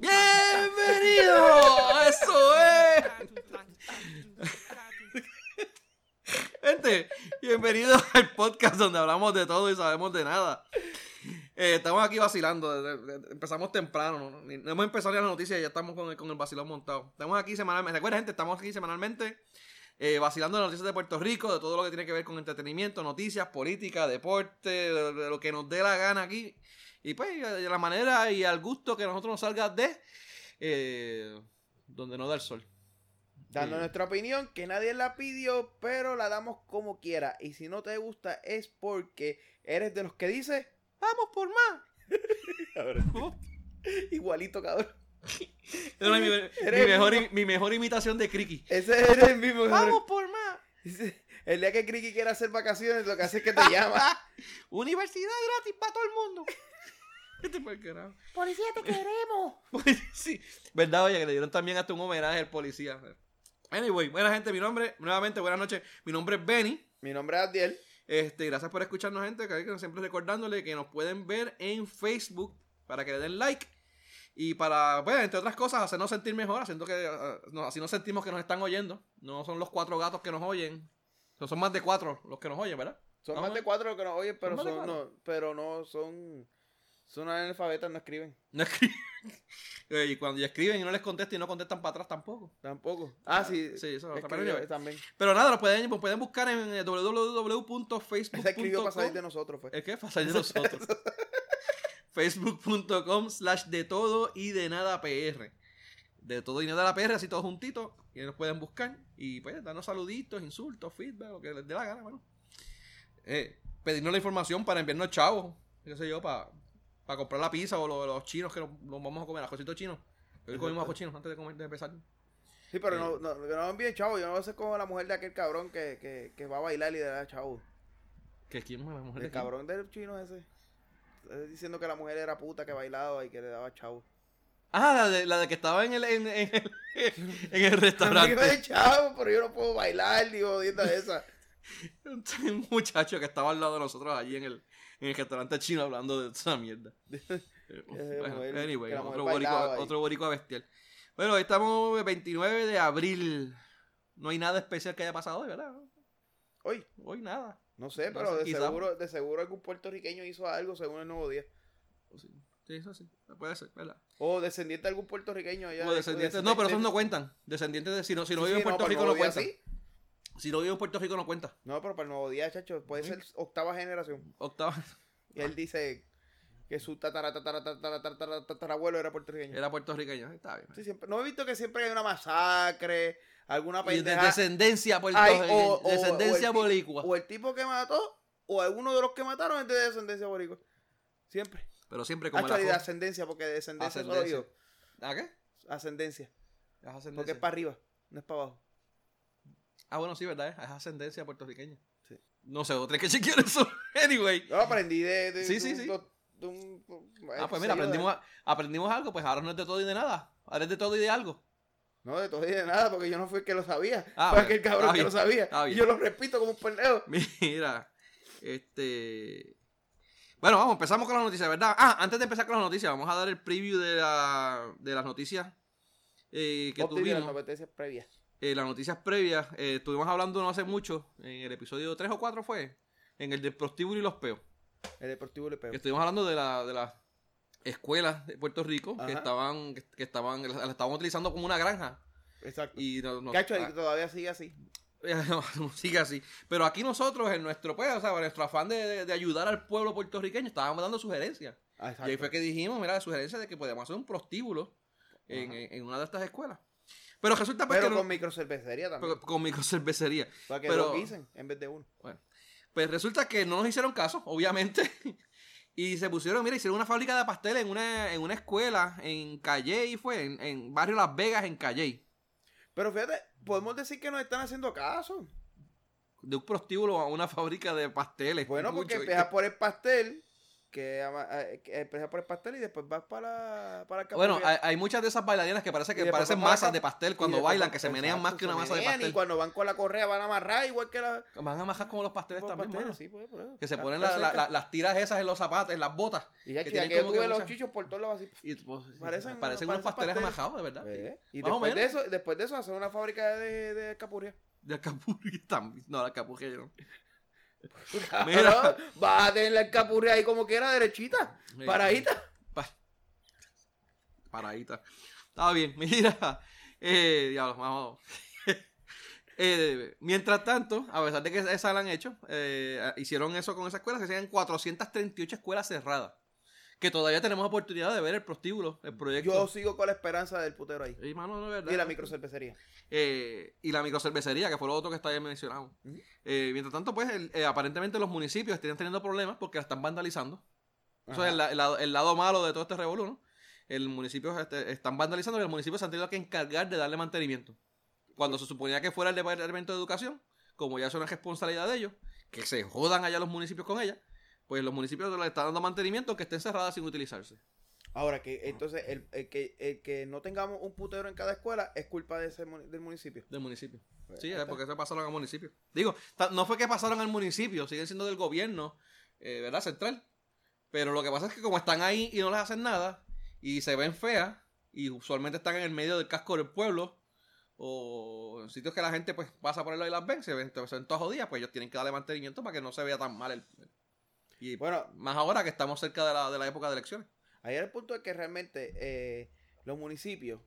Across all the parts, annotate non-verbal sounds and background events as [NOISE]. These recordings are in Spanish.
¡Bienvenido! ¡Eso es! Gente, bienvenidos al podcast donde hablamos de todo y sabemos de nada. Eh, estamos aquí vacilando, empezamos temprano, no, no hemos empezado ya las noticias y ya estamos con el, con el vacilón montado. Estamos aquí semanalmente, recuerda gente, estamos aquí semanalmente eh, vacilando las noticias de Puerto Rico, de todo lo que tiene que ver con entretenimiento, noticias, política, deporte, de, de lo que nos dé la gana aquí. Y pues, de la manera y al gusto que nosotros nos salga de eh, donde no da el sol. Dando Sí. nuestra opinión, que nadie la pidió, pero la damos como quiera. Y si no te gusta es porque eres de los que dice, ¡Vamos por más! [LAUGHS] [LAUGHS] igualito, cabrón. Mi, mi mejor, mi mejor imitación de Criqui. Ese eres el mismo. [LAUGHS] ¡Vamos por más! El día que Criqui quiera hacer vacaciones, lo que hace es que te llama. [LAUGHS] Universidad gratis para todo el mundo. [LAUGHS] Este carajo. Policía, te queremos. Pues, sí, verdad, oye, que le dieron también hasta un homenaje al policía. Anyway, buena gente, mi nombre, nuevamente, buenas noches. Mi nombre es Benny. Mi nombre es Adiel. Este, gracias por escucharnos, gente. Que siempre recordándole que nos pueden ver en Facebook para que le den like. Y para, pues, entre otras cosas, hacernos sentir mejor, haciendo que ah, no, así nos sentimos que nos están oyendo. No son los cuatro gatos que nos oyen. No son más de cuatro los que nos oyen, ¿verdad? Son más de cuatro los que nos oyen, pero Son no, pero no son. Son analfabetas, no escriben. No escriben. [LAUGHS] Y cuando ya escriben y no les contestan y no contestan para atrás tampoco. Tampoco. Ah, sí. Sí, eso escribió pero- también. Pero nada, lo pueden, lo pueden buscar en eh, Ese escribió para salir de www.facebook.com. nosotros, fue. ¿El qué? Para salir de nosotros. [LAUGHS] Facebook.com slash de todo y de nada PR. De todo y nada PR, así todos juntitos. Y nos pueden buscar. Y pues darnos saluditos, insultos, feedback, lo que les dé la gana, bueno. Eh, pedirnos la información para enviarnos chavos, qué sé yo, para, para comprar la pizza o lo- los chinos que nos, nos vamos a comer, ajocitos chinos. Hoy comimos ajos chinos antes de, comer, de empezar. Sí, pero Eh. no, no, no envíen chavo. Yo no voy a ser como la mujer de aquel cabrón que, que, que va a bailar y le da chavo. ¿Que quién más? ¿Mujer de El quién? cabrón del chino ese. Está Diciendo que la mujer era puta que bailaba y que le daba chavo. Ah, la de, la de que estaba en el, en, en el, [LAUGHS] en el restaurante. chavo, pero yo no puedo bailar ni jodiendo esa. [LAUGHS] Un muchacho que estaba al lado de nosotros allí en el, en el restaurante chino hablando de esa mierda. [LAUGHS] Eh, bueno, mujer- anyway, otro boricua, otro boricua bestial. Bueno, hoy estamos el 29 de abril. No hay nada especial que haya pasado hoy, ¿verdad? Hoy, Hoy nada. No sé, No pero de quizá. seguro, de seguro algún puertorriqueño hizo algo según el nuevo día. Sí, eso sí. Puede ser, ¿verdad? O descendiente de algún puertorriqueño allá. O descendientes. No, pero esos no cuentan. Descendientes de. Si no, si no Sí, vive en Puerto el Rico no nuevo día cuenta. sí. Si no vive en Puerto Rico no cuenta. No, pero para el nuevo día, chacho, puede ser octava generación. Octava. Y él dice que su tatara, tatara, tatara, tatara, tatarabuelo era puertorriqueño. Era puertorriqueño. Está bien. No he visto que siempre hay una masacre, alguna Y de pendeja. descendencia puerto, Ay, o- o- descendencia o. O el tipo que mató, o alguno de los que mataron es de descendencia boricua. Siempre. Pero siempre como la de ascendencia, porque de descendencia solo digo. ¿A qué? Ascendencia. Es Porque ascendencia. es para arriba, no es para abajo. Ah, bueno, sí, ¿verdad? Es ascendencia puertorriqueña. Sí. No sé, otra que [LAUGHS] chequear eso. anyway. Yo aprendí de, de, Sí, de sí, sí. de un- Ah, pues mira, yo, aprendimos, aprendimos algo, pues ahora no es de todo y de nada. Ahora es de todo y de algo. No, de todo y de nada, porque yo no fui el que lo sabía. Ah, fue bueno, aquel cabrón está que bien, lo sabía. está Y yo lo repito como un pendejo. [LAUGHS] Mira, este... Bueno, vamos, empezamos con las noticias, ¿verdad? Ah, antes de empezar con las noticias, vamos a dar el preview de, la, de las noticias eh, que Opti de las tuvimos. competencias previas. Eh, las noticias previas, eh, estuvimos hablando no hace mucho, en el episodio 3 o 4 fue, en el del prostíbulo y los peos. El deportivo le pegó. Que estuvimos hablando de la, de las escuelas de Puerto Rico que Ajá. estaban, que, que estaban, la la estaban utilizando como una granja. Exacto. Y no, no- Cacho, ah, todavía sigue así. no, [LAUGHS] no, sigue así. Pero aquí nosotros, en nuestro, pues, o sea, nuestro afán de, de- de ayudar al pueblo puertorriqueño, estábamos dando sugerencias. Ah, Y ahí fue que dijimos, mira, la sugerencia de que podíamos hacer un prostíbulo en, en- en una de estas escuelas. Pero resulta pues, Pero que no- con microcervecería también. con, con microcervecería. para que pero- dos dicen en vez de uno. Pues resulta que no nos hicieron caso, obviamente. [LAUGHS] Y se pusieron, mira, hicieron una fábrica de pasteles en una, en una escuela en Calle, fue, en, en barrio Las Vegas, en Calle. Pero fíjate, podemos decir que nos están haciendo caso. De un prostíbulo a una fábrica de pasteles. Bueno, porque Mucho, empieza por el pastel que, eh, que empieza por el pastel y después vas para, para el Bueno, capurria. hay, hay muchas de esas bailarinas que parece que parecen masas de pastel cuando bailan, que se menean exacto, más que una masa de pastel. Y cuando van con la correa van a amarrar igual que la... Van a majar como los pasteles también, pasteles, sí, pues, por eso. Que se Ya, ponen la- la- las tiras esas en los zapatos, en las botas. Y ya que ya que como tuve que los chichos por todos lados así. Y, pues, Parecen- parecen, unos pasteles pasteles. amajados, de verdad. Y Más después de, eso, después de eso hacer una fábrica de, de capurria. De alcapurria también. No, la alcapurria yo no. Mira. Vas a tener la capurria ahí como quiera, derechita, paradita. Pa- Paradita. Está bien, mira. Eh, diablo, vamos. [LAUGHS] Eh, mientras tanto, a pesar de que esa la han hecho, eh, hicieron eso con esa escuela, se siguen 438 escuelas cerradas. Que todavía tenemos oportunidad de ver el prostíbulo, el proyecto. Yo sigo con la esperanza del putero ahí. Y, mano, de verdad. Y la microcervecería. Eh, y la microcervecería, que fue lo otro que está ahí mencionado. Eh, mientras tanto, pues, el- eh, aparentemente los municipios están teniendo problemas porque la están vandalizando. Eso es el, el lado malo de todo este revolú, ¿no? El municipio este, están vandalizando y el municipio se han tenido que encargar de darle mantenimiento. Cuando se suponía que fuera el Departamento de Educación, como ya es una responsabilidad de ellos, que se jodan allá los municipios con ella, pues los municipios le están dando mantenimiento que estén cerradas sin utilizarse. Ahora que entonces el, el que, el que no tengamos un putero en cada escuela es culpa de ese, del municipio. Del municipio. Pues, Sí, es porque se pasaron al municipio. Digo, no fue que pasaron al municipio, siguen siendo del gobierno, eh, ¿verdad? Central. Pero lo que pasa es que como están ahí y no les hacen nada, y se ven feas, y usualmente están en el medio del casco del pueblo, o en sitios que la gente pues pasa por el lado y las ven, se ven, se ven todas jodidas, pues ellos tienen que darle mantenimiento para que no se vea tan mal el... Y Bueno, más ahora que estamos cerca de la, de la época de elecciones. ahí era el punto de que realmente eh, los municipios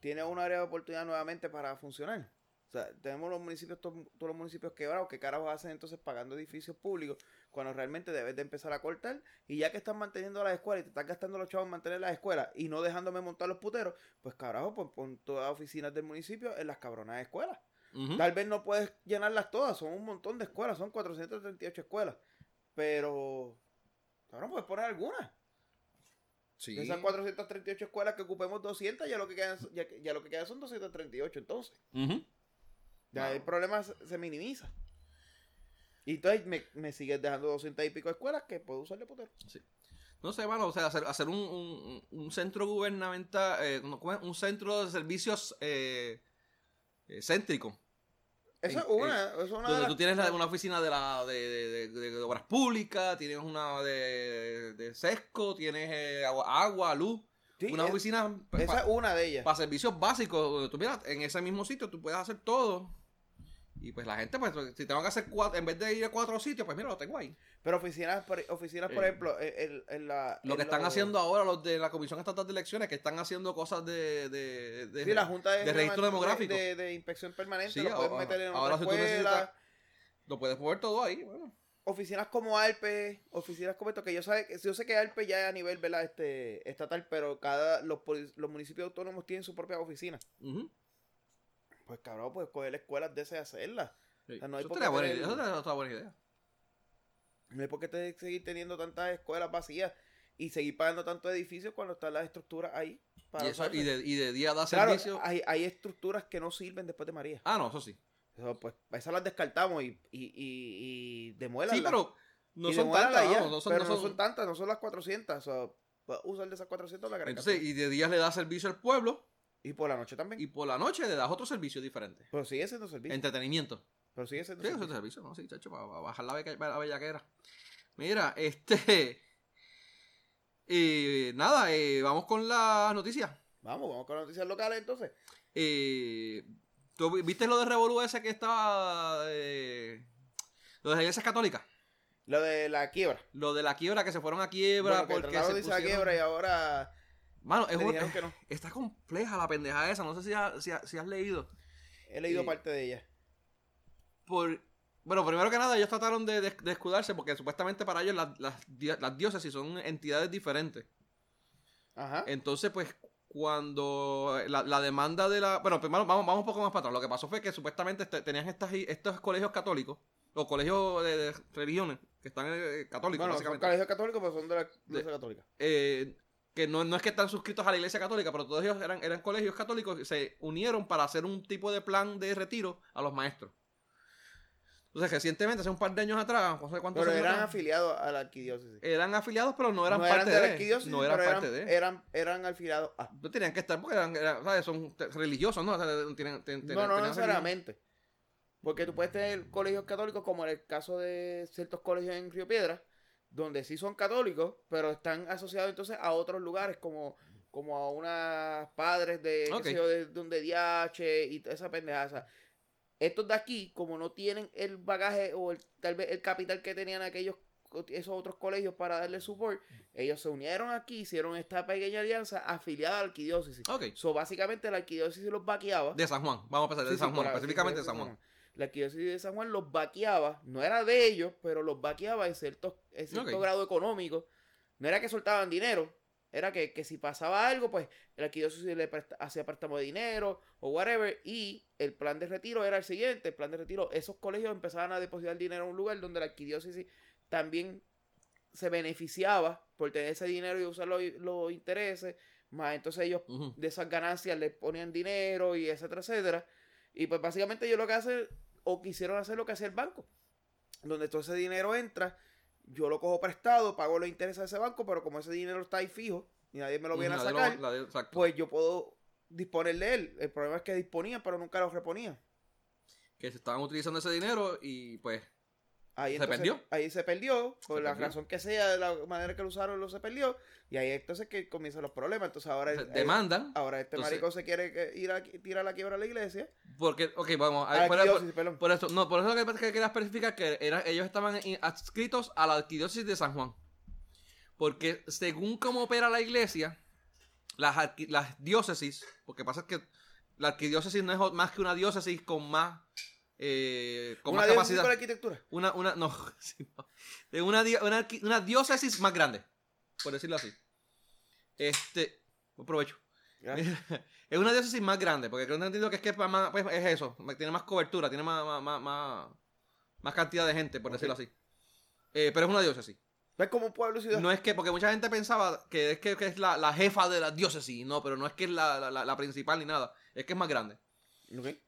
tienen un área de oportunidad nuevamente para funcionar. O sea, tenemos los municipios, todos, todos los municipios quebrados, ¿qué carajos hacen entonces pagando edificios públicos cuando realmente debes de empezar a cortar? Y ya que están manteniendo las escuelas y te están gastando los chavos en mantener las escuelas y no dejándome montar los puteros, pues carajo, pues pon todas las oficinas del municipio en las cabronas escuelas. Ujú. Tal vez no puedes llenarlas todas, son un montón de escuelas, son 438 escuelas. Pero, cabrón, puedes poner algunas. Sí. De esas 438 escuelas que ocupemos 200, ya lo que quedan, ya, ya lo que quedan son 238 entonces. Ujú. Ya Wow. el problema se, se minimiza. Y entonces me, me sigues dejando 200 y pico escuelas que puedo usar de putero. No sé, mano, o sea, hacer, hacer un, un- un centro gubernamental, eh, un centro de servicios eh, eh, céntrico, Eso es una, es una de donde las- tú tienes la- una oficina de, la, de, de- de- de obras públicas, tienes una de, de sesco, tienes eh, agua, agua, luz, Sí, una es- oficina esa es para una de ellas. servicios básicos, donde tú miras, en ese mismo sitio tú puedes hacer todo. Y pues la gente, pues, si tengo que hacer cuatro, en vez de ir a cuatro sitios, pues mira, lo tengo ahí. Pero oficinas, por, oficinas, por Eh, ejemplo, en, en- en la... Lo en que están haciendo ahora los de la Comisión Estatal de Elecciones, que están haciendo cosas de... de, de- Sí, la Junta de, de registro de- demográfico. De, de inspección permanente, Sí, lo puedes ahora- meter en ahora otra si tú escuela. necesitas- Lo puedes mover todo ahí, bueno. Oficinas como Alpe, oficinas como esto, que yo, sabe, yo sé que Alpe ya es a nivel ¿verdad? Este, estatal, pero cada los, los municipios autónomos tienen su propia oficina. Ujú. Pues cabrón, pues coger escuelas de ese y hacerlas. Sí. sea, no hay eso por buena eso estaría otra buena idea. No hay por qué te- seguir teniendo tantas escuelas vacías y seguir pagando tantos edificios cuando están las estructuras ahí. para Y, eso, usarse. y, de, y de día da Claro, servicio... hay, hay estructuras que no sirven después de María. Ah, no, eso sí. Eso, pues, esas las descartamos y, y, y, y demuélanlas. Sí, pero no son tantas, ya, no, no son, pero no no son- son tantas, no son las 400. O sea, usar de esas 400 la gran Entonces, y de día le da servicio al pueblo Y por la noche también. y por la noche le das otro servicio diferente. Pero sigue siendo servicio. Entretenimiento. Pero sigue siendo Sí, servicio. servicio, ¿no? Sí, chacho, para, bajar la, beca- la bellaquera. Mira, este... Y [LAUGHS] nada, eh, vamos con las noticias. Vamos, vamos con las noticias locales entonces. Eh, ¿tú vi- ¿Viste lo de Revolú ese que estaba... eh, lo de las católicas? Lo de la quiebra. Lo de la quiebra, que se fueron a quiebra Bueno, que porque se de pusieron- quiebra y ahora Mano, es un- dijeron que no. [LAUGHS] está compleja la pendeja esa. No sé si, ha- si ha- si has leído. He leído parte de ella. Por, bueno, primero que nada, ellos trataron de, de- de escudarse porque supuestamente para ellos las, las, las diócesis son entidades diferentes. Ajá. Entonces, pues, cuando la, la demanda de la... Bueno, primero vamos, vamos un poco más para atrás. Lo que pasó fue que supuestamente este- tenían estas, estos colegios católicos, o colegios de, de religiones, que están eh, católicos, bueno, son colegios católicos, pero son de la iglesia católica. eh, que no, no es que están suscritos a la iglesia católica, pero todos ellos eran, eran colegios católicos que se unieron para hacer un tipo de plan de retiro a los maestros. Entonces, recientemente, hace un par de años atrás, no sé cuántos Pero eran atrás, afiliados a la arquidiócesis. eran afiliados, pero no eran no parte eran de la arquidiócesis, no eran parte eran, de. eran, eran afiliados a. No tenían que estar porque eran, eran, ¿sabes? son religiosos, ¿no? O sea, tienen- ten- No, tenían- no religión. necesariamente. Porque tú puedes tener colegios católicos, como en el caso de ciertos colegios en Río Piedra, donde sí son católicos, pero están asociados entonces a otros lugares, como, como a unas padres de, qué Ok. sé yo, de, de un DDH y toda esa pendeja. O sea, estos de aquí, como no tienen el bagaje o el, tal vez el capital que tenían aquellos esos otros colegios para darle support, ellos se unieron aquí, hicieron esta pequeña alianza afiliada a la arquidiócesis. Ok. So, básicamente la arquidiócesis los vaqueaba. De San Juan. Vamos a empezar de Sí, San Juan, específicamente de San Juan. La arquidiócesis de San Juan los vaqueaba, no era de ellos, pero los vaqueaba en cierto, en cierto grado económico. No era que soltaban dinero, era que, que si pasaba algo, pues la arquidiócesis le hacía préstamo de dinero o whatever, y el plan de retiro era el siguiente, el plan de retiro, esos colegios empezaban a depositar dinero en un lugar donde la arquidiócesis también se beneficiaba por tener ese dinero y usar los, los intereses, más entonces ellos de esas ganancias le ponían dinero y etcétera, etcétera. Y pues básicamente ellos lo que hacen, o quisieron hacer lo que hacía el banco, donde todo ese dinero entra, yo lo cojo prestado, pago los intereses de ese banco, pero como ese dinero está ahí fijo y nadie me lo viene a sacar, de- pues yo puedo disponer de él. El problema es que disponían, pero nunca lo reponían. que se estaban utilizando ese dinero y pues Ahí ¿Se entonces- perdió? Ahí se perdió, por Se la perdió. razón que sea, de la manera que lo usaron, lo se perdió. Y ahí entonces que comienzan los problemas. Entonces ahora, se demandan. ahora este Entonces- marico se quiere ir a tirar la quiebra a la iglesia. Porque, ok, vamos. A ahí- la por, perdón. por eso, no, por eso lo que, que quería especificar que era, ellos estaban adscritos a la arquidiócesis de San Juan. Porque según cómo opera la iglesia, las, las diócesis, porque pasa que la arquidiócesis no es más que una diócesis con más, eh, con Una más diócesis capacidad. arquitectura. Una, una, no, [LAUGHS] no. Una, una, una diócesis más grande, por decirlo así. Este, buen provecho. Gracias. [LAUGHS] es una diócesis más grande, porque creo que entiendo que es que es, más, pues, es eso, tiene más cobertura, tiene más, más, más, cantidad de gente, por decirlo así. Eh, pero es una diócesis. Es como un pueblo ciudad. No es que, porque mucha gente pensaba que es que, que es la, la jefa de la diócesis, no, pero no es que es la- la principal ni nada, es que es más grande.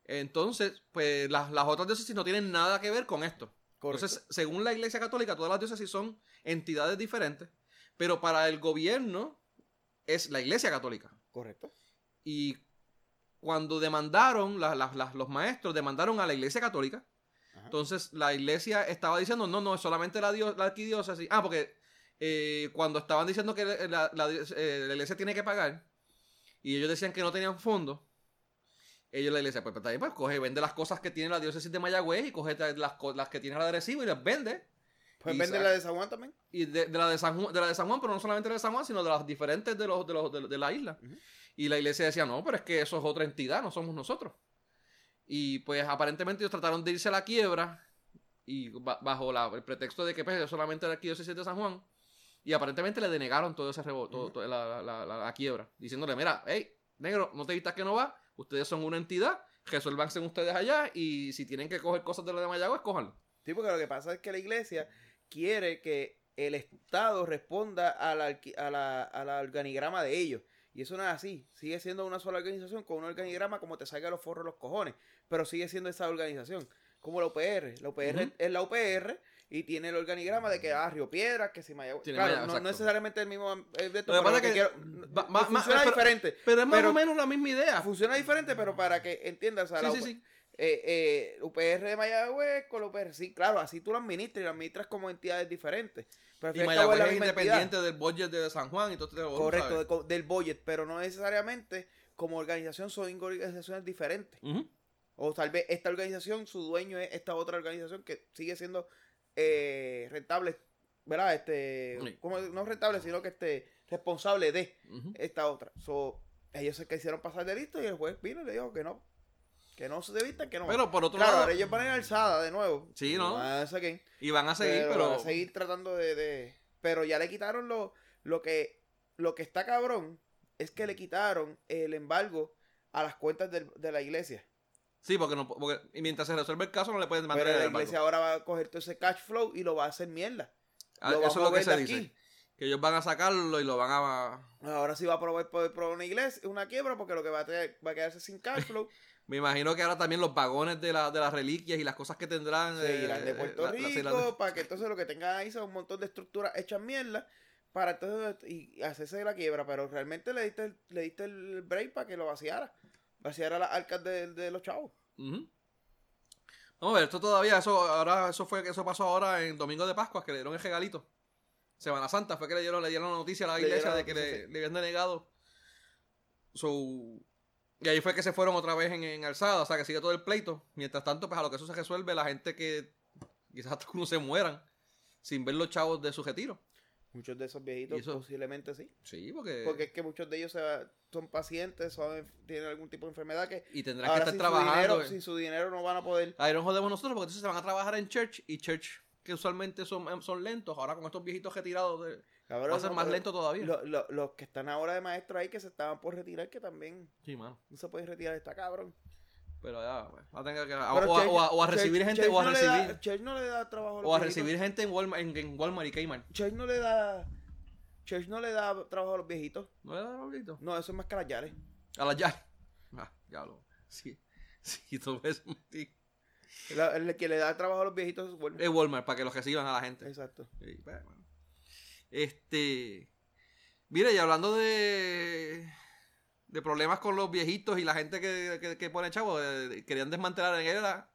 Entonces, pues las, las otras diócesis no tienen nada que ver con esto. correcto. Entonces, según la Iglesia Católica, todas las diócesis son entidades diferentes, pero para el gobierno es la Iglesia Católica. correcto. Y cuando demandaron, la- la- la- los maestros demandaron a la Iglesia Católica, Ajá. entonces la Iglesia estaba diciendo, no, no, es solamente la, dio- la arquidiócesis. Ah, porque eh, cuando estaban diciendo que eh, la Iglesia tiene que pagar, y ellos decían que no tenían fondos, ellos la Iglesia, pues, pues, bien, pues coge, vende las cosas que tiene la diócesis de Mayagüez y coge las, las que tiene la de Arecibo y las vende. Pues Y vende la de San Juan también. Y de, de la de San Juan, de la de San Juan, pero no solamente la de San Juan, sino de las diferentes de los de, los, de, de la isla. Y la iglesia decía, no, pero es que eso es otra entidad, no somos nosotros. Y pues aparentemente ellos trataron de irse a la quiebra y ba- bajo la- el pretexto de que pues, es solamente la arquidiócesis de San Juan. Y aparentemente le denegaron todo ese rebo- todo- Ujú. todo- la, la- la- la quiebra, diciéndole, mira, hey, negro, no te vistas que no va, ustedes son una entidad, resuélvanse ustedes allá y si tienen que coger cosas de lo de Mayagüez, cójanlo. Sí, porque lo que pasa es que la iglesia quiere que el Estado responda a la, arqui- a la, a la organigrama de ellos. Y eso no es así. Sigue siendo una sola organización con un organigrama como te salga los forros los cojones. Pero sigue siendo esa organización. Como la UPR. La UPR es la UPR y tiene el organigrama de que ah, Río Piedras, que si Mayagüez. Claro, Mayagüez, no, no necesariamente el mismo eh, de esto, pero pasa que que quiero- funciona pero- diferente. Pero es más Pero- o menos la misma idea. Funciona diferente, pero para que entiendas. o sea, Sí, la sí, sí. eh, eh, UPR de Mayagüez con la UPR. Sí, claro, así tú lo administras y lo administras como entidades diferentes. Pero Y Mayagüez es independiente entidad. del budget de San Juan y todo este Correcto, de del budget, pero no necesariamente como organización son organizaciones diferentes. O tal vez esta organización, su dueño es esta otra organización que sigue siendo eh, rentable, ¿verdad? Este, Sí. como, no rentable, sino que esté responsable de esta otra. So, ellos se quisieron pasar de listo y el juez vino y le dijo que no. Que no se debista, que no. Pero por otro Claro, lado, ahora ellos van a ir alzada de nuevo. Sí, ¿no? Van a seguir, y van a seguir, pero, pero, van a seguir tratando de, de- Pero ya le quitaron lo, lo que lo que está cabrón es que le quitaron el embargo a las cuentas del- de la iglesia. Sí, porque, no, porque y mientras se resuelve el caso no le pueden Pero mantener la el iglesia ahora va a coger todo ese cash flow y lo va a hacer mierda. Ah, Eso es lo que se dice. Que ellos van a sacarlo y lo van a... Ahora sí va a probar poder probar una iglesia, una quiebra, porque lo que va a, tener, va a quedarse sin cash flow [LAUGHS] Me imagino que ahora también los vagones de, la, de las reliquias y las cosas que tendrán. Se eh, irán de eh, Puerto la- las Rico irán- para que entonces lo que tengan ahí sea un montón de estructuras hechas mierda para entonces y hacerse la quiebra, pero realmente le diste el, le diste el break para que lo vaciara, vaciara las arcas de, de los chavos. Vamos a ver, esto todavía, eso ahora, eso fue, eso pasó ahora en Domingo de Pascua, que le dieron el regalito. Semana Santa fue que le dieron, le dieron la noticia a la Le iglesia de que sí. le habían denegado. So, y ahí fue que se fueron otra vez en, en alzada, o sea que sigue todo el pleito. Mientras tanto, pues a lo que eso se resuelve, la gente que quizás hasta [LAUGHS] uno se mueran sin ver los chavos de su retiro. Muchos de esos viejitos posiblemente sí, Sí, porque, porque es que muchos de ellos se va- son pacientes, son, tienen algún tipo de enfermedad que y tendrán que sin estar su, trabajando. dinero, sin su dinero no van a poder. Ahí no jodemos nosotros porque entonces se van a trabajar en church y church que usualmente son, son lentos. Ahora con estos viejitos retirados de- Cabrón, va a ser no, más lento todavía. lo- lo- los que están ahora de maestro ahí que se estaban por retirar que también Sí, mano. no se pueden retirar, está cabrón. Pero ya, pues, va a tener que- a- o, a, Church- o a- o a Church- recibir gente, Church o a no da- recibir, no le da trabajo a los o a viejitos. recibir gente en Walmart, en, en Walmart y Kmart. Church no le da. Church no le da trabajo a los viejitos. ¿No le da Roblito? No, eso es más que a las Yares. A las llaves. Ah, ya lo. Sí. Sí, todo eso. La- El, que le da trabajo a los viejitos es Walmart. Es Walmart para que los reciban a la gente. Exacto. Sí, pues, bueno. Este. Mire, y hablando de. De problemas con los viejitos y la gente que, que, que pone chavo, eh, querían desmantelar en la-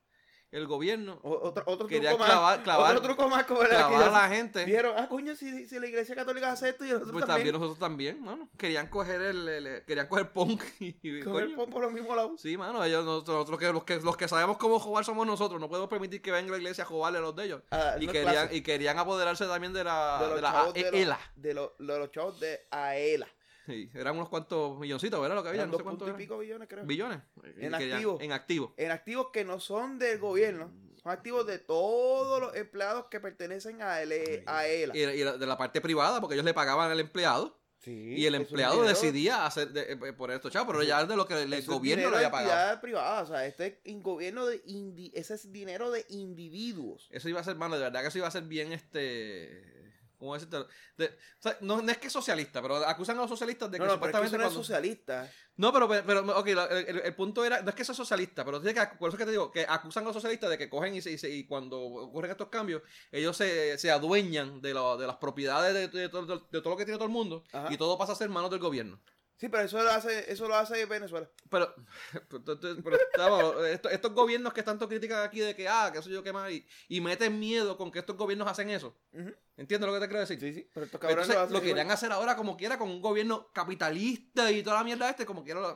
el gobierno. Otro, otro Quería truco clavar- más. clavar- otro truco más como el Clavar a la gente. Vieron, ah, coño, si, si la iglesia católica hace esto y nosotros Pues también. también nosotros también, mano. Querían coger el, el- querían coger punk [LAUGHS] y, Coger pon por los mismos lados. Sí, mano, ellos nosotros, nosotros que, los que los que sabemos cómo jugar somos nosotros, no podemos permitir que venga la iglesia a jugarle a los de ellos. Ah, Y no querían, y querían apoderarse también de la, de de los de AELA. de los, de los chavos de AELA. Sí, eran unos cuantos milloncitos, ¿verdad? Lo que había, Eran no sé cuántos y pico billones, creo. Billones. En Y querían- activo. En activo. en activos que no son del gobierno, son activos de todos los empleados que pertenecen a, el, a ELA. Y, y de la parte privada, porque ellos le pagaban al empleado. Sí, y el empleado decidía hacer de, eh, por esto, chavo, pero ya es de lo que el gobierno le de había pagado. privadas, o sea, este es gobierno de indi- ese es dinero de individuos. Eso iba a ser, mano, de verdad que eso iba a ser bien, este... ¿Cómo decirte? De- o sea, no, no es que es socialista, pero acusan a los socialistas de que No, no, pero es que supuestamente eso no es cuando- socialista. No, pero, pero ok, el, el punto era, no es que sea socialista, pero que, por eso es que te digo, que acusan a los socialistas de que cogen y, se, y, se- y cuando ocurren estos cambios, ellos se, se adueñan de, lo- de las propiedades de, de todo- de todo lo que tiene todo el mundo Ajá. y todo pasa a ser manos del gobierno. Sí, pero eso lo hace, eso lo hace Venezuela. Pero, [LAUGHS] pero, pero, estos, estos gobiernos que tanto critican aquí de que, ah, que eso yo qué más, y, y meten miedo con que estos gobiernos hacen eso. Ujú. ¿Entiendes lo que te quiero decir? Sí, sí, pero estos cabrones Entonces, lo lo querían hacer ahora como quiera, con un gobierno capitalista y toda la mierda este, como quiera lo,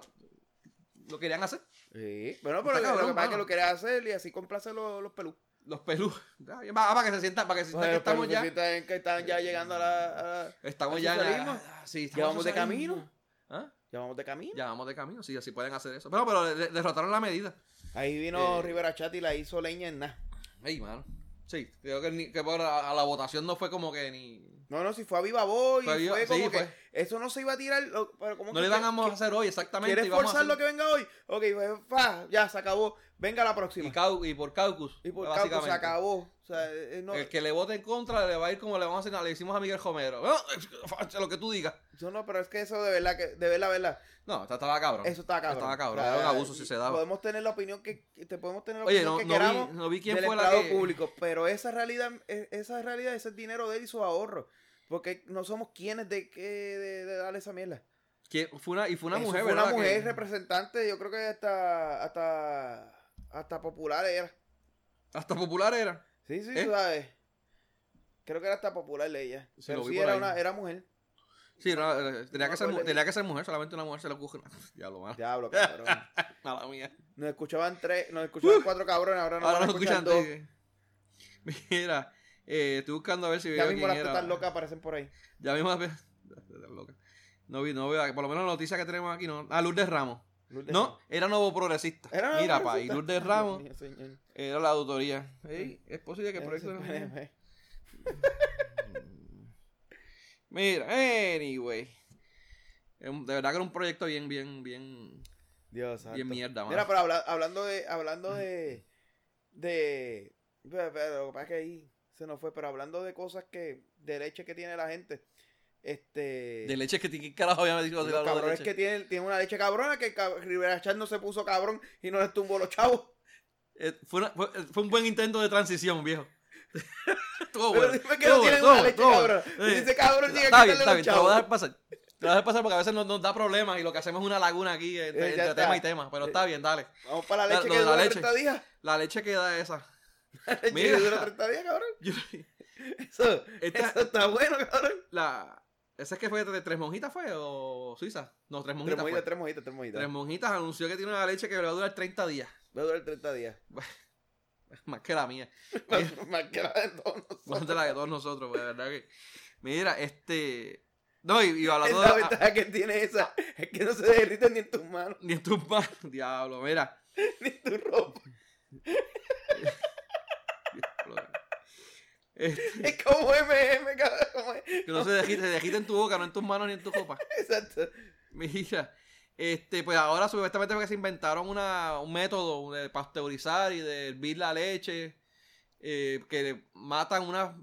lo querían hacer. Sí, bueno, pero lo cabrón, que pasa es que lo quiere hacer y así complace los, los pelú. Los pelú. [LAUGHS] Ah, para que se sientan, para que se sientan que estamos ya. que están ya llegando a la... a Estamos al ya la, sí, estamos Ya vamos de camino. ¿Ah? Ya vamos de camino. Ya vamos de camino, sí, así pueden hacer eso. Pero, pero de- derrotaron la medida. Ahí vino Eh, Rivera Chat y la hizo leña en nada. Ey, mano. Sí, creo que, ni- que por a, a la votación no fue como que ni. No, no, si fue a Viva Voz y Fue a Viva- fue como sí, que fue. eso no se iba a tirar, lo- pero como No que le van a hacer hoy exactamente. ¿Quieres a forzar hacer- lo que venga hoy? Ok, pues, pa, ya se acabó. Venga la próxima. y, cau- y por caucus. Y por causa se básicamente. acabó. O sea, eh, no, El que le vote en contra le va a ir como le vamos a hacer, le hicimos a Miguel Romero. No, lo que tú digas. eso no, pero es que eso de verdad, que, de verdad, verdad, No, esta estaba cabrón. eso está cabrón. Estaba cabrón. Era un abuso si se daba. Podemos tener la opinión que, te podemos tener la Oye, opinión no, que no queramos vi, no vi quién del fue la empleado que. público, pero esa realidad, e- esa realidad, ese es dinero de él y sus ahorros. Porque no somos quienes de, que, de, de darle esa mierda. Fue una, y fue una Eso mujer, fue ¿verdad? una mujer Que- representante, yo creo que hasta, hasta, hasta popular era. Hasta popular era. Sí, sí, ¿Eh? tú sabes. Creo que era hasta popular ella. Sí, pero lo sí era ahí. una, era mujer. Sí, no, eh, tenía, No que ser, mu- acuerdo. tenía que ser mujer, solamente una mujer se le ocurre. Ya lo malo. Diablo, cabrón. [LAUGHS] Mala mía. Nos escuchaban tres, nos escuchaban cuatro cabrones, ahora nos Ahora van a no escuchar escuchan. dos. [LAUGHS] Mira, eh, estoy buscando a ver si Ya veo mismo quién las era. tetas locas aparecen por ahí. Ya mismo las veo. [LAUGHS] Loca. No vi, no veo. Por lo menos la noticia que tenemos aquí, no. Ah, Lourdes Ramos. Lourdes No, Ramos. era nuevo progresista. Era Mira, pa, y. Lourdes Ramos era la autoría. Ey, es posible que eso. PNP. [LAUGHS] Mira, anyway. De verdad que era un proyecto bien, bien, bien, Dios bien mierda, mano. Mira, pero habla- hablando de, hablando de, de, pero, pero lo que pasa es que ahí se nos fue, pero hablando de cosas que, de leche que tiene la gente, Este. De leche que ¿qué carajo había dicho los cabrones que tienen, tienen una leche cabrona que Rivera Chat no se puso cabrón y no les tumbó los chavos. Eh, fue, fue, fue, un buen intento de transición, viejo. [LAUGHS] Pero bueno. dime que no tienen una leche cabrona. Dice cabrón, llega está bien, está bien, te lo voy a dejar pasar. Te lo voy a dejar pasar porque a veces nos, nos, da problemas y lo que hacemos es una laguna aquí entre, eh, entre tema y tema. Pero está bien, dale. Vamos para la leche que dura la 30 días. La leche que da esa. [LAUGHS] La leche Mira, que dura 30 días, cabrón. Yo, [LAUGHS] eso, esta, eso está bueno, cabrón. La, ¿Ese es que fue de Tres Monjitas fue o Suiza? No, Tres Monjitas. Tres Monjitas, Tres Monjitas, Tres Monjitas. Tres Monjitas anunció que tiene una leche que le va a durar 30 días. Va a durar 30 días. [LAUGHS] Más que la mía. [LAUGHS] más, que la de todos nosotros. Más de la de todos nosotros, pues, de verdad que. Mira, este. No, y, y hablando La ventaja que tiene esa es que no se derrite ni en tus manos. Ni en tus manos, [LAUGHS] diablo, mira. ni en tu ropa. Este, es como MM, cabrón. Que no se dejite, en tu boca, no en tus manos ni en tu copa. [LAUGHS] Exacto. Mira, este, pues ahora supuestamente porque se inventaron una, un método de pasteurizar y de hervir la leche eh, que matan unas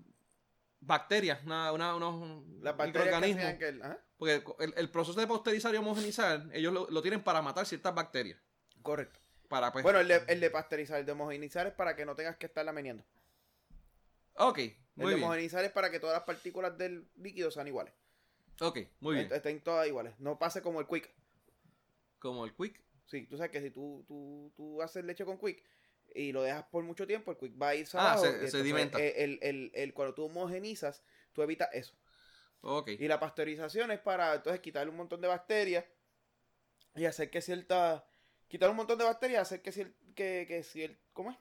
bacterias, una, una, unos Las microorganismos. Que Porque el, el, proceso de pasteurizar y homogenizar, ellos lo, lo, tienen para matar ciertas bacterias. Correcto. Para, pues, bueno, el de, el de pasteurizar, el de homogenizar es para que no tengas que estarla meneando. Ok, muy el de homogenizar es para que todas las partículas del líquido sean iguales. Ok, muy bien. Estén todas iguales. No pase como el quick. Como el quick. Sí, tú sabes que si tú, tú, tú haces leche con quick y lo dejas por mucho tiempo, el quick va a ir Ah, se, sedimenta. El, el, el, cuando tú homogenizas, tú evitas eso. Ok. Y la pasteurización es para entonces quitarle un montón de bacterias y hacer que cierta. Quitar un montón de bacterias, hacer que, si que, que si el. ¿Cómo es?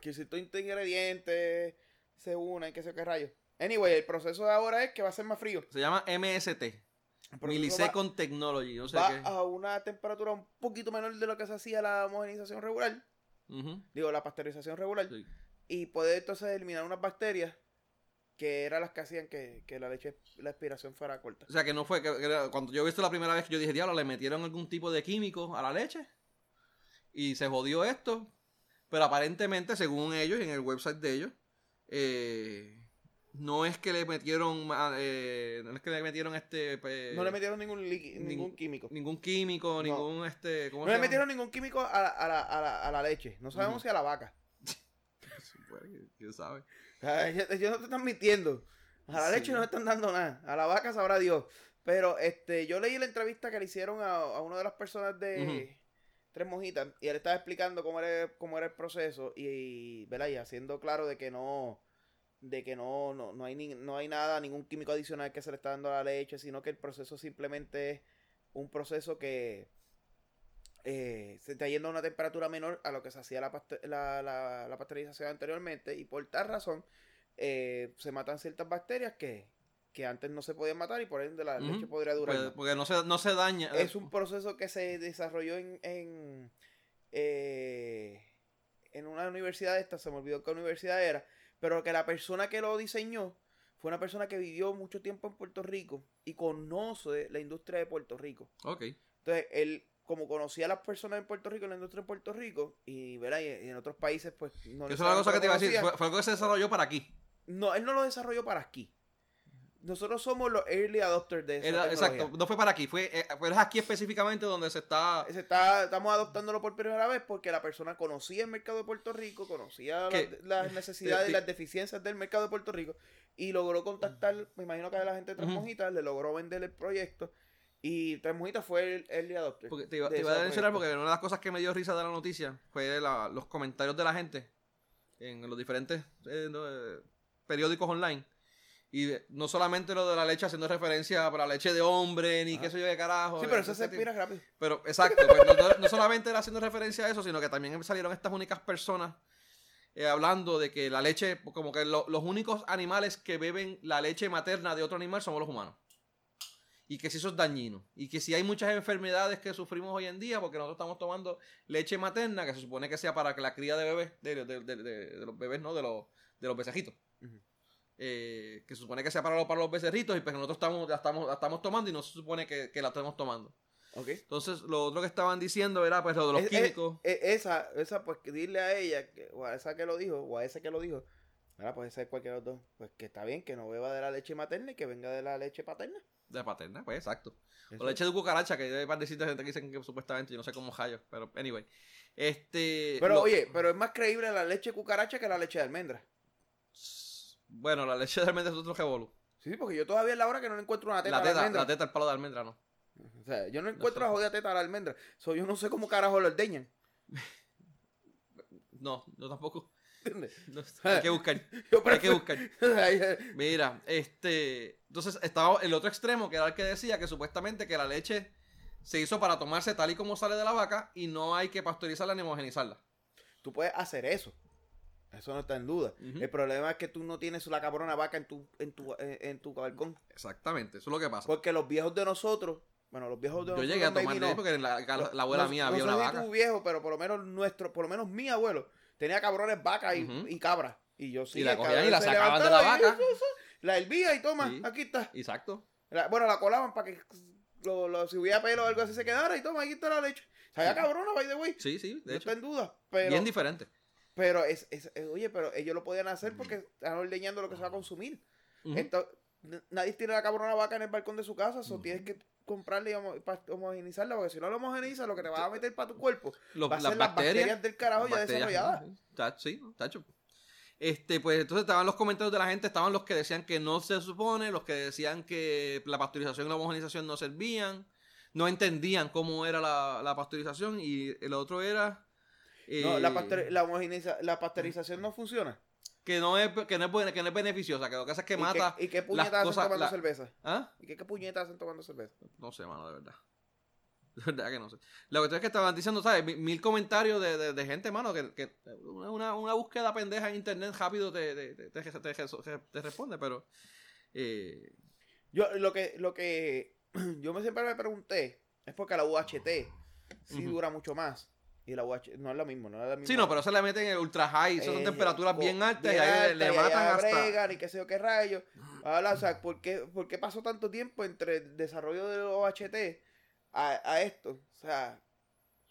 Que ciertos ingredientes se unen, que sé qué rayos. Anyway, el proceso de ahora es que va a ser más frío. Se llama MST. Millisecond Technology. No sé va a una temperatura un poquito menor de lo que se hacía la homogenización regular. Digo, la pasteurización regular. Y puede entonces eliminar unas bacterias que eran las que hacían que, la leche, la expiración fuera corta. O sea, que no fue, que, cuando yo he visto la primera vez que yo dije, diablo, le metieron algún tipo de químico a la leche y se jodió esto, pero aparentemente, según ellos, en el website de ellos, eh, no es que le metieron eh, no es que le metieron este no le metieron ningún ningún, químico. ningún químico ningún este no le metieron ningún químico a la, a la, a la, a la leche. No sabemos si a la vaca. [LAUGHS] Quién sabe. Ellos no te están mintiendo. A la leche no le están dando nada. A la vaca sabrá Dios. Pero este yo leí la entrevista que le hicieron a, a una de las personas de tres mojitas y él estaba explicando cómo era, cómo era el proceso y, ¿verdad? y haciendo claro de que no de que no, no, no, hay no hay nada, ningún químico adicional que se le está dando a la leche, sino que el proceso simplemente es un proceso que eh, se está yendo a una temperatura menor a lo que se hacía la, la, la, pasteurización anteriormente y por tal razón eh, se matan ciertas bacterias que, que antes no se podían matar y por ende la leche podría durar. Pues, porque no se, no se daña. Es un proceso que se desarrolló en, en, eh, en una universidad esta, se me olvidó qué universidad era, pero que la persona que lo diseñó fue una persona que vivió mucho tiempo en Puerto Rico y conoce la industria de Puerto Rico. Ok. Entonces, él, como conocía a las personas en Puerto Rico, en la industria de Puerto Rico, y, ¿verdad? y, en otros países, pues no Eso es una cosa que te iba a decir, fue, fue algo que se desarrolló para aquí. No, él no lo desarrolló para aquí nosotros somos los early adopters de eso. Exacto, no fue para aquí, fue, eh, es aquí específicamente donde se está... se está... Estamos adoptándolo por primera vez porque la persona conocía el mercado de Puerto Rico, conocía las, [LAUGHS] necesidades y las deficiencias del mercado de Puerto Rico y logró contactar, me imagino que a la gente de Tres le logró vender el proyecto y Tres fue el early adopter. Porque te iba, a mencionar porque una de las cosas que me dio risa de la noticia fue los comentarios de la gente en los diferentes eh, eh, periódicos online y no solamente lo de la leche haciendo referencia para la leche de hombre, ni qué sé yo de carajo. Sí, pero eso se expira rápido. Pero, exacto, pues, no, solamente era haciendo referencia a eso, sino que también salieron estas únicas personas eh, hablando de que la leche, como que los únicos animales que beben la leche materna de otro animal somos los humanos. Y que si eso es dañino. Y que si hay muchas enfermedades que sufrimos hoy en día, porque nosotros estamos tomando leche materna, que se supone que sea para la cría de bebés, de, de, los bebés, ¿no? De los, de los besajitos. Eh, que se supone que sea para los, para los becerritos y pues nosotros estamos, la, estamos, estamos tomando y no se supone que, la estemos tomando. Okay. Entonces, lo otro que estaban diciendo era pues lo de los químicos. esa, esa, pues dile a ella, o a esa que lo dijo, o a ese que lo dijo, Ahora puede ser cualquiera de los dos. Pues que está bien, que no beba de la leche materna y que venga de la leche paterna. De paterna, pues exacto. Eso. O leche de cucaracha, que hay partecitas de gente que dicen que supuestamente, yo no sé cómo hallo, pero anyway. Este. Pero lo- oye, pero es más creíble la leche cucaracha que la leche de almendra. Bueno, la leche de almendra es otro revolú. Sí, porque yo todavía es la hora que no encuentro una teta La teta, almendra. la teta, el palo de almendra, no. O sea, yo no encuentro sé. la jodida teta a la almendra. So, yo no sé cómo carajo lo ordeñan. [LAUGHS] No, yo tampoco. ¿Entiendes? [LAUGHS] No, [LAUGHS] hay que buscar. Hay que buscar. Mira, este. Entonces estaba el otro extremo, que era el que decía que supuestamente que la leche se hizo para tomarse tal y como sale de la vaca y no hay que pasteurizarla ni homogenizarla. Tú puedes hacer eso. Eso no está en duda. El problema es que tú no tienes la cabrona vaca en tu, en tu, en, en tu balcón. Exactamente, eso es lo que pasa. Porque los viejos de nosotros, bueno, los viejos de Yo nosotros. llegué a tomar no. porque la, la- la abuela No- mía había una vaca. tu viejo, pero por lo menos nuestro, por lo menos mi abuelo tenía cabrones vacas y, Ujú. y cabras. Y yo sí. Y la cogían y la sacaban de la y vaca. La hervía y toma, Sí. aquí está. Exacto. La- bueno, la colaban para que lo, lo- si hubiera pelo o algo así se quedara y toma, aquí está la leche. Sabía cabrona, by the way. Sí, sí, no de hecho. está en duda. Pero, Bien diferente. Pero es, es- eh, oye, pero ellos lo podían hacer porque están ordeñando lo que se va a consumir. N- nadie tiene la cabrona vaca en el balcón de su casa, o tienes que comprarle y homo- homogenizarla, porque si no lo homogenizas, lo que te vas a meter para tu cuerpo Los- va a las ser las bacterias. bacterias del carajo ya Bacterias, desarrolladas. Sí, tacho. Este, pues entonces estaban los comentarios de la gente, estaban los que decían que no se supone, los que decían que la pasteurización y la homogenización no servían, no entendían cómo era la, la pasteurización y el otro era No, eh, la, pasteur- la, pasteurización no funciona. que no es que no es que no es beneficiosa, que lo que hace es que ¿Y mata. ¿Y qué puñetas hacen tomando la- cerveza? ¿Ah? ¿Y qué, qué puñetas hacen tomando cerveza? No sé, mano, de verdad. [LAUGHS] De verdad que no sé. La cuestión es que estaban diciendo, ¿sabes? Mil, comentarios de, de- de gente, mano, que, que una, una- búsqueda pendeja en internet rápido te, te, te, responde, pero... eh, Yo lo que, lo que [CLEARS THROAT] yo me siempre me pregunté es porque la UHT sí dura mucho más. Y la UHT no es lo mismo, no es la misma. sí, no, pero se le meten en el ultra high, esas son Eh, temperaturas bien altas y ahí le- matan hasta... y qué sé yo qué rayos. Ahora, o sea, ¿por qué, por qué pasó tanto tiempo entre el desarrollo de OHT a, a esto? O sea,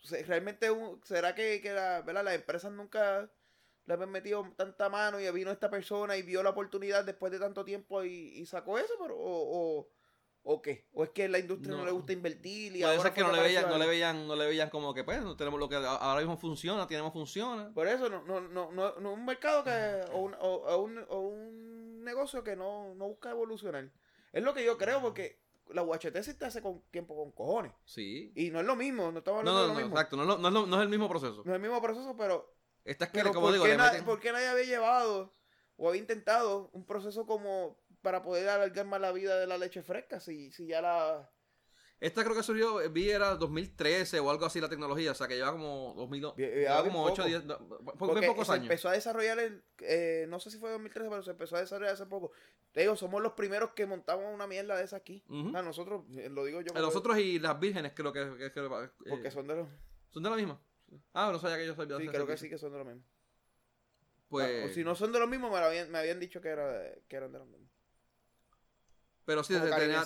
se- realmente un- será que, que la, ¿verdad? las empresas nunca le habían metido tanta mano y vino esta persona y vio la oportunidad después de tanto tiempo y, y sacó eso, pero o, o, o qué? ¿O es que la industria no, No. le gusta invertir y Puede ahora ser que no le, veían, no le veían, no le veían como que pues no tenemos lo que ahora mismo funciona, tenemos funciona. Por eso, no, no, no, no, no un mercado que, o, un, o, un, o un negocio que no, no busca evolucionar. Es lo que yo creo, porque la UHT existe hace con, tiempo con cojones. Sí. Y no es lo mismo, no estamos No, hablando no, de no, lo mismo. exacto, no, no es lo- no es el mismo proceso. No es el mismo proceso, pero, Esta es que, pero como ¿por, digo, qué le na- meten... por qué nadie había llevado o había intentado un proceso como para poder alargar más la vida de la leche fresca? Si, si ya la... Esta creo que surgió, eh, vi era 2013 o algo así la tecnología, o sea que lleva como 2000, Bien- lleva bien como poco. 8 10, no, po- Porque bien pocos se años. empezó a desarrollar, el, eh, no sé si fue 2013, pero se empezó a desarrollar hace poco. Te digo, somos los primeros que montamos una mierda de esa aquí. O sea, nosotros, eh, lo digo yo. Eh, porque- Los otros y las vírgenes creo que, que- que- eh, Porque son de los... son de la misma. Ah, no sabía que yo soy de Sí, creo que sí que son de los mismos. Pues, o si no son de los mismos, me, lo habían, me habían dicho que, era, que eran de los mismos. Pero sí,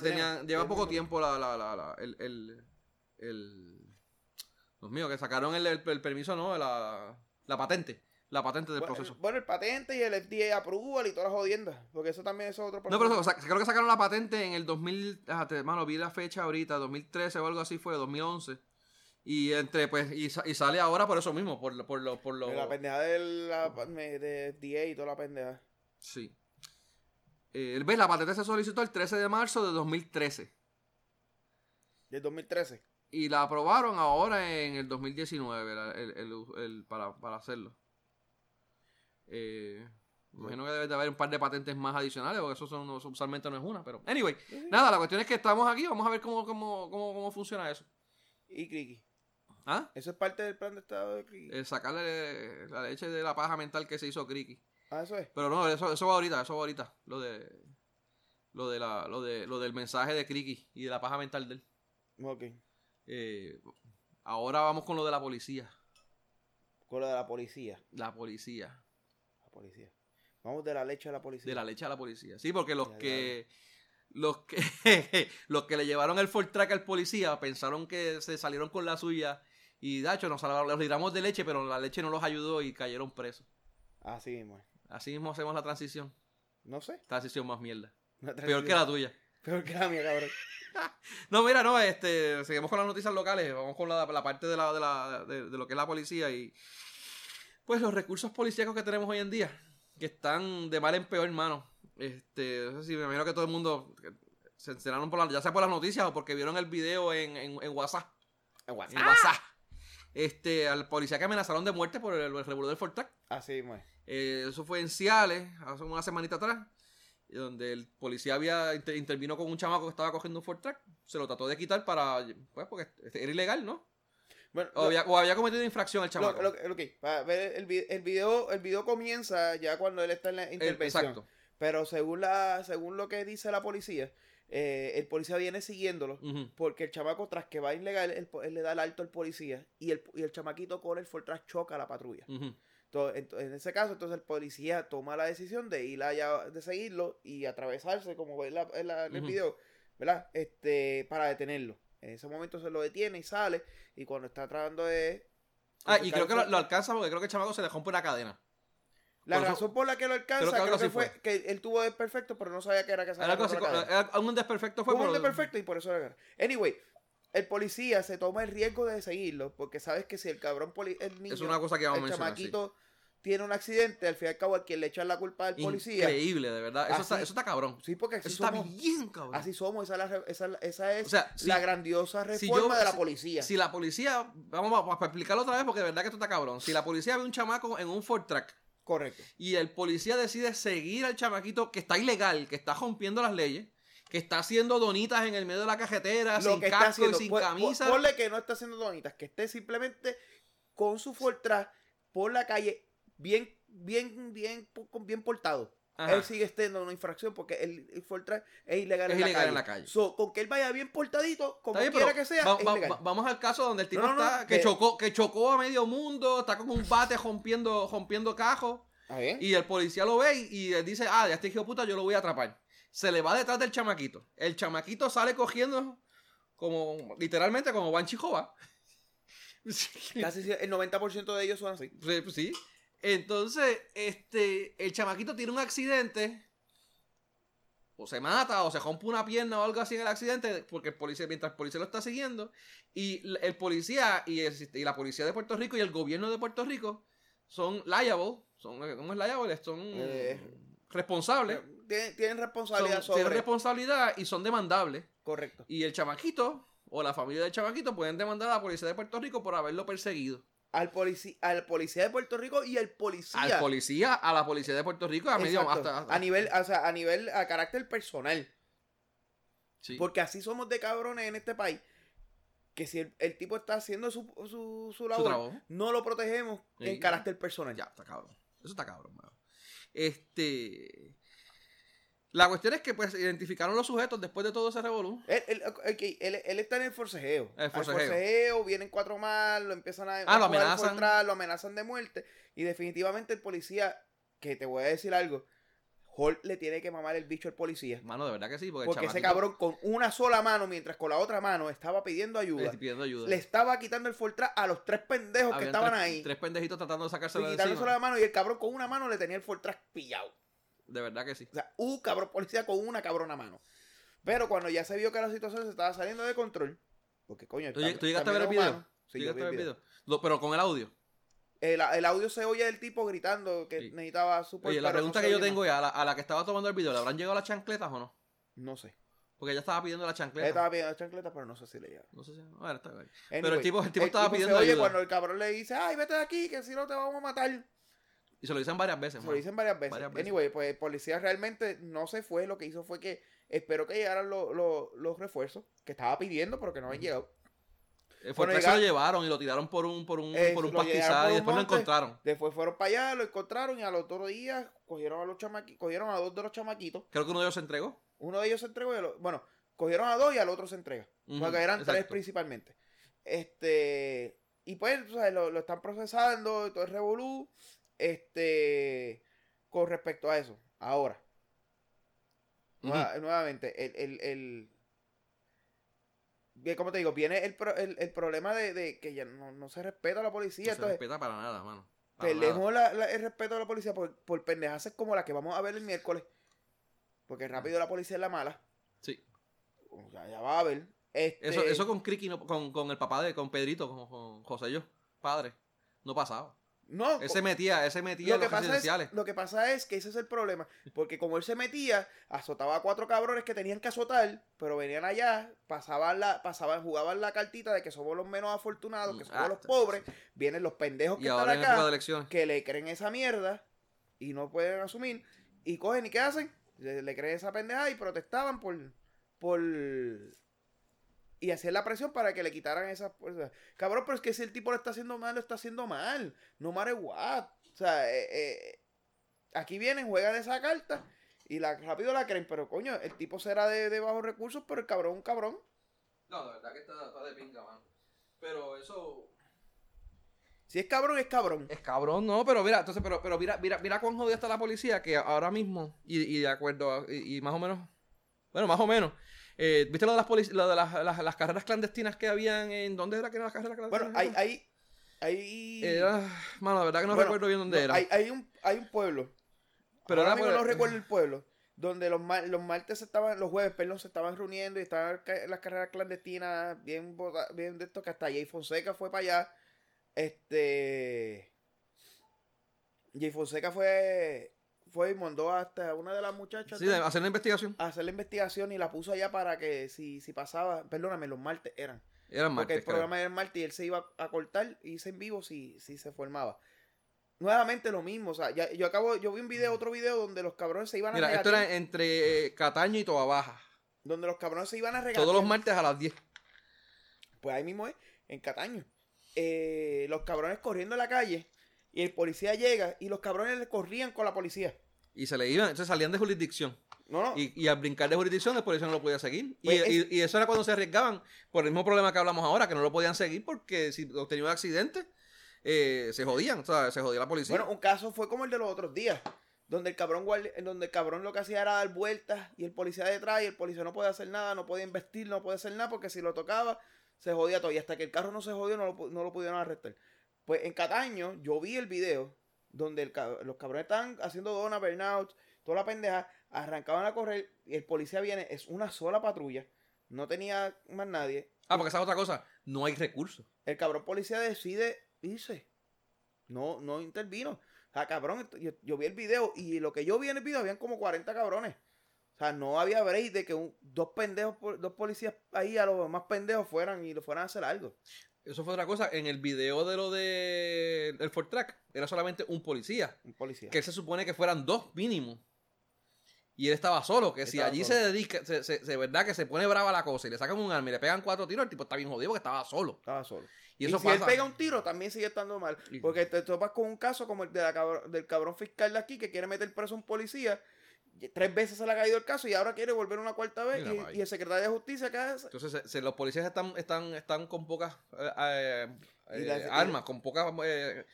tenía, lleva del poco tiempo la, la, la, la- el, el, el, Dios mío, que sacaron el, el- permiso, ¿no? La, la patente, la patente del Bueno, proceso. bueno, el patente y el FDA approval y todas las jodiendas. Porque eso también es otro No, proceso. pero o sea, creo que sacaron la patente en el 2000, déjate, hermano, vi la fecha ahorita, 2013 o algo así fue, 2011. Y entre, pues, y, y sale ahora por eso mismo, por, lo- por lo, por lo, De la pendeja de la de FDA y toda la pendeja. sí. Eh, ¿Ves? La patente se solicitó el 13 de marzo de 2013. Del 2013. Y la aprobaron ahora en el 2019 la- el, el- el- para, para hacerlo. Eh, me imagino que debe de haber un par de patentes más adicionales, porque eso son, no- usualmente no es una. Pero, anyway, nada, la cuestión es que estamos aquí, vamos a ver cómo, cómo, cómo, cómo funciona eso. Y Criki. ¿Ah? Eso es parte del plan de estado de Criki. Eh, sacarle la leche de la paja mental que se hizo Criqui. Ah, eso es. Pero no, eso, eso va ahorita, eso va ahorita. Lo de. Lo de la, lo de, lo del mensaje de Criqui y de la paja mental de él. Ok. Eh, ahora vamos con lo de la policía. Con lo de la policía. La policía. La policía. Vamos de la leche a la policía. De la leche a la policía. Sí, porque los que. Los que, [LAUGHS] los que le llevaron el Ford Track al policía pensaron que se salieron con la suya y, de hecho, nos salvaron, los libramos de leche, pero la leche no los ayudó y cayeron presos. Así mismo. Así mismo hacemos la transición. No sé. Transición más mierda. Peor que la tuya. Peor que la mía, cabrón. [LAUGHS] No, mira, no, este, seguimos con las noticias locales, vamos con la, la parte de, la, de, la, de, de lo que es la policía y pues los recursos policíacos que tenemos hoy en día, que están de mal en peor, hermano. Este, no sé si me imagino que todo el mundo se enteraron por la, ya sea por las noticias o porque vieron el video en, en, en WhatsApp. En En WhatsApp. Este, al policía que amenazaron de muerte por el, el revolú del Fort Track. Así es. Eh, eso fue en Ciales, hace una semanita atrás, donde el policía había inter- intervino con un chamaco que estaba cogiendo un Ford Track, se lo trató de quitar para, pues, porque era ilegal, ¿no? Bueno, O lo- había, o había cometido infracción el chamaco. lo, lo que- para ver el, vi- el video, el video comienza ya cuando él está en la El- intervención. exacto. Pero según la, según lo que dice la policía, eh, el policía viene siguiéndolo. Porque el chamaco, tras que va ilegal, él, le da el alto al policía. Y el, y el chamaquito con el Fortran choca a la patrulla. Entonces, ento- en ese caso, entonces el policía toma la decisión de ir allá, de seguirlo y atravesarse, como ve en, la- en la- en el video, ¿verdad? Este, para detenerlo. En ese momento se lo detiene y sale. Y cuando está tratando de. Ah, y creo que lo, alcanza porque creo que el chamaco se le rompe una cadena. La razón por la que lo alcanza, creo que creo que, fue, fue. que él tuvo desperfecto, pero no sabía que era que se Era algo así, era un desperfecto fue un desperfecto y por eso agarra. Anyway, el policía se toma el riesgo de seguirlo porque sabes que si el cabrón poli el niño, Es una cosa que vamos a el mencionar. sí. chamaquito tiene un accidente, al fin y al cabo a quien le echan la culpa al policía. Increíble, de verdad. Eso, está, eso está cabrón. Sí, porque así Eso está somos. bien cabrón. Así somos, esa, es la re- esa, esa es O sea, si- la grandiosa si reforma yo- de la si- policía. Si la policía, vamos a, a explicarlo otra vez porque de verdad que esto está cabrón. Si la policía ve un chamaco en un Ford Track Correcto. y el policía decide seguir al chamaquito que está ilegal, que está rompiendo las leyes, que está haciendo donitas en el medio de la cajetera, Lo sin que está casco haciendo, y sin pon- camisa. pon- ponle que no está haciendo donitas, que esté simplemente con su Fortran por la calle, bien, bien, bien, bien portado. Ajá. Él sigue estando en una infracción porque el, el Fortran es ilegal, Es en, la ilegal calle. en la calle. So, con que él vaya bien portadito, como bien, quiera que sea, va- es va- vamos al caso donde el tipo No, no, no, está, que que- chocó, que chocó a medio mundo, está con un bate rompiendo, rompiendo cajos, y el policía lo ve y, y él dice, ah, ya este hijo puta yo lo voy a atrapar. Se le va detrás del chamaquito. El chamaquito sale cogiendo como, literalmente como Banshee. [LAUGHS] Casi si- el 90% de ellos son así. Sí, pues sí. Entonces, este, el chamaquito tiene un accidente. O se mata, o se rompe una pierna o algo así en el accidente, porque el policía, mientras el policía lo está siguiendo, y el policía y, el- y la policía de Puerto Rico y el gobierno de Puerto Rico son liable, son, ¿cómo es liable? Son Eh, responsables, Tienen, tienen son- responsabilidad sobre. tienen responsabilidad y son demandables. Correcto. Y el chamaquito, o la familia del chamaquito, pueden demandar a la policía de Puerto Rico por haberlo perseguido. Al, polici al policía de Puerto Rico y al policía. Al policía, a la policía de Puerto Rico, a medio hasta, hasta- A nivel, o sea, a nivel, a carácter personal. Sí. Porque así somos de cabrones en este país. Que si el, el tipo está haciendo su, su, su labor, no lo protegemos Sí. en carácter personal. Ya, está cabrón. Eso está cabrón, mano. Este. La cuestión es que pues identificaron los sujetos después de todo ese revolú. Él, él- ok, él- él está en el forcejeo. El Al forcejeo. forcejeo, vienen cuatro más, lo empiezan a, Ah, a lo amenazan. lo amenazan de muerte. Y definitivamente el policía, que te voy a decir algo, Holt le tiene que mamar el bicho al policía. Mano, de verdad que sí, porque, Porque ese cabrón con una sola mano, mientras con la otra mano estaba pidiendo ayuda, pidiendo ayuda. le estaba quitando el Fortran a los tres pendejos que estaban tres, ahí. Tres pendejitos tratando de sacárselo de encima. la mano y el cabrón con una mano le tenía el Fortran pillado. De verdad que sí. O sea, un cabrón policía con una cabrona mano. Pero cuando ya se vio que la situación se estaba saliendo de control, porque coño, ¿Tú, tú llegaste a ver el video? humano. ¿Tú Sí, yo llegaste vi a el ver el video. video? Lo- pero con el audio. El, el audio se oye del tipo gritando que Sí. necesitaba su Oye, la pregunta que yo tengo es, a la, a la que estaba tomando el video, ¿le habrán llegado las chancletas o no? No sé. Porque ella estaba pidiendo las Él chancletas. estaba pidiendo chancletas, pero no sé si le llega. No sé si... Bueno, está bien. Anyway, Pero el tipo, el tipo estaba pidiendo se oye ayuda. cuando el cabrón le dice, ay, vete de aquí, que si no te vamos a matar. Y se lo dicen varias veces. Se lo dicen varias veces. Varias veces. Anyway, pues el policía realmente no se fue. Lo que hizo fue que esperó que llegaran lo- lo- los refuerzos que estaba pidiendo, pero que no habían llegado. Bueno, Fortran se lo llevaron y lo tiraron por un, por un, Eh, por un pastizal por y un después lo encontraron. Después fueron para allá, lo encontraron y al otro día cogieron a los chamaquitos, cogieron a dos de los chamaquitos. Creo que uno de ellos se entregó. Uno de ellos se entregó y el o- bueno, cogieron a dos y al otro se entrega. Ujú, porque eran tres principalmente. Este, y pues, tú sabes, lo, lo están procesando, todo el revolú. Este, con respecto a eso. Ahora, nuevamente, el, el, el como te digo, viene el, pro- el, el problema de, de que ya no, no se respeta a la policía. No se respeta para nada, mano. Para perdemos la- la- el respeto a la policía por, por pendejaces como la que vamos a ver el miércoles. Porque rápido la policía es la mala. Sí. O sea, ya va a ver. Este, Eso, eso con Criqui, no- con, con el papá de, con Pedrito, con, con José yo, padre, no pasaba. No, Ese metía, ese metía lo en que, los pasa es, lo que pasa es que ese es el problema. Porque como él se metía, azotaba a cuatro cabrones que tenían que azotar, pero venían allá, pasaban la, pasaban, jugaban la cartita de que somos los menos afortunados, que somos Ah, los pobres, vienen los pendejos que están acá, que le creen esa mierda y no pueden asumir, y cogen y ¿qué hacen? Le, le creen esa pendeja y protestaban por, por y hacían la presión para que le quitaran esas cosas. Cabrón, pero es que si el tipo lo está haciendo mal, lo está haciendo mal. No matter what. O sea, eh, eh, aquí vienen, juegan esa carta y la, rápido la creen. Pero coño, el tipo será de, de bajos recursos, pero el cabrón es un cabrón. No, de verdad que está, está de pinga, mano. Pero eso. Si es cabrón, es cabrón. Es cabrón, no, pero mira, entonces, pero, pero mira, mira, mira cuán jodida está la policía, que ahora mismo, y, y de acuerdo, a- y, y más o menos, bueno, más o menos, eh, ¿viste lo de las lo de las, las, las carreras clandestinas que habían en, ¿dónde era que eran las carreras clandestinas? Bueno, hay, hay, hay, Era, mano, la verdad que no Bueno, recuerdo bien dónde no, era. Hay, hay un, hay un pueblo. pero Ahora mismo no recuerdo el pueblo. Donde los, mar- los martes se estaban, los jueves, perdón, se estaban reuniendo y estaban las carreras clandestinas bien, bien de esto, que hasta Jay Fonseca fue para allá. Este. Jay Fonseca fue. Fue y mandó hasta una de las muchachas Sí, de hacer una investigación. a hacer la investigación y la puso allá para que si, si pasaba. Perdóname, los martes eran. Eran Porque martes, el creo. programa era el martes y él se iba a cortar y hice en vivo si, si se formaba. Nuevamente lo mismo, o sea, ya- yo acabo, yo vi un video, otro video donde los cabrones se iban a Mira, esto regatear, era entre eh, Cataño y Toa Baja. donde los cabrones se iban a regatear. Todos los martes a las 10. Pues ahí mismo es, en Cataño. Eh, los cabrones corriendo en la calle y el policía llega y los cabrones le corrían con la policía. Y se le iban, entonces salían de jurisdicción. No, no. Y, y al brincar de jurisdicción, el policía no lo podía seguir. Y, Pues es- y- y eso era cuando se arriesgaban por el mismo problema que hablamos ahora, que no lo podían seguir porque si tenían un accidente, eh, se jodían, o sea, se jodía la policía. Bueno, un caso fue como el de los otros días, donde el cabrón donde el cabrón lo que hacía era dar vueltas y el policía detrás y el policía no podía hacer nada, no podía investir, no podía hacer nada porque si lo tocaba se jodía todo y hasta que el carro no se jodió no lo, no lo pudieron arrestar. Pues en Cataño yo vi el video donde el los cabrones estaban haciendo dona, burnout, toda la pendeja, arrancaban a correr y el policía viene, es una sola patrulla, no tenía más nadie. ah, porque esa es otra cosa, no hay recursos. El cabrón policía decide irse. No, no intervino. O sea, cabrón, yo, yo vi el video y lo que yo vi en el video habían como 40 cabrones. O sea, no había break de que un- dos pendejos, dos policías ahí a los más pendejos fueran y lo fueran a hacer algo. Eso fue otra cosa. En el video de lo de el Ford Track, era solamente un policía. Un policía. Que él se supone que fueran dos mínimo. Y él estaba solo, que si allí solo. se dedica, se, se- se- verdad que se pone brava la cosa y le sacan un arma y le pegan cuatro tiros, el tipo está bien jodido porque estaba solo. Estaba solo. Y Y, eso si pasa. él pega un tiro, también sigue estando mal. Porque te topas con un caso como el de la del cabrón fiscal de aquí que quiere meter preso a un policía. Tres veces se le ha caído el caso y ahora quiere volver una cuarta vez. Y-. Y, el secretario de justicia acá es- Entonces se- se- los policías están, están, están con pocas eh, eh, eh, armas, con pocas eh,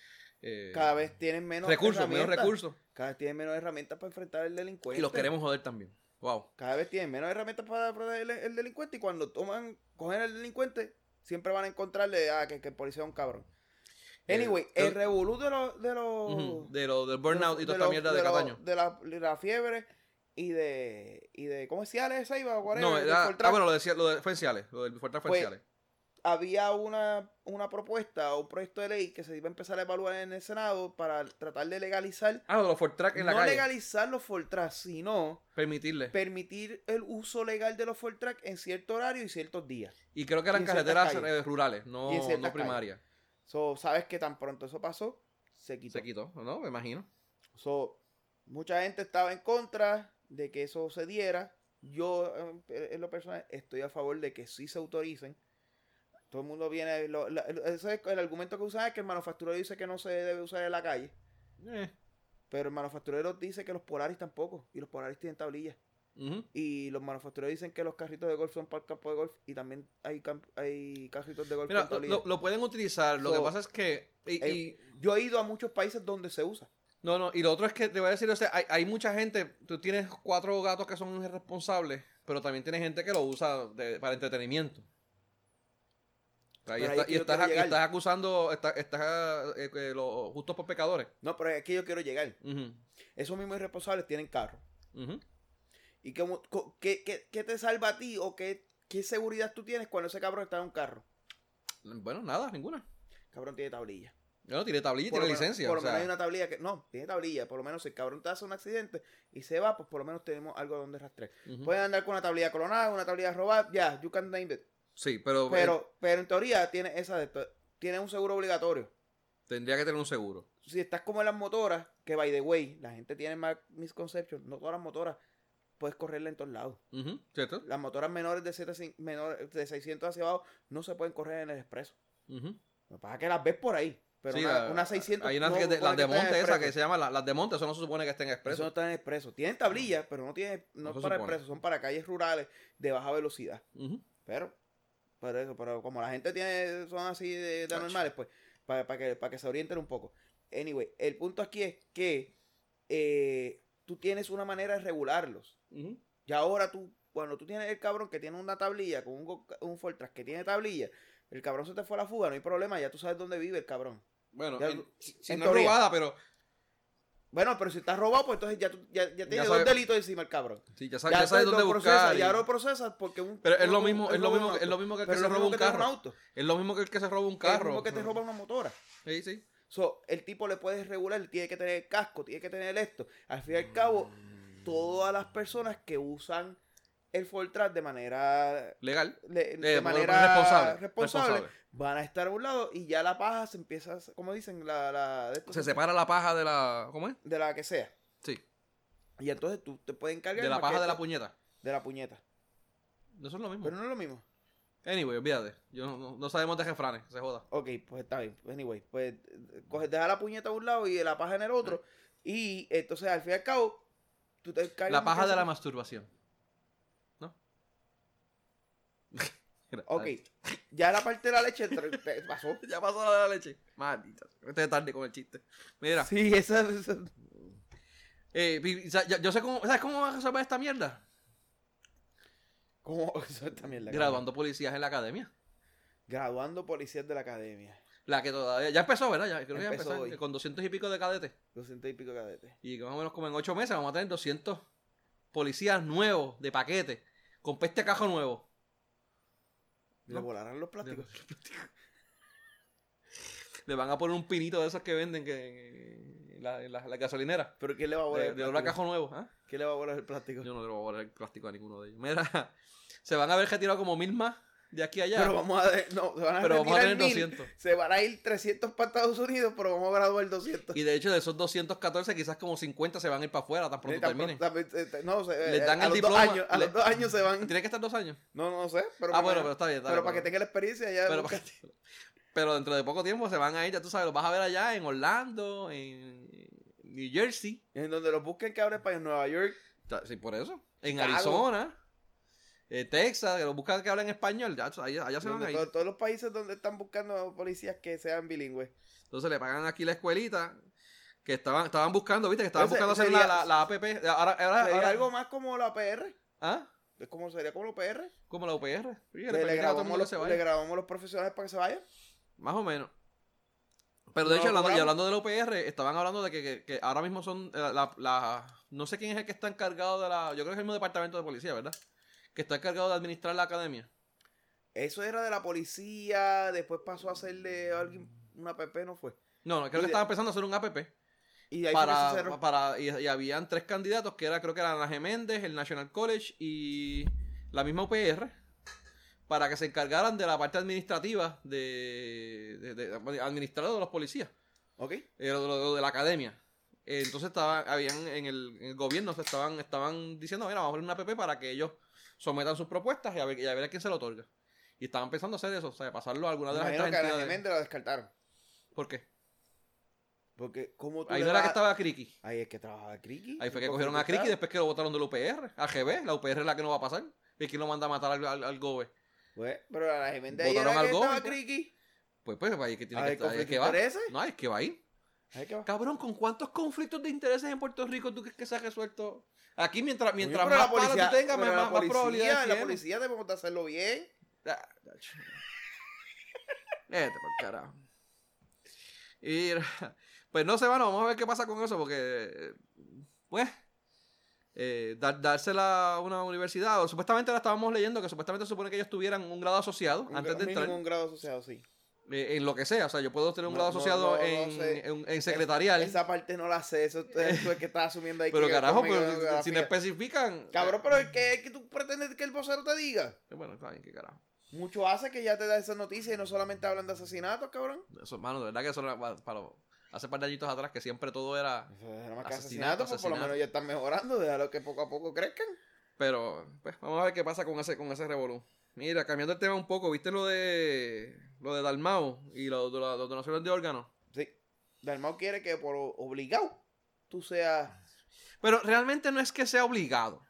eh, cada vez tienen menos recursos, menos recursos. Cada vez tienen menos herramientas para enfrentar al delincuente. Y los queremos joder también. Wow. Cada vez tienen menos herramientas para proteger el, el delincuente y cuando toman, cogen al delincuente, siempre van a encontrarle ah, que, que el policía es un cabrón. Eh, Anyway, el- el revolú de los... De los De lo del burnout de y toda esta mierda de, Cataño. De la, de la fiebre y de... Y de ¿Cómo decía esa iba? No, era, ah, bueno, lo decía, lo de, fue en Ciales, lo del fue en Pues, Ciales. Había una, una propuesta o un proyecto de ley que se iba a empezar a evaluar en el Senado para tratar de legalizar... Ah, los Ford Track en la no calle. legalizar los Fortras, sino Permitirle. permitir el uso legal de los Fortrack en cierto horario y ciertos días. Y creo que eran carreteras eh, rurales, no, no primarias. So, sabes que tan pronto eso pasó, se quitó. Se quitó, ¿no? Me imagino. So, mucha gente estaba en contra de que eso se diera. Yo, eh, en lo personal, estoy a favor de que sí se autoricen. Todo el mundo viene. lo- la- ese es el argumento que usan es que el manufacturero dice que no se debe usar en la calle. Eh, Pero el manufacturero dice que los Polaris tampoco. Y los Polaris tienen tablillas. Y los manufactureros dicen que los carritos de golf son para el campo de golf. Y también hay, hay carritos de golf Mira, lo, lo- pueden utilizar. Lo que pasa es que. y- eh, y- Yo he ido a muchos países donde se usa. no, no. Y lo otro es que te voy a decir, o sea, hay, hay mucha gente. Tú tienes cuatro gatos que son irresponsables, pero también tienes gente que lo usa de- para entretenimiento. Ahí está- es que y, estás, acusando, estás, estás, eh, eh, los justos por pecadores. No, pero es que yo quiero llegar. Esos mismos irresponsables tienen carro. ¿Y cómo- qué, qué- qué te salva a ti o qué, qué seguridad tú tienes cuando ese cabrón está en un carro? Bueno, nada, ninguna. Cabrón tiene tablilla. No tiene tablilla y tiene menos- licencia. Por lo menos hay una tablilla que. No, tiene tablilla. Por lo menos si el cabrón te hace un accidente y se va, pues por lo menos tenemos algo donde rastrear. ujú. Pueden andar con una tablilla clonada, una tablilla robada, ya, you can name it. Sí, pero, eh, Pero, pero en teoría tiene esa de tiene un seguro obligatorio. tendría que tener un seguro. Si estás como en las motoras, que by the way, la gente tiene más misconceptions, no todas las motoras puedes correrla en todos lados. Las motoras menores de, 7, menores de 600 hacia abajo no se pueden correr en el expreso. Lo que pasa es que las ves por ahí. Pero Sí, una, una 600 Hay unas no las de monte, expreso. que se llaman la- las de monte, eso no se supone que estén Eso no expresos. está en expreso. Tienen tablillas, pero no tiene, no, No para expreso, son para calles rurales de baja velocidad. Pero, pero eso, pero como la gente tiene, son así de, de normales, pues, para, para que, para que se orienten un poco. Anyway, el punto aquí es que eh, tú tienes una manera de regularlos. Y ahora tú, cuando tú tienes el cabrón que tiene una tablilla, con un, un Fortran que tiene tablilla, el cabrón se te fue a la fuga, no hay problema, ya tú sabes dónde vive el cabrón. Bueno, Ya- en- si si en no es robada, pero Bueno, pero si está robado, pues entonces ya, tú, ya, ya tiene sabe- dos delitos encima el cabrón. sí, ya sabes, ya sabes dónde buscar. y- ya lo procesas porque un... Pero es lo mismo, es lo mismo, es lo mismo que el que se roba un carro. Es lo mismo que el que se roba un Es lo carro. mismo que te roba una motora. Sí, sí. So, el tipo le puedes regular, tiene que tener el casco, tiene que tener esto. Al fin y al cabo, todas las personas que usan el Fortran de manera Legal. de, Eh, de manera responsable, responsable, responsable. van a estar a un lado y ya la paja se empieza, como dicen, la, la de, Se se- separa la paja de la. ¿Cómo es? de la que sea. Sí. Y entonces tú te puedes encargar De la paja de la puñeta. de la puñeta. Eso es lo mismo. Pero no es lo mismo. Anyway, olvídate. Yo no, no- no sabemos de refranes, se joda. Ok, pues está bien. Anyway, pues coges, deja la puñeta a un lado y la paja en el otro. Y entonces, al fin y al cabo, tú te encargas La paja de la masturbación. ¿No? [LAUGHS] Ok, ya la parte de la leche te- te pasó. [LAUGHS] Ya pasó la de la leche. Maldita. Estoy tarde con el chiste. Mira, Sí, esa, esa- eh, yo, yo sé cómo. ¿Sabes cómo va a resolver esta mierda? ¿Cómo? [LAUGHS] Eso es también la Graduando policías en la academia. Graduando policías de la academia. La que todavía. Ya empezó, ¿verdad? Ya, creo que ya Empezó hoy. Con 200 y pico de cadetes. 200 y pico cadetes. Y más o menos como en 8 meses vamos a tener 200 policías nuevos de paquete. Con peste cajo nuevo. Le No. volarán los plásticos. [LAUGHS] Le van a poner un pinito de esos que venden que la, la- la gasolinera. ¿Pero quién le va a volar De, el de olor a plástico? cajo nuevo. ¿ah? ¿Quién le va a volar el plástico? Yo no le voy a borrar el plástico a ninguno de ellos. Mira, [LAUGHS] se van a ver retirado como mil más de aquí a allá. Pero vamos a, de- no, se van a, Pero vamos a tener mil. 200. Se van a ir 300 para Estados Unidos, pero vamos a graduar 200. Y de hecho, de esos 214, quizás como 50 se van a ir para afuera tan pronto Eh, terminen. eh, no, se- Les eh, dan a el los diploma, Dos años, a le- los dos años se van. Tiene que estar dos años. No, no sé. Pero Ah, bueno, pero está bien. está Pero bien, para que tenga la experiencia ya. pero, busca- [LAUGHS] [LAUGHS] pero dentro de poco tiempo se van a ir, ya tú sabes, los vas a ver allá en Orlando, en New Jersey. En donde los busquen que hablen español. Nueva York. Sí, por eso. En. Arizona, eh, Texas, que los buscan que hablen español, ya, allá, allá se van a ir. to- todos los países donde están buscando policías que sean bilingües. Entonces le pagan aquí la escuelita, que estaban, estaban buscando, viste, que estaban buscando hacer la, la, la APP. Ahora, ahora, Sería ahora- algo más como la PR. ¿Ah? Es como sería como la PR. Como la UPR. Sí, le grabamos los, se le grabamos los profesionales para que se vayan. Más o menos. Pero de No hecho, hablando, y hablando de la UPR, estaban hablando de que, que- que ahora mismo son eh, la, la- No sé quién es el que está encargado de la... Yo creo que es el mismo departamento de policía, ¿verdad? Que está encargado de administrar la academia. Eso era de la policía, después pasó a ser de alguien, una PP, no fue. No, no, creo Y que de- estaban empezando a hacer un APP. Y de ahí que se Para, cerró. para, y, y habían tres candidatos, que era creo que eran Ana Méndez, el National College y la misma UPR, para que se encargaran de la parte administrativa de, de, de- de administrar de los policías. ¿Ok? eh, lo, lo de la academia. Eh, entonces estaban, habían en el, en el gobierno se estaban, estaban diciendo, mira, vamos a poner una APP para que ellos sometan sus propuestas y a ver, y a ver a quién se lo otorga. Y estaban pensando hacer eso, o sea, pasarlo a alguna de las Imagino estas que a la lo descartaron. ¿Por qué? Porque, ¿cómo tú Ahí no era que estaba Criki. Ahí es que trabajaba Criki. Ahí fue que ¿Por cogieron a está? después que lo votaron del UPR, a GB. La UPR es la que no va a pasar. ¿Y quién lo manda a matar al, al, al GOBE? Pues, pero la ahí Votaron era al estaba pues. Criki. Pues, pues, ahí es que tiene que estar. ahí es que va. de. No, es que va ahí. Ahí que va. Cabrón, ¿con cuántos conflictos de intereses en Puerto Rico tú crees que se ha resuelto? Aquí, mientras, mientras pero más palas tú tengas, más, la más policía, probabilidades La policía debemos de hacerlo bien. Ah, Este por carajo. Y pues no sé, bueno, vamos a ver qué pasa con eso, porque pues eh, dar- dársela a una universidad, o supuestamente la estábamos leyendo, que supuestamente se supone que ellos tuvieran un grado asociado Un antes de entrar. un grado asociado, sí. eh, en lo que sea, o sea, yo puedo tener un No, grado no, asociado no, en, en- en secretarial. Esa parte no la sé, eso es [LAUGHS] que estás asumiendo ahí. pero que carajo, pero si- no especifican. Cabrón, pero es que, es que tú pretendes que el vocero te diga. eh, bueno, está bien, qué carajo. Mucho hace que ya te da esa noticia y no solamente hablan de asesinatos, cabrón. Eso, mano, de verdad que eso para, para los- hace par de añitos atrás que siempre todo era. Nada más Asesinato, asesinatos, pues por lo asesinato. menos ya están mejorando, déjalo que poco a poco crezcan. Pero, pues, vamos a ver qué pasa con ese, con ese revolú. Mira, cambiando el tema un poco, ¿viste lo de lo de Dalmau y de las donaciones de órganos? Sí. Dalmau quiere que por obligado tú seas. Pero realmente no es que sea obligado.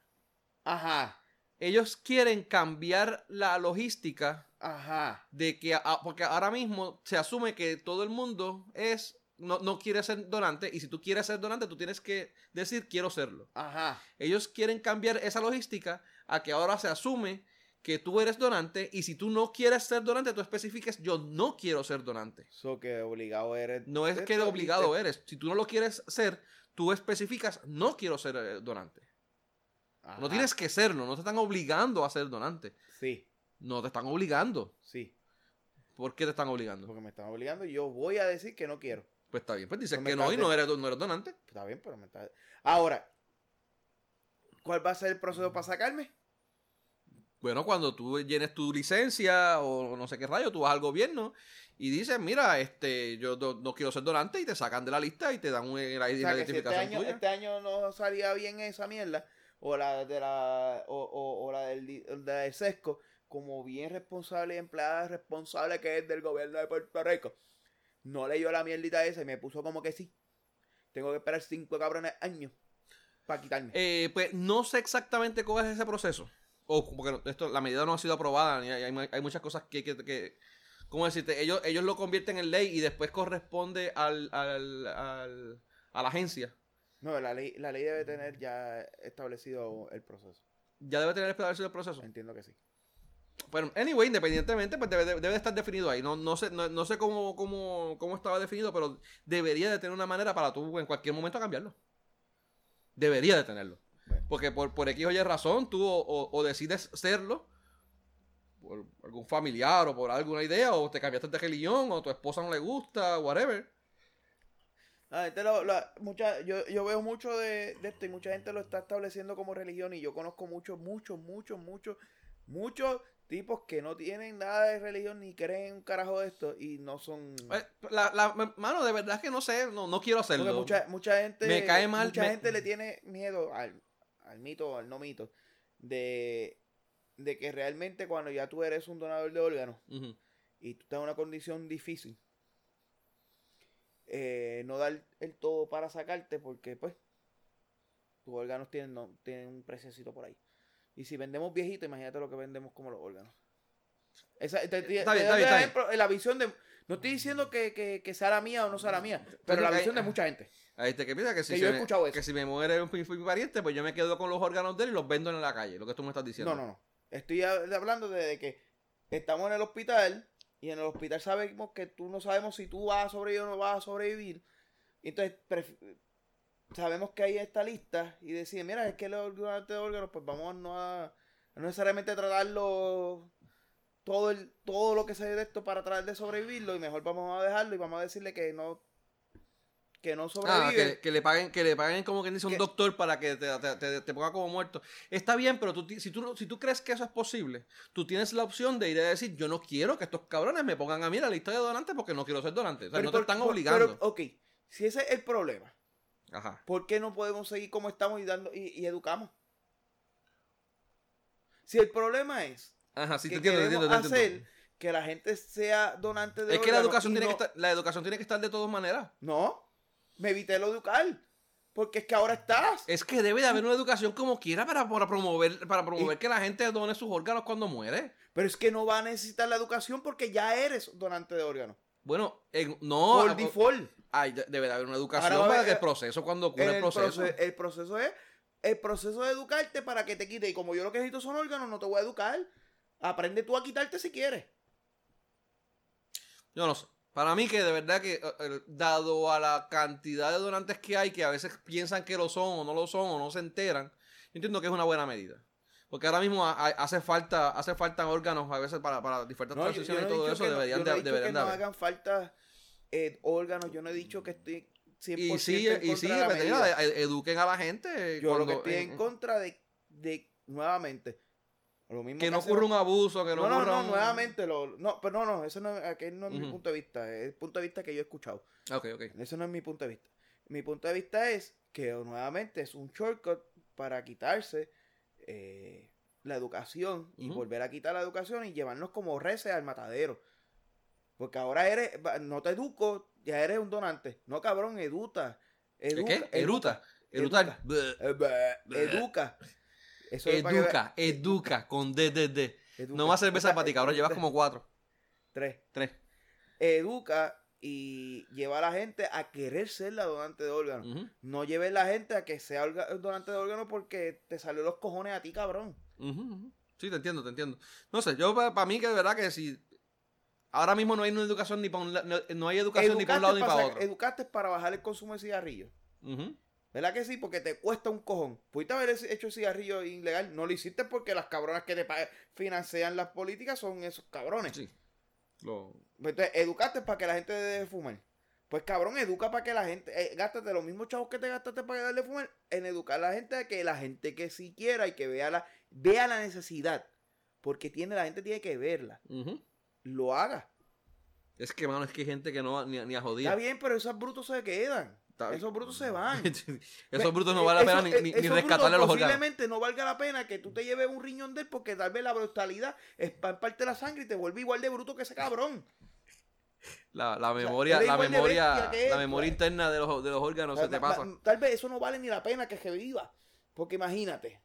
Ajá, Ellos quieren cambiar la logística ajá. de que, porque ahora mismo se asume que todo el mundo es, no, no quiere ser donante, y si tú quieres ser donante, tú tienes que decir quiero serlo. Ajá. Ellos quieren cambiar esa logística a que ahora se asume que tú eres donante, y si tú no quieres ser donante, tú especifiques yo no quiero ser donante. Eso que obligado eres. No es que obligado eres. Si tú no lo quieres ser, tú especificas no quiero ser eh, donante. Ajá. No tienes que serlo, no te están obligando a ser donante. Sí, No te están obligando. sí. ¿Por qué te están obligando? Porque me están obligando y yo voy a decir que no quiero. Pues está bien, pues dices Pues que no y no eres, no eres donante. Está bien, pero me está. Ahora, ¿cuál va a ser el proceso para sacarme? Bueno, cuando tú llenes tu licencia o no sé qué rayo, tú vas al gobierno y dices, mira, este, yo no, no quiero ser donante y te sacan de la lista y te dan una, la O sea, si este identificación año, tuya. este año no salía bien esa mierda, o la de la, o, o- o la del, de la del sesco, como bien responsable y empleada responsable que es del gobierno de Puerto Rico, no leyó la mierdita esa y me puso como que sí. Tengo que esperar cinco cabrones años para quitarme. Eh, pues no sé exactamente cuál es ese proceso. O porque esto, la medida no ha sido aprobada. y hay, hay- hay muchas cosas que, que, que- ¿cómo decirte? Ellos, ellos lo convierten en ley y después corresponde al, al, al- a la agencia. No, la ley, la ley debe tener ya establecido el proceso. Ya debe tener establecido el proceso. Entiendo que sí. Pero, anyway, independientemente, pues debe, debe de estar definido ahí. No, no sé, no, no sé cómo, cómo, cómo estaba definido, pero debería de tener una manera para tú en cualquier momento cambiarlo. Debería de tenerlo. Bueno. Porque por, por X o Y razón, tú o, o- o decides serlo, por algún familiar o por alguna idea, o te cambiaste de religión, o tu esposa no le gusta, whatever. Lo- mucha, yo, yo veo mucho de, de esto y mucha gente lo está estableciendo como religión y yo conozco muchos, muchos, muchos, muchos, muchos tipos que no tienen nada de religión ni creen un carajo de esto y no son... Eh, La, la- mano, de verdad que no sé, no, no quiero hacerlo. Porque mucha, mucha gente... Me cae mal, Mucha me- gente le tiene miedo al, al mito o al no mito de, de que realmente cuando ya tú eres un donador de órganos y tú estás en una condición difícil, eh, no dar el todo para sacarte porque pues tus órganos tienen, no, tienen un preciosito por ahí. Y si vendemos viejitos, imagínate lo que vendemos como los órganos. Esa, te- te- te Está bien, doy está bien, el ejemplo, la visión de... No estoy diciendo que, que, que sea la mía o no sea la mía, pero Pero la hay- visión de mucha gente. Ahí te que piensa que si, Que yo he me- escuchado eso. que si me muere un, pariente, pues yo me quedo con los órganos de él y los vendo en la calle, lo que tú me estás diciendo. No, no, no. Estoy hab- hablando de que estamos en el hospital y en el hospital sabemos que tú no sabemos si tú vas a sobrevivir o no vas a sobrevivir. Entonces sabemos que hay esta lista y deciden, mira, es que los donantes de órganos, pues vamos no a, no necesariamente tratarlo todo el todo lo que se de esto para tratar de sobrevivirlo y mejor vamos a dejarlo y vamos a decirle que no que no Ah, sobrevive. que, que le paguen, que le paguen como quien dice un Que- doctor para que te, te- te- te ponga como muerto. Está bien, pero tú, si, tú, no- si tú crees que eso es posible, tú tienes la opción de ir a decir, yo no quiero que estos cabrones me pongan a mí la lista de donantes porque no quiero ser donante. O sea, no te por- están obligando. Pero, ok, si ese es el problema, Ajá. ¿Por qué no podemos seguir como estamos y dando y, y educamos? Si el problema es Ajá, sí, te que te queremos entiendo, te entiendo. hacer que la gente sea donante de Es que la educación, tiene no- que estar, la educación tiene que estar de todas maneras. No, me evité lo educar. Porque es que ahora estás. Es que debe de haber una educación como quiera para, para promover, para promover que la gente done sus órganos cuando muere. Pero es que no va a necesitar la educación porque ya eres donante de órganos. Bueno, en- no. Por default. Ay, de- debe de haber una educación Ahora para que el proceso, cuando ocurre el el, proceso. proce- el proceso es el proceso de educarte para que te quite. Y como yo lo que necesito son órganos, no te voy a educar. Aprende tú a quitarte si quieres. Yo no sé. Para mí que de verdad que, eh, eh, dado a la cantidad de donantes que hay, que a veces piensan que lo son o no lo son o no se enteran, yo entiendo que es una buena medida. Porque ahora mismo ha- ha- hace falta hace falta órganos a veces para, para diferentes No, yo- yo transiciones no y todo eso no- deberían yo de, no he dicho deberían que de no haber. hagan falta eh, órganos. Yo no he dicho que estoy 100% Y sí, en y sí, contra de la pues, medida. e- eduquen a la gente. Yo lo que estoy en en- contra de, de nuevamente, lo mismo que no ocurra un abuso, que no, No, no, ocurra no, un- nuevamente, lo, no, pero no, no, eso no, aquel no es mi punto de vista, es el punto de vista que yo he escuchado. Ok, ok. Eso no es mi punto de vista. Mi punto de vista es que nuevamente es un shortcut para quitarse eh, la educación y volver a quitar la educación y llevarnos como reces al matadero. Porque ahora eres, no te educo, ya eres un donante. No, cabrón, eduta. ¿Qué? Educa, Eruta. Eruta. Educa. Eh, Educa. Es que Educa, con D, D, D. educa. No más cerveza para ti, cabrón. Llevas como cuatro. Tres. Tres. Educa y lleva a la gente a querer ser la donante de órganos. Ujú, No lleves la gente a que sea donante de órganos porque te salió los cojones a ti, cabrón. Sí, te entiendo, te entiendo. No sé, yo para mí que de verdad que si ahora mismo no hay una educación ni para un no, no hay educación ni para un lado ni para otro. educaste para bajar el consumo de cigarrillos. ¿Verdad que sí? Porque te cuesta un cojón. Pudiste haber hecho cigarrillo ilegal. No lo hiciste porque las cabronas que te financian las políticas son esos cabrones. Sí. Lo- Pues Entonces, educaste para que la gente deje de fumar. Pues cabrón, educa para que la gente, eh, gástate los mismos chavos que te gastaste para darle fumar, en educar a la gente a que la gente que sí quiera y que vea la, vea la necesidad, porque tiene, la gente tiene que verla, ujú. Lo haga. Es que, mano, es que hay gente que no ni, ni a Está jodía. bien, pero esos brutos se quedan. Está- Esos brutos se [LAUGHS] van. Esos brutos no vale la pena eso- ni, eh, ni- rescatarle los órganos. Posiblemente no valga la pena que tú te lleves un riñón de él porque tal vez la brutalidad es pa- parte de la sangre y te vuelve igual de bruto que ese cabrón. [LAUGHS] La, la memoria, la memoria, él, la memoria pues. interna de los, de los órganos se te pasa. Tal vez eso no vale ni la pena que se viva. Porque imagínate.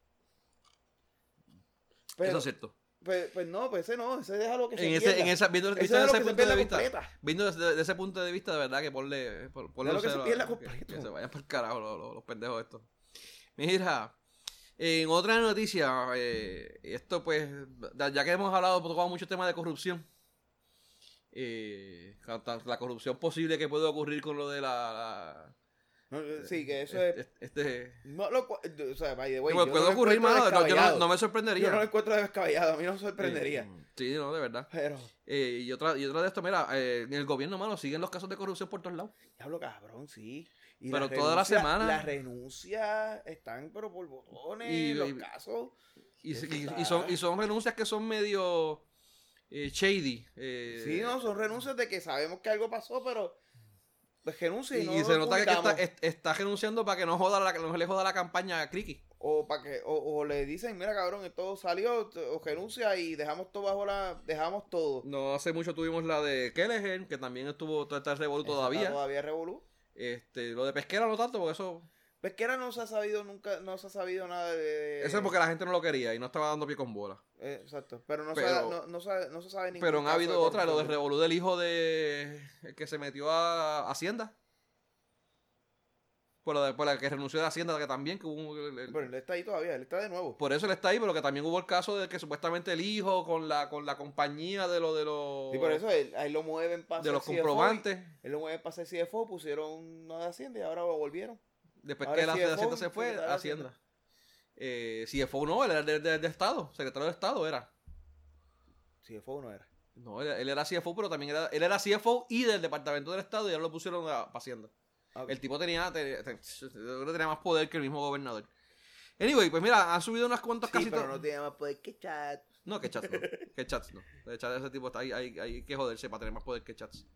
Pero, Eso es cierto. Pues, pues no, pues ese no, ese deja lo que se En ese, pierda. en esa, viendo, Ese visto desde ese que se punto de vista, completa. viendo desde, desde ese punto de vista, de verdad que ponle, por- ponle lo que se pierda que- completo. que se vayan por el carajo los, los- los pendejos estos. Mira, en otra noticia, eh, esto pues, ya que hemos hablado, tocado muchos temas de corrupción, eh, la corrupción posible que puede ocurrir con lo de la... la- sí, que eso es. este, este- No lo, o sea, by the way, Puede- yo puede no ocurrir, mano, no, yo no, me Yo sorprendería. no lo encuentro descabellado, a mí no me sorprendería. Eh, sí, no, de verdad. Pero, Eh, y, otra, y otra de esto, mira, eh, en el gobierno, mano, siguen los casos de corrupción por todos lados. diablo cabrón, sí. Y Pero las toda la semana- Las renuncias están, pero por botones, Y- los y- casos. Y, son, y son renuncias que son medio eh, shady. eh, Sí, no, son renuncias de que sabemos que algo pasó, pero pues renuncia y, Y, no y se nota que está, es- está renunciando para que no joda la, no le joda la campaña a Criqui. O para que, o, o le dicen, mira cabrón, esto salió, o renuncia y dejamos todo bajo la, dejamos todo. No hace mucho tuvimos la de Kelleher, que también estuvo todo este revolú todavía. Todavía revolú. Este, lo de Pesquera no tanto, porque eso, Pesquera no se ha sabido nunca, no se ha sabido nada de... eso es porque la gente no lo quería y no estaba dando pie con bola. Eh, exacto, pero no, Pero- se, no, no, sabe- no se sabe ningún Pero han habido otra, lo de revolú del hijo de el que se metió a Hacienda. Por la, por la que renunció de Hacienda, que también que hubo el- el- Pero él está ahí todavía, él está de nuevo. Por eso él está ahí, pero que también hubo el caso de que supuestamente el hijo con la con la compañía de lo de los Y por eso él, ahí lo mueven para de los comprobantes, Él lo mueven para ser CFO, pusieron una de Hacienda y ahora lo volvieron. Después ahora que la de Hacienda se fue, Hacienda. Eh, CFO no, él era de, de- de Estado, secretario de Estado era. CFO no era. No, él, él era CFO, pero también era, él era CFO y del Departamento del Estado y ahora lo pusieron a, Hacienda. Ah. El tipo tenía, te- te- yo creo que tenía más poder que el mismo gobernador. Anyway, pues mira, han subido unas cuantas Sí, casitas. pero no tiene más poder que chat. No, que chats no. Que chats no. De chats ese tipo está ahí, hay, hay que joderse para tener más poder que chats.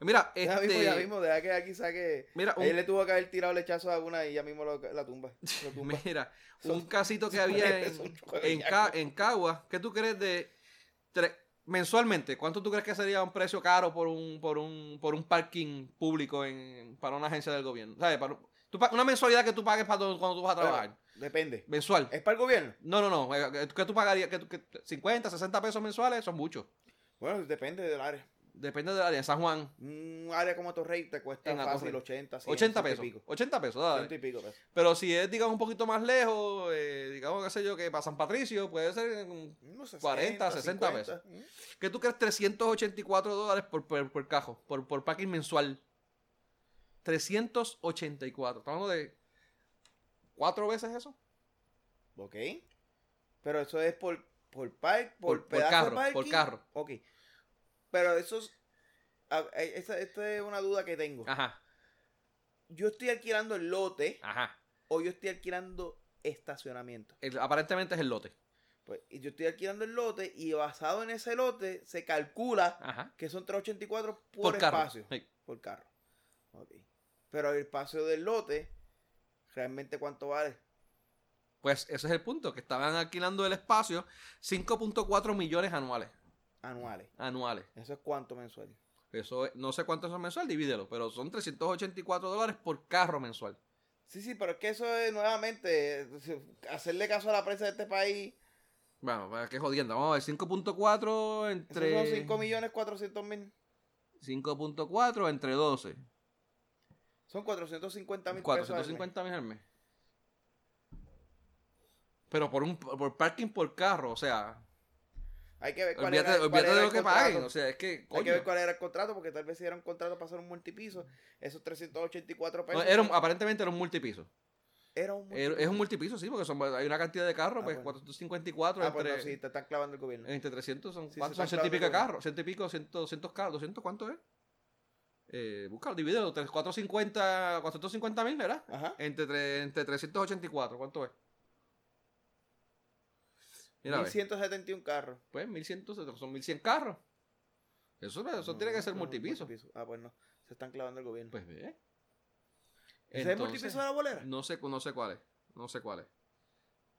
Mira, Ya este. mismo, ya mismo, deja que aquí saque. Mira, un, Él le tuvo que haber tirado el lechazo a una y ya mismo lo- la tumba. Lo [LAUGHS] tumba. mira, Son- un casito que había en, en, Ca- en Cagua. ¿Qué tú crees de tre- mensualmente? ¿Cuánto tú crees que sería un precio caro por un por un por un parking público en para una agencia del gobierno? ¿Sabes? Para, tú una mensualidad que tú pagues para cuando tú vas a trabajar. Bueno, depende. Mensual. ¿Es para el gobierno? No, no, no. ¿Qué tú pagarías? ¿Qué qué- 50, 60 pesos mensuales son muchos. Bueno, depende del área. Depende del área. San Juan, Un área como Torrey te cuesta En fácil Atorrey. 80, 100, 80 ciento y pesos. pico. 80 pesos, dale. Ciento y pico pesos. Pero si es, digamos, un poquito más lejos, eh, digamos, qué sé yo, que para San Patricio, puede ser. mm, Unos 40, 60 pesos. Mm. ¿Qué tú crees? 384 dólares por, por, por cajo, por, por parking mensual. 384. Estamos hablando de. ¿Cuatro veces eso? Ok. Pero eso es por, por park, por, Por- por pedazo carro, de parking. por carro. Ok. Pero eso es. Esta, esta es una duda que tengo. Ajá, Yo estoy alquilando el lote ajá. o yo estoy alquilando estacionamiento. El- aparentemente es el lote. Pues yo estoy alquilando el lote y basado en ese lote se calcula Ajá. que son 384 por, Por carro. espacio. Sí. Por carro. Ok. Pero el espacio del lote, ¿realmente cuánto vale? Pues ese es el punto, que estaban alquilando el espacio 5.4 millones anuales. Anuales. Anuales. ¿Eso es cuánto mensual? Eso es- no sé cuánto es mensual, divídelo, pero son 384 dólares por carro mensual. Sí, sí, pero es que eso es nuevamente hacerle caso a la prensa de este país. Bueno, pues, qué jodienda. Vamos a ver, 5.4 Esos entre... son 5 millones 400 mil. 5.4 entre 12. Son 450 mil pesos. al mes. 450 mil al mes. Pero por un por parking por carro, o sea, Hay que ver cuál olvídate, era, cuál era de el lo que contrato. paguen, o sea, es que Hay coño, que ver cuál era el contrato, porque tal vez si era un contrato para hacer un multipiso, esos 384 no, pesos. era un- aparentemente era un multipiso. era un Era- es un multipiso, sí, porque son, hay una cantidad de carros, Ah, pues bueno. 454 Ah, pues entre, no, sí, te están clavando el gobierno. entre 300 son, Sí, ¿cuántos son están ciento y pico carros, ciento y pico, 100, 200 carros, 200 ¿cuánto es? Eh, búscalo, divídelo, 450, 450 mil, ¿verdad? Ajá. Entre, tre- entre 384, ¿cuánto es? Mira, a ver. 1171 carros. Pues 1100, son 1100 carros. Eso, eso No, tiene que ser no, multipiso. Ah, pues no. Se están clavando el gobierno. Pues ve. ¿Ese es el multipiso de la bolera? No sé, no sé cuál es. No sé cuál es.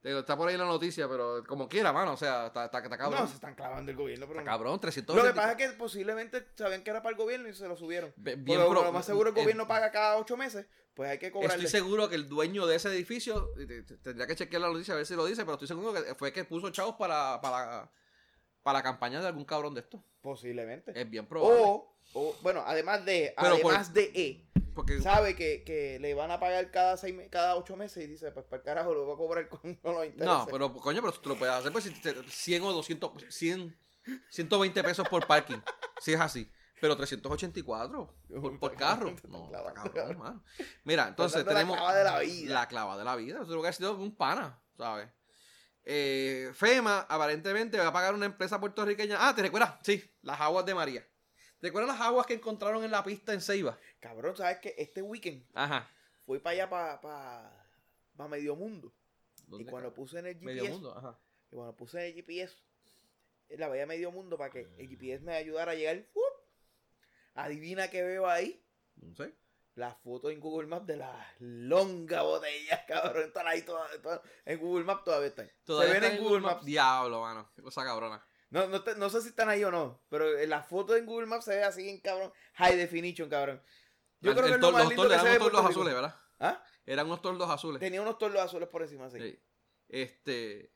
Está por ahí la noticia, pero como quiera, mano. O sea, está, está, está cabrón. No, se están clavando el gobierno, pero está no. cabrón, 300 Lo que pasa es que posiblemente sabían que era para el gobierno y se lo subieron. Bien, pero pro- lo más seguro el gobierno paga cada ocho meses, pues hay que cobrarle. Estoy seguro que el dueño de ese edificio, te- te- tendría que chequear la noticia a ver si lo dice, pero estoy seguro que fue que puso chavos para, para, para la campaña de algún cabrón de esto. Posiblemente. Es bien probable. O, o, bueno, además de, Pero por- además de E, porque sabe que, que le van a pagar cada seis, cada ocho meses y dice, pues para el carajo lo voy a cobrar con, los [LAUGHS] intereses. No, pero coño, pero tú lo puedes hacer pues si te- 100 o 200, 100, 120 pesos por parking. Si es así. Pero 384 por, por carro. [LAUGHS] No, clavando, cabrón, mano. Mira, entonces dando la tenemos. clava de la vida. La clava de la vida. Eso es lo que ha sido un pana, ¿sabes? Eh, FEMA aparentemente va a pagar una empresa puertorriqueña. Ah, ¿te recuerdas? Sí, las aguas de María. ¿Te recuerdas las aguas que encontraron en la pista en Ceiba? Cabrón, ¿sabes qué? Este weekend Ajá. fui para allá, para, para, para Medio Mundo. Y ¿Dónde, cuando cabrón? puse en el GPS, Medio mundo, ajá. y cuando puse en el GPS, la veía Medio Mundo para que el GPS me ayudara a llegar. ¡fup! Adivina qué veo ahí. No sé. La foto en Google Maps de las longas botellas, [LAUGHS] cabrón. Están ahí todas. todas- en Google Maps todavía están. Todavía Se ven en Google Maps. Diablo, mano. Qué cosa cabrona. No, no, te- no sé si están ahí o no, pero en la foto en Google Maps se ve así en cabrón. High definition, cabrón. Yo El- creo que el es lo más los lindo que se ve tordos azules, ¿verdad? ¿Ah? Eran unos tordos azules. Tenía unos tordos azules por encima, sí. Sí. Este,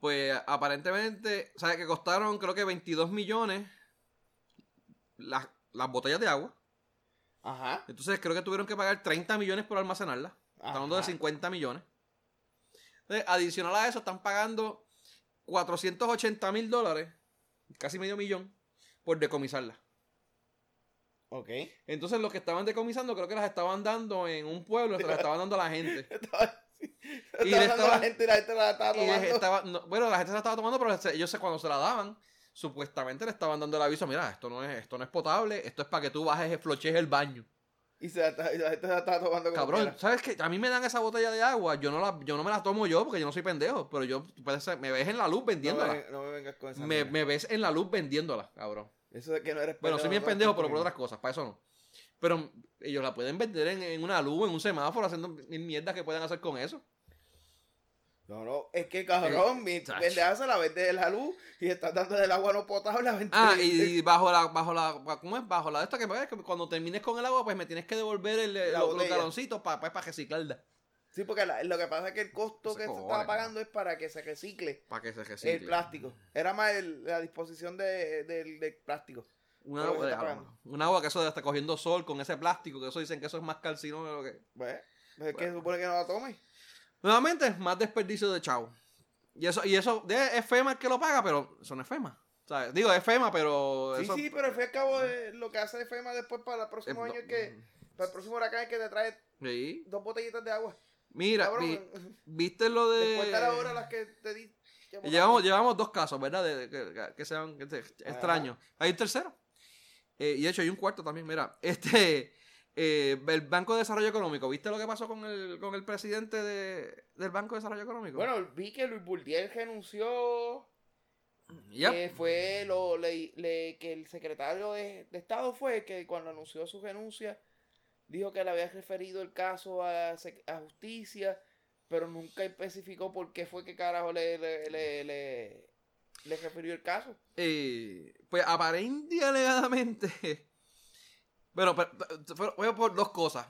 pues aparentemente, ¿sabes? Que costaron creo que 22 millones las, las botellas de agua. Ajá. Entonces creo que tuvieron que pagar 30 millones por almacenarlas. Estamos hablando de Ajá. 50 millones. Entonces, adicional a eso, están pagando 480 mil dólares, casi medio millón, por decomisarlas. Ok. Entonces, los que estaban decomisando, creo que las estaban dando en un pueblo, se las estaban dando a la gente. [LAUGHS] y le estaba la gente la gente la estaba tomando. estaba, no, bueno, la gente se la estaba tomando, pero ellos cuando se la daban, supuestamente le estaban dando el aviso, mira, esto no es, esto no es potable, esto es para que tú bajes, floches el baño. Y, se la, está- y la gente se la estaba tomando como Cabrón, quiera. ¿sabes qué? A mí me dan esa botella de agua, yo no la, yo no me la tomo yo porque yo no soy pendejo, pero yo, puede ser- me ves en la luz No vendiéndola. me, no me vengas con esa me, mierda. me ves en la luz vendiéndola, cabrón. Eso de que no eres Bueno, soy bien pendejo, pero por otras cosas, para eso no. Pero ellos la pueden vender en, en una luz, en un semáforo, haciendo mil mierdas que pueden hacer con eso. No, no, es que cabrón, mi Chacho. pendeja se la vende de la luz y estás dando del agua no potable a 20 Ah, y [LAUGHS] bajo la, bajo la, ¿cómo es? Bajo la de esta que, pues, que cuando termines con el agua, pues me tienes que devolver el, La los, galoncitos para para reciclarla. Sí, porque la- lo que pasa es que el costo que se estaba pagando es para que se recicle Para que se recicle. el plástico. Era más el- la disposición de- del, plástico. Lo que está agua- un agua que eso está cogiendo sol con ese plástico, que eso dicen que eso es más calcino de lo que... Pues, pues es que se supone que no la tome. Nuevamente, más desperdicio de chavo. Y eso, y eso de- es FEMA el que lo paga, pero eso no es FEMA. Sea, digo, es FEMA, pero Sí, eso... sí, pero al fin y al cabo eh, lo que hace FEMA después para el próximo año es que, para el próximo huracán es que te trae Sí. dos botellitas de agua. Mira, vi- ¿viste lo de... después de la hora las que te di. Llevamos, llevamos dos casos, ¿verdad? De, de- que, que sean que te- extraños. Hay un tercero. Eh, y de hecho hay un cuarto también. Mira, [LAUGHS] este. Eh, el Banco de Desarrollo Económico. ¿Viste lo que pasó con el, con el presidente de- del Banco de Desarrollo Económico? Bueno, vi que Luis Burdiel renunció. Yep. Que fue lo le- le- que el secretario de, de Estado fue que cuando anunció su renuncia dijo que le había referido el caso a, a justicia, pero nunca especificó por qué fue que carajo le, le, le, le- le refirió el caso. Eh, pues aparente y alegadamente. Bueno, pero, pero- fue por dos cosas.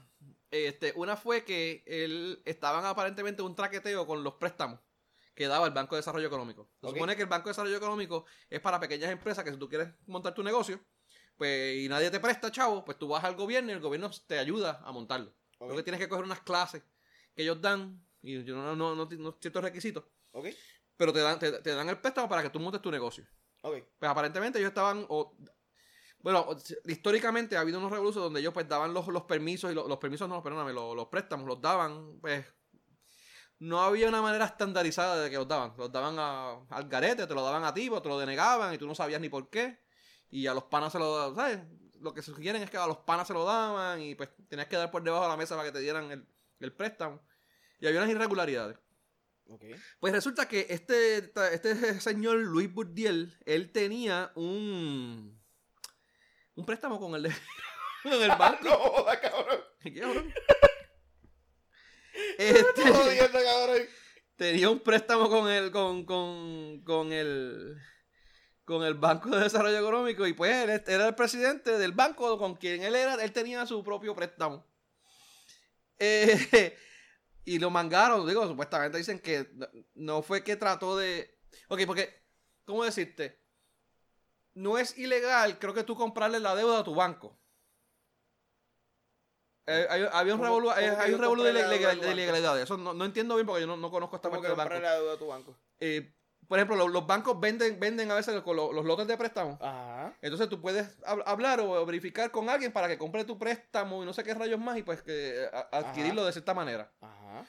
Este, una fue que él estaban aparentemente en un traqueteo con los préstamos que daba el Banco de Desarrollo Económico. Se supone que el Banco de Desarrollo Económico es para pequeñas empresas que si tú quieres montar tu negocio, pues y nadie te presta, chavo, pues tú vas al gobierno y el gobierno te ayuda a montarlo. Ok. Lo que tienes que coger unas clases que ellos dan y yo no, no, no, no- ciertos requisitos, ¿Ok? pero te dan, te, te dan el préstamo para que tú montes tu negocio. Pues aparentemente ellos estaban. o- bueno, históricamente ha habido unos revoluciones donde ellos pues daban los, los permisos y los, los permisos no, perdóname, los, los préstamos los daban, pues. No había una manera estandarizada de que los daban. Los daban a- al garete, te lo daban a ti, o te lo denegaban y tú no sabías ni por qué. Y a los panas se lo daban, ¿sabes? Lo que sugieren es que a los panas se lo daban y pues tenías que dar por debajo de la mesa para que te dieran el, el préstamo. Y había unas irregularidades. Ok. Pues resulta que este, este señor Luis Burdiel, él tenía un un préstamo con el de [LAUGHS] con el banco. [LAUGHS] No, joda, cabrón. ¿Qué, cabrón? [LAUGHS] Este, jodiendo, cabrón. tenía un préstamo con el con, con, con el con el Banco de Desarrollo Económico y pues él era el presidente del banco con quien él era, él tenía su propio préstamo. Eh, y lo mangaron, digo, supuestamente dicen que no fue que trató de... Ok, porque, ¿cómo decirte? No es ilegal, creo que tú comprarle la deuda a tu banco. Eh, hay, había un ¿Cómo- revolú, eh, hay un revolú de, compré la deuda legal- a tu de banco? legalidades. Eso no, no entiendo bien porque yo no, no conozco esta ¿Cómo parte del banco. la deuda a tu banco? Eh, por ejemplo, lo- los, bancos venden, venden a veces los lotes de préstamo. Ajá. Entonces tú puedes hab- hablar o verificar con alguien para que compre tu préstamo y no sé qué rayos más y pues que adquirirlo de cierta manera. Ajá.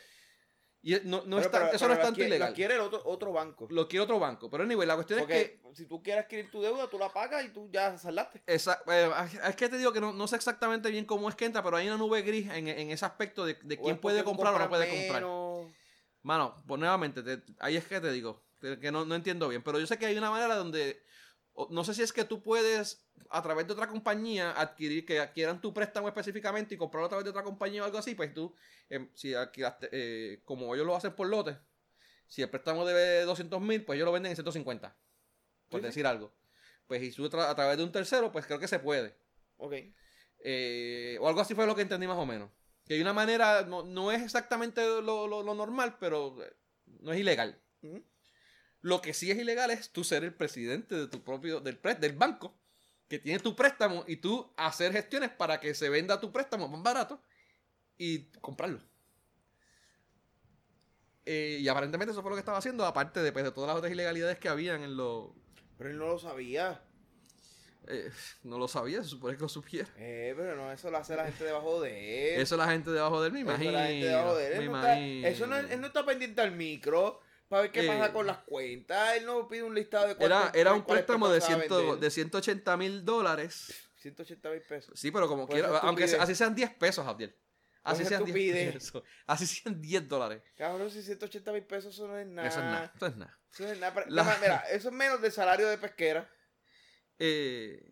Y no, no Pero- es tan- pero- eso pero no es tanto ilegal. Lo quiere el otro, otro banco. Lo quiere otro banco. Pero anyway, la cuestión es que... si tú quieres adquirir tu deuda, tú la pagas y tú ya saldaste. esa- eh, es que te digo que no, no sé exactamente bien cómo es que entra, pero hay una nube gris en, en ese aspecto de, de quién puede comprar o no puede comprar. Mano, pues nuevamente, te- ahí es que te digo, que, no, no entiendo bien, pero yo sé que hay una manera donde, no sé si es que tú puedes, a través de otra compañía, adquirir, que adquieran tu préstamo específicamente y comprarlo a través de otra compañía o algo así, pues tú, em, si alquilaste, eh, como ellos lo hacen por lote, si el préstamo debe 200 mil, pues ellos lo venden en 150, por Sí, decir algo. Pues y tú a través de un tercero, pues creo que se puede. Ok. Eh, o algo así fue lo que entendí más o menos. Que hay una manera, no, no es exactamente lo, lo- lo normal, pero eh, no es ilegal. Lo que sí es ilegal es tú ser el presidente de tu propio, del, del banco, que tiene tu préstamo, y tú hacer gestiones para que se venda tu préstamo más barato y comprarlo. Eh, y aparentemente eso fue lo que estaba haciendo, aparte de, pues, de todas las otras ilegalidades que habían en lo... Pero él no lo sabía. eh, no lo sabía, se supone que lo supiera. Eh, pero no, eso lo hace la gente debajo de él. Eso la gente debajo de él, me Eso imagino. la gente debajo de él. me Él no está- imagino. eso no, él no está pendiente al micro para ver qué Eh. pasa con las cuentas. Él no pide un listado de Era, cuántos- era un préstamo de, ciento, de 180 mil dólares. 180 mil pesos. Sí, pero como quiera, aunque estupidez. así sean 10 pesos, Abdiel. Así sean 10 estupidez. pesos. Así sean 10 dólares. Cabrón, si 180 mil pesos eso no es nada. Eso es nada. Eso es nada. Eso es nada. La- Mira, Mira, eso es menos del salario de pesquera. Eh,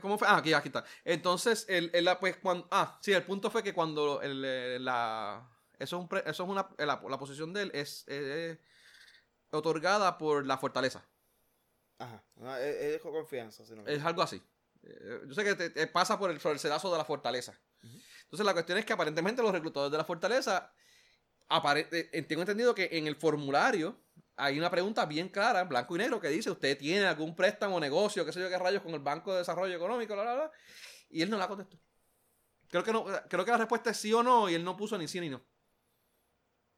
¿Cómo fue? Ah, aquí, aquí está. Entonces, el, el- pues, cuando, ah, sí, el punto fue que cuando el, la, eso es, un pre- eso es una, la, la posición de él es, eh, otorgada por la fortaleza. Ajá. Él dejó confianza. si no me Es algo así. Eh, Yo sé que te- te pasa por el, por el sedazo de la fortaleza. Entonces la cuestión es que aparentemente los reclutadores de la fortaleza, eh, eh, tengo entendido que en el formulario hay una pregunta bien clara, en blanco y negro, que dice, ¿usted tiene algún préstamo o negocio, qué sé yo qué rayos, con el Banco de Desarrollo Económico, bla, bla, bla? Y él no la contestó. Creo que, no, creo que la respuesta es sí o no, y él no puso ni sí ni no.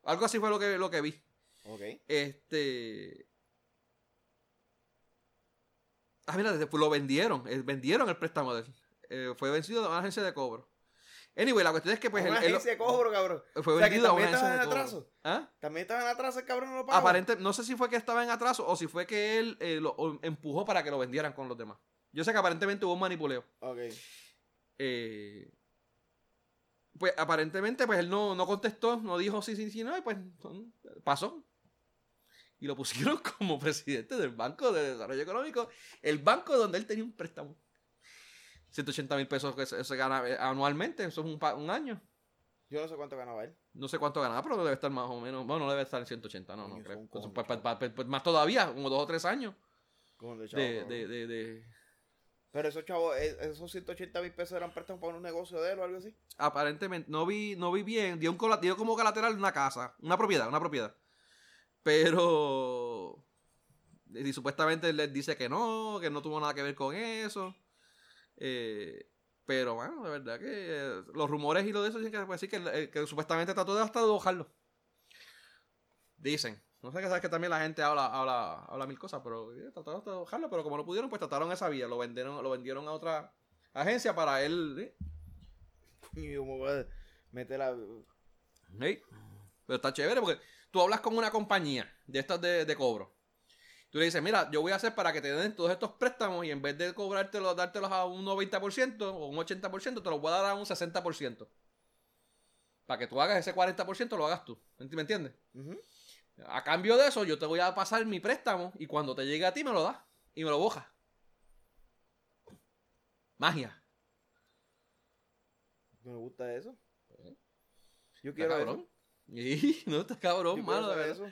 Algo así fue lo que, lo que vi. Ok. Este. Ah, mira, lo vendieron. eh, vendieron el préstamo de él. Eh, fue vencido a una agencia de cobro. Anyway, la cuestión es que pues Una él- él- agencia de cobro, cabrón. fue O sea, que vendido a una también agencia de en atraso. ¿Ah? También estaba en atraso el cabrón no lo pagó. Aparente, no sé si fue que estaba en atraso o si fue que él eh, lo empujó para que lo vendieran con los demás. Yo sé que aparentemente hubo un manipuleo. Ok. Eh, pues aparentemente pues él no, no contestó, no dijo sí, sí, sí, no, y pues pasó. Y lo pusieron [LAUGHS] como presidente del Banco de Desarrollo Económico, el banco donde él tenía un préstamo. 180 mil pesos que se, se gana eh, anualmente, eso es un, un año. Yo no sé cuánto ganaba él. No sé cuánto ganaba, pero debe estar más o menos. Bueno, no debe estar en 180, no, no creo. Pues, pues, pues, pues, más todavía, como dos o tres años de de, de, de- Pero esos chavos, eh, esos 180 mil pesos eran préstamos para un negocio de él o algo así. aparentemente no vi no vi bien dio un dio como colateral una casa una propiedad una propiedad. Pero y supuestamente él dice que no que no tuvo nada que ver con eso. Eh, pero bueno de verdad que eh, los rumores y lo de eso dicen que, pues, sí, que, que supuestamente trató de hasta de bajarlo dicen no sé que sabes que también la gente habla habla habla mil cosas pero eh, trataron de bajarlo pero como no pudieron pues trataron esa vía lo vendieron lo vendieron a otra agencia para él ¿sí? [LAUGHS] Y a meter la. Sí. Pero está chévere porque tú hablas con una compañía de estas de, de cobro. Tú le dices, mira, yo voy a hacer para que te den todos estos préstamos y en vez de cobrártelos, dártelos a un 90% o un 80%, te los voy a dar a un 60%. Para que tú hagas ese 40%, lo hagas tú. ¿Me ent- me entiendes? A cambio de eso, yo te voy a pasar mi préstamo y cuando te llegue a ti me lo das y me lo bojas. Magia. Me gusta eso. Yo Está quiero cabrón. eso. [LAUGHS] No está cabrón, Yo mano, de verdad. eso.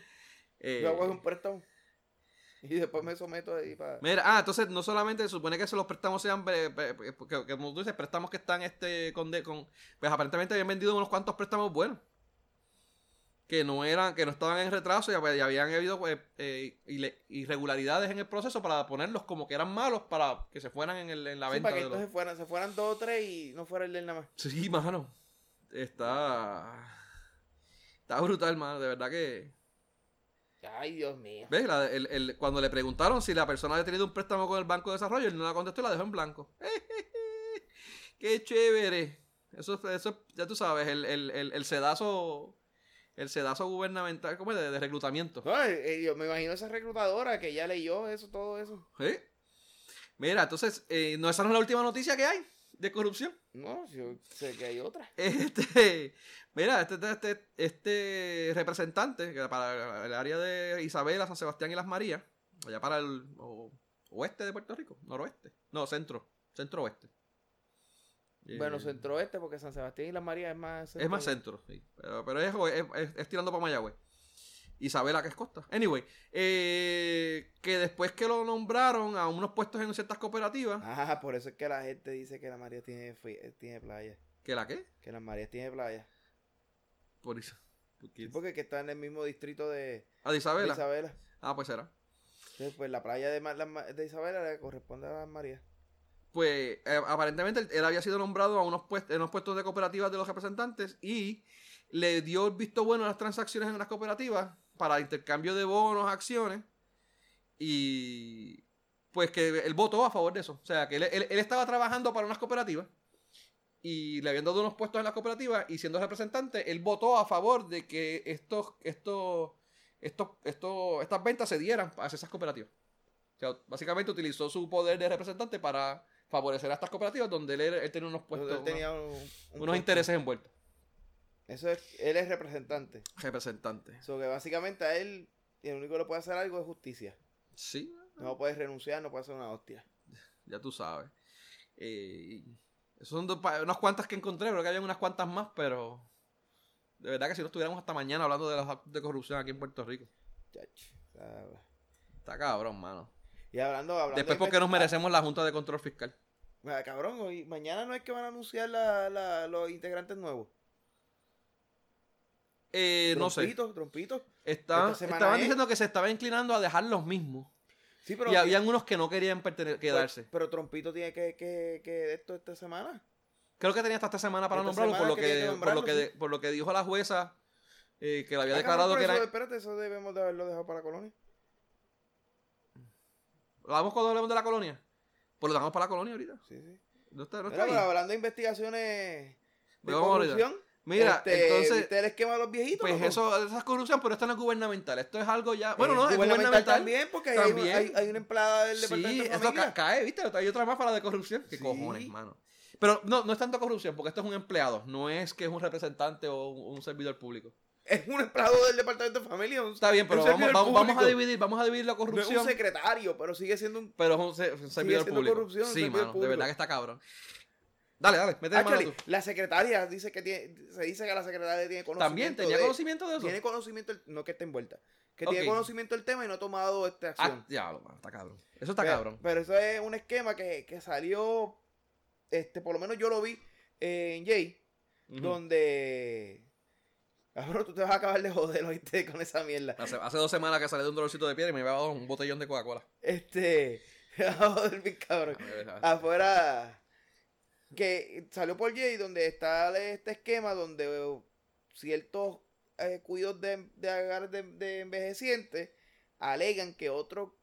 Eh, Yo hago un préstamo. Y después me someto ahí para. Mira, ah, entonces no solamente se supone que esos los préstamos sean, eh, eh, que, que- que como tú dices, préstamos que están este con, de- con pues aparentemente habían vendido unos cuantos préstamos buenos. Que no eran, que no estaban en retraso y, y habían habido pues, eh, irregularidades en el proceso para ponerlos como que eran malos para que se fueran en, el- en la Sí, venta para que de los- entonces fueran, se fueran dos o tres y no fuera el de él nada más. Sí, mano. Está. Está brutal, mano. De verdad que. Ay, Dios mío. ¿Ves? La- el- el- cuando le preguntaron si la persona había tenido un préstamo con el Banco de Desarrollo, él no la contestó y la dejó en blanco. [LAUGHS] ¡Qué chévere! Eso, eso ya tú sabes, el, el, el, el sedazo. El sedazo gubernamental, ¿cómo es? De, de reclutamiento. No, eh, eh, yo me imagino esa reclutadora que ya leyó eso, todo eso. ¿Sí? Mira, entonces, eh, no, esa no es la última noticia que hay de corrupción. No, yo sé que hay otra. Este, mira, este, este, este representante que para el área de Isabela, San Sebastián y Las Marías, allá para el o- oeste de Puerto Rico, noroeste, no, centro, centro oeste. Bueno, centro este, porque San Sebastián y la María es más. Es más centro, sí, pero, pero es, es, es- tirando para Mayagüez. Isabela, que es costa. Anyway, eh, que después que lo nombraron a unos puestos en ciertas cooperativas, Ah, por eso es que la gente dice que la María tiene, fi- tiene playa. ¿que la qué? Que la María tiene playa. Por eso. Sí, porque que está en el mismo distrito de, ¿A de de Isabela? Ah, pues será. Entonces, pues la playa de Isabela le corresponde a la María. Pues eh, aparentemente él, había sido nombrado a unos, puestos, unos puestos de cooperativas de los representantes y le dio el visto bueno a las transacciones en las cooperativas para intercambio de bonos, acciones y pues que él votó a favor de eso. O sea, que él, él- él estaba trabajando para unas cooperativas y le habían dado unos puestos en las cooperativas y siendo representante, él votó a favor de que estos, estos, estos, estos, estas ventas se dieran hacia esas cooperativas. O sea, básicamente utilizó su poder de representante para favorecer a estas cooperativas donde él, él tenía unos puestos, Entonces, él tenía unos, un- un unos puesto. intereses envueltos. Eso es, él es representante. Representante. So que básicamente a él, el único que le puede hacer algo es justicia. Sí, No puede renunciar, no puede hacer una hostia. [LAUGHS] ya tú sabes. Eh, esos son dos unas cuantas que encontré, creo que había unas cuantas más, pero de verdad que si no estuviéramos hasta mañana hablando de los actos de corrupción aquí en Puerto Rico. Chacho. Está cabrón, mano. Y hablando, hablando Después de porque nos merecemos la Junta de Control Fiscal. Ah, cabrón, hoy, mañana no es que van a anunciar la, la- los integrantes nuevos. Eh, no sé. Trompito, trompito. Estaban, es- diciendo que se estaba inclinando a dejar los mismos. Sí, pero. y habían unos que no querían pero- quedarse. Pero, Trompito tiene que, que, que esto esta semana. Creo que tenía hasta esta semana para Esta nombrarlo, por lo que que, que por, lo que sí. de- por lo que dijo la jueza, eh, que le había Ah, declarado cabrón, que era... eso- espérate, eso debemos de haberlo dejado para la colonia. ¿Hablamos cuando hablemos de la colonia? Pues lo dejamos para la colonia ahorita. Sí, sí. No está, no está Mira, pero hablando de investigaciones de corrupción. Mira, este, entonces, ¿viste el esquema de los viejitos? pues eso, esa es corrupción, pero esto no es gubernamental. Esto es algo ya... Bueno, no, es gubernamental. también, porque hay- también. Hay, hay, una empleada del Sí, departamento de familia. ca- cae, ¿viste? Hay otra más para la de corrupción. ¿Qué Sí. cojones, mano? Pero no, no es tanto corrupción, porque esto es un empleado. No es que es un representante o un, un servidor público. Es un empleado del departamento de familia. un- Está bien, pero vamos, servidor vamos, vamos a dividir, vamos a dividir la No es corrupción. un secretario, pero sigue siendo un. pero es un, se- un servidor público. corrupción, sí, servidor mano, de público. verdad que está cabrón. Dale, dale, mete mano Actually, tú. la secretaria dice que tiene. Se dice que la secretaria tiene conocimiento. También tenía de- conocimiento de eso. Tiene conocimiento, no que esté envuelta. Que tiene conocimiento del tema y no ha tomado esta acción. Ah, diablo, mano, está cabrón. Eso está pero, cabrón. Pero eso es un esquema que, que salió. Este, por lo menos yo lo vi eh, en Jay. Donde. Cabrón, tú te vas a acabar de joder, ¿oíste? [LAUGHS] Con esa mierda. Hace, hace dos semanas que salí de un dolorcito de piel y me había dado un botellón de Coca-Cola. Este. [LAUGHS] joder bien cabrón. Afuera. Que salió por Jay, donde está este esquema donde ciertos eh, cuidos de, de hogares de, de envejecientes alegan que otro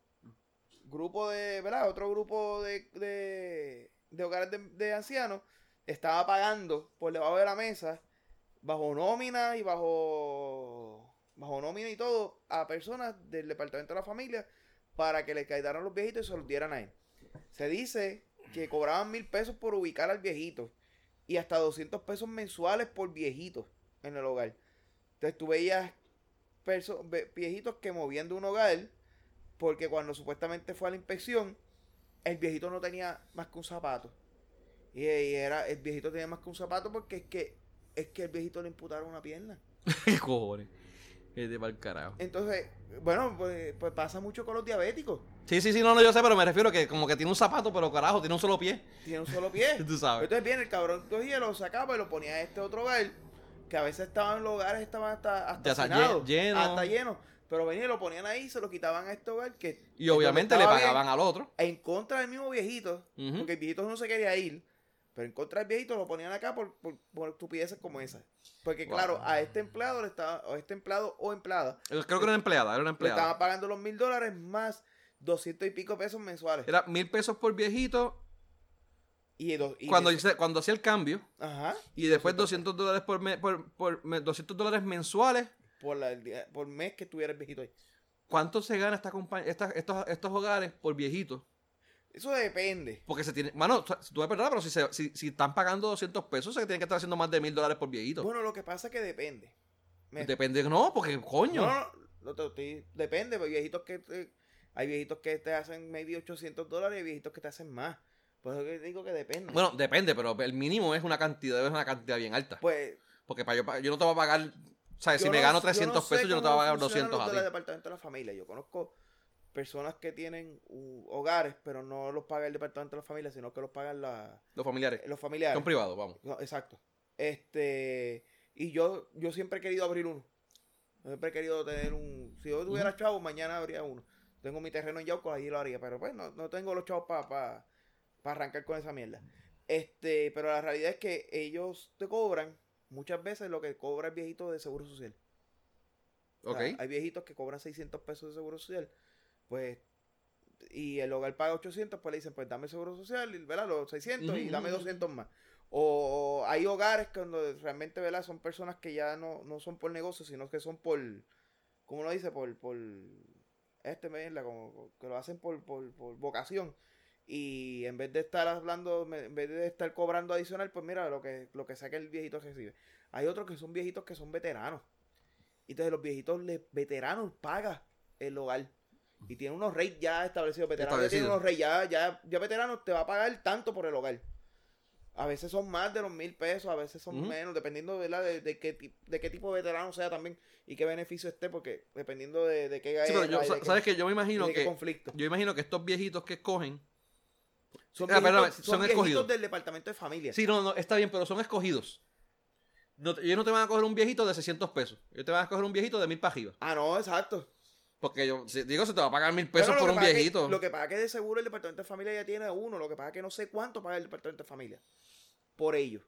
grupo de. ¿Verdad? Otro grupo de, de, de hogares de, de ancianos estaba pagando por debajo de la mesa bajo nómina y bajo bajo nómina y todo a personas del departamento de la familia para que le cayeran los viejitos y se los dieran a él. Se dice que cobraban mil pesos por ubicar al viejito y hasta 200 pesos mensuales por viejito en el hogar. Entonces tú veías viejitos que movían de un hogar porque cuando supuestamente fue a la inspección el viejito no tenía más que un zapato. Y, y era el viejito tenía más que un zapato porque es que es que el viejito le imputaron una pierna. [LAUGHS] ¿Qué cojones? Vete pa'l carajo. Entonces, bueno, pues, pues pasa mucho con los diabéticos. Sí, sí, sí, no, no, yo sé, pero me refiero que como que tiene un zapato, pero carajo, tiene un solo pie. Tiene un solo pie. [LAUGHS] Tú sabes. Entonces viene el cabrón cogía, lo sacaba y lo ponía a este otro hogar. Que a veces estaban los hogares, estaban hasta, hasta Ya está hacinados, lle- lleno. Hasta llenos. Pero venían y lo ponían ahí, se lo quitaban a este hogar. Que, Y obviamente le bien, pagaban al otro. En contra del mismo viejito. Porque el viejito no se quería ir. Pero en contra del viejito lo ponían acá por, por, por estupideces como esa. Porque Wow. claro, a este empleado le estaba, o este empleado o empleada, Creo que era una empleada, era una le empleada. estaban pagando los mil dólares más doscientos y pico pesos mensuales. Era mil pesos por viejito Y, do- y cuando, hice- cuando hacía el cambio. Ajá. Y después 200 dólares por, me- por, por me- 200 dólares mensuales. Por, la, por mes que tuviera el viejito ahí. ¿Cuánto se gana esta compa- esta- estos, estos hogares por viejitos? Eso depende. Porque se tiene. Mano, o sea, tú me perdonas, pero si, se- si, si están pagando 200 pesos, se tienen que estar haciendo más de mil dólares por viejito. Bueno, lo que pasa es que depende. Me- Depende, no, porque coño. No, no, no, te- te- depende. Hay viejitos que te, hay viejitos que te hacen maybe 800 dólares y viejitos que te hacen más. Por eso que digo que depende. Bueno, depende, pero el mínimo es una cantidad, es una cantidad bien alta. pues. Porque para yo, pa- yo no te voy a pagar. ¿Sabes? Si yo me no- gano yo no 300 sé pesos, yo no te voy a pagar funcionan 200 los a ti. departamento de la familia. Yo conozco personas que tienen uh, hogares, pero no los paga el departamento de la familia, sino que los pagan la, Los familiares. los familiares. Son privados, vamos. No, exacto. Este, y yo, yo siempre he querido abrir uno. Yo Siempre he querido tener un. Si yo tuviera chavos, mañana habría uno. Tengo mi terreno en Yauco, allí lo haría. Pero pues no, no tengo los chavos para arrancar con esa mierda. Este, pero la realidad es que ellos te cobran muchas veces lo que cobra el viejito de seguro social. O hay viejitos que cobran 600 pesos de seguro social. Pues. Y el hogar paga 800, pues le dicen, pues dame seguro social, ¿verdad? Los 600 y dame ujú. 200 más. O hay hogares cuando realmente, ¿verdad? Son personas que ya no, no son por negocio, sino que son por, ¿cómo lo dice? Por, por, este, ¿verdad? Como que lo hacen por, por, por vocación. Y en vez de estar hablando, me- en vez de estar cobrando adicional, pues mira lo que, lo que sea que el viejito recibe. Hay otros que son viejitos que son veteranos. Y entonces los viejitos le- veteranos paga el hogar. Y tiene unos rates ya establecidos. Veteranos ya tiene Establecido. unos rates. Ya, ya, ya veteranos te va a pagar tanto por el hogar. A veces son más de los mil pesos, a veces son menos, dependiendo ¿verdad? De, de, qué, de qué tipo de veterano sea también y qué beneficio esté, porque dependiendo de, de qué Sí, pero yo, de qué- ¿sabes que Yo me imagino que. conflicto. Yo imagino que estos viejitos que escogen. Son, Ah, viejitos, son son viejitos escogidos. del departamento de familia. Sí, no, no, está bien, pero son escogidos. no ellos no te van a coger un viejito de 600 pesos. Ellos te van a coger un viejito de mil para arriba. Ah, no, exacto. Porque yo si- digo, se te va a pagar mil pesos por un que- viejito. lo que pasa es que de seguro el departamento de familia ya tiene uno. Lo que pasa es que no sé cuánto paga el departamento de familia. Por ello.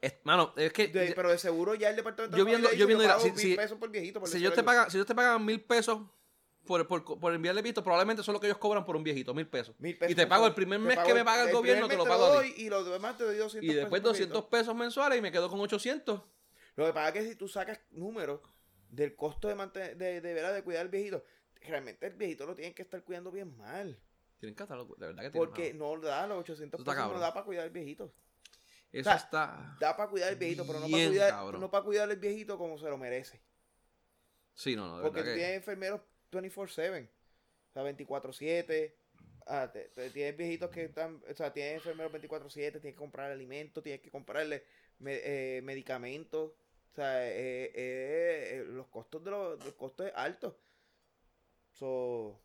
Es- mano, es que De- pero de seguro ya el departamento Yo de viendo- familia yo viendo, pago si- mil si- pesos por viejito. por si ellos te pagan, si ellos te pagan mil pesos por, por, por enviarle visto, probablemente eso es lo que ellos cobran por un viejito, mil pesos. Mil pesos y te pago el primer Te mes que me paga el, gobierno, te lo pago a doy ti. Y los demás te doy 200 Y después pesos por 200 viejito. pesos mensuales y me quedo con 800. Lo que pasa es que si tú sacas números del costo de, mantener, de, de, ¿verdad? de cuidar al viejito, realmente el viejito lo tienen que estar cuidando bien mal. Tienen que estarlo, de verdad que tienen. Porque no da los 800 Eso está pesos, no da para cuidar al viejito. Eso o sea, está. Da para cuidar al viejito, pero no para cuidar, cabrón. no para cuidar al viejito como se lo merece. Sí, no, no, de Porque verdad tú que- tienes enfermeros 24-7, o sea, 24-7. Ah, te- te- tienes viejitos que están, o sea, tienes enfermeros 24-7, tienes que comprar alimentos, tienes que comprarle me- eh, medicamentos. O sea, eh, eh, eh, los costos de los, los costos es altos. So,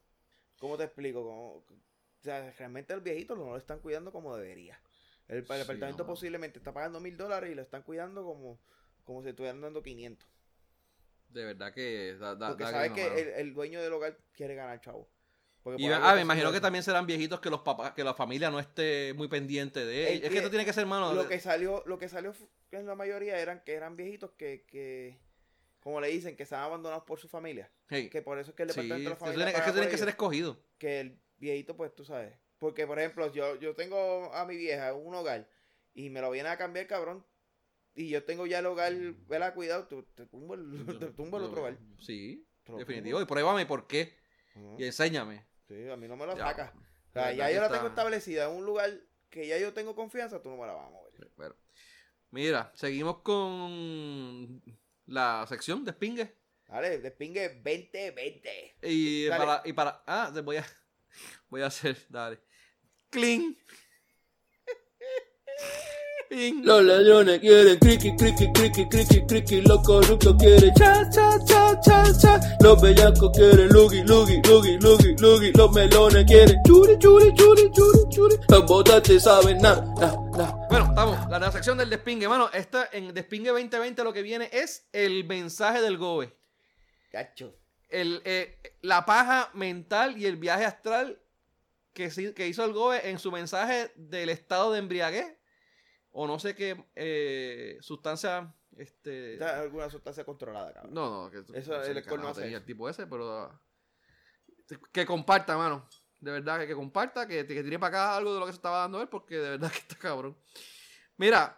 ¿Cómo te explico? Como- o sea, realmente al viejito no lo están cuidando como debería. El, el Sí, no. posiblemente está pagando mil dólares y lo están cuidando como, como si estuvieran dando 500. De verdad que. Da, da- Porque da sabes que el, el dueño del hogar quiere ganar chavo. Y, ah, me imagino que también serán viejitos que los papás, que la familia no esté muy pendiente de El ellos. Es que esto tiene que ser, mano. lo de- que salió, lo que salió en la mayoría eran que eran viejitos que, que como le dicen, que están abandonados por su familia. Hey, Que por eso es que el sí, departamento de la familia es que tienen que ser escogidos. que el viejito, pues tú sabes. Porque, por ejemplo, yo, yo tengo a mi vieja en un hogar y me lo viene a cambiar, cabrón. Y yo tengo ya el hogar, ¿verdad? Cuidado, tú- te tumbo el, [LAUGHS] te tumbo el otro hogar. Sí, Te definitivo. Y pruébame por qué. Y enséñame. Sí, a mí no me lo Ya. O sea, verdad ya yo la tengo establecida en un lugar que ya yo tengo confianza, tú no me la vas a mover. Bueno. Mira, seguimos con la sección de Spingue. Dale, despingue 2020. Y Dale. para, y para. Ah, voy a. Voy a hacer. Dale. Clean. [LAUGHS] Los ladrones quieren criqui, criqui, criqui, criqui, criqui. Los corruptos quieren cha, cha, cha, cha, cha. Los bellacos quieren lugi, lugi, lugi, lugi, lugi. Los melones quieren churi, churi, churi, churi, churi. Los botantes saben na, na, na. Bueno, estamos. La, la sección del despingue. Mano, esta en Despingue 2020 lo que viene es el mensaje del GOBE. Cacho. El, eh, la paja mental y el viaje astral que, sí- que hizo el GOBE en su mensaje del estado de embriaguez. O no sé qué eh, sustancia. Este, alguna sustancia controlada, cabrón. No, no, que Eso no sé el alcohol no hace tenía el tipo ese, pero que comparta, mano. De verdad que, que comparta, que, que tire para acá algo de lo que se estaba dando él, porque de verdad [LAUGHS] que está cabrón. Mira,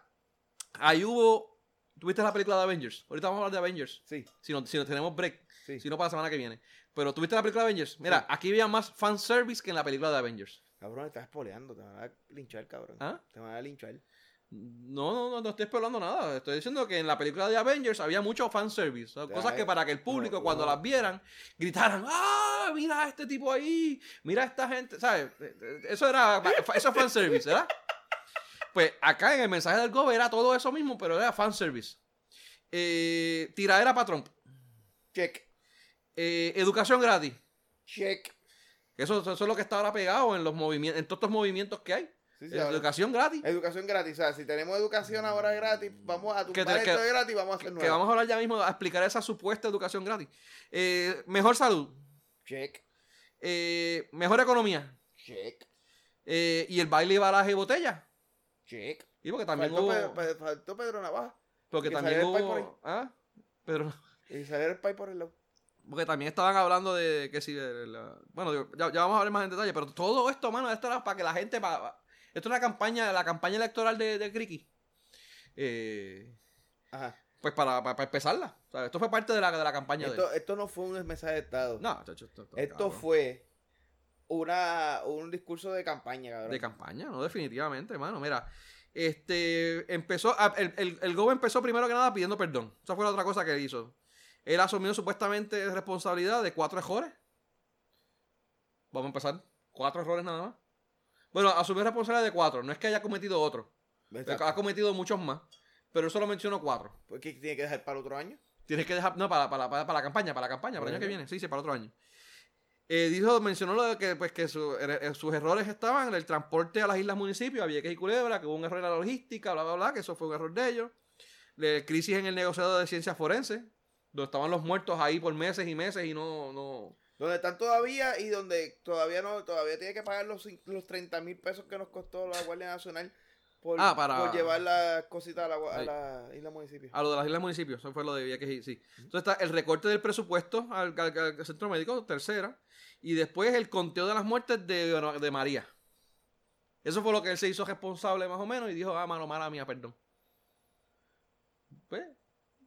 ahí hubo. ¿Tuviste la película de Avengers? Ahorita vamos a hablar de Avengers. Sí, Si no, si no tenemos break, sí. si no para la semana que viene. Pero ¿tuviste la película de Avengers? Mira, Sí. aquí había más fanservice que en la película de Avengers. Cabrón, estás espoleando. Te van a linchar, cabrón. ¿Ah? Te van a linchar. No, no, no, no estoy esperando nada. Estoy diciendo que en la película de Avengers había mucho fanservice. Ya, Cosas que para que el público, no, cuando no. las vieran, gritaran: ¡Ah! Mira a este tipo ahí. Mira a esta gente. ¿Sabes? Eso era. Eso es fanservice, ¿verdad? Pues acá en el mensaje del Gobe era todo eso mismo, pero era fanservice. Eh, tiradera para Trump. Check. Eh, educación gratis. Check. Eso, eso es lo que está ahora pegado en los movimientos, en todos estos movimientos que hay. Sí, sí, ahora- educación gratis. Educación gratis. O sea, si tenemos educación ahora gratis, vamos a Que tumbar te- esto que- de gratis y vamos a hacer Que nuevo. vamos a hablar ya mismo a explicar esa supuesta educación gratis. Eh, mejor salud. Check. Eh, mejor economía. Check. Eh, y el baile, baraje y botella. Check. Y porque también Faltó, hubo. Pedro, Pe- faltó Pedro Navaja. porque que también el pay por hubo. ¿Ah? Pero. Y salió el pay por el lado. Porque también estaban hablando de que si. de la- bueno, digo, ya, ya vamos a hablar más en detalle. Pero todo esto, mano, esto era para que la gente. Esto es una campaña, la campaña electoral de, de Criqui. Eh, Ajá. pues para, para, para empezarla. O sea, esto fue parte de la, de la campaña de Esto, esto no fue un mensaje de Estado. No, chacho, esto, esto- esto fue una, un discurso de campaña, cabrón. De campaña, no, definitivamente, hermano. Mira, este empezó, ah, el, el, el Gobe empezó primero que nada pidiendo perdón. Esa fue la otra cosa que hizo. Él asumió supuestamente responsabilidad de cuatro errores. Vamos a empezar. Cuatro errores nada más. Bueno, asumió responsabilidad de cuatro. No es que haya cometido otro. Exacto. Ha cometido muchos más. Pero él solo mencionó cuatro. ¿Por qué tiene que dejar para otro año? Tienes que dejar. No, para, para, para, para la campaña, para la campaña, para el año que viene. Sí, sí, para otro año. Eh, dijo, mencionó lo de que, pues, que su- er- sus errores estaban en el transporte a las islas municipios, había que ir culebra, que hubo un error en la logística, bla, bla, bla, que eso fue un error de ellos. de crisis en el negociado de ciencias forenses, donde estaban los muertos ahí por meses y meses y no, no, Donde están todavía y donde todavía no, todavía tiene que pagar los, los 30 mil pesos que nos costó la Guardia Nacional por, Ah, para- por llevar las cositas a la, a la isla municipio. A lo de las islas municipios, eso fue lo de Vieques, sí. Entonces está el recorte del presupuesto al, al- al centro médico, tercera, y después el conteo de las muertes de, de María. Eso fue lo que él se hizo responsable más o menos y dijo, ah, mano, mala mía, perdón. Pues,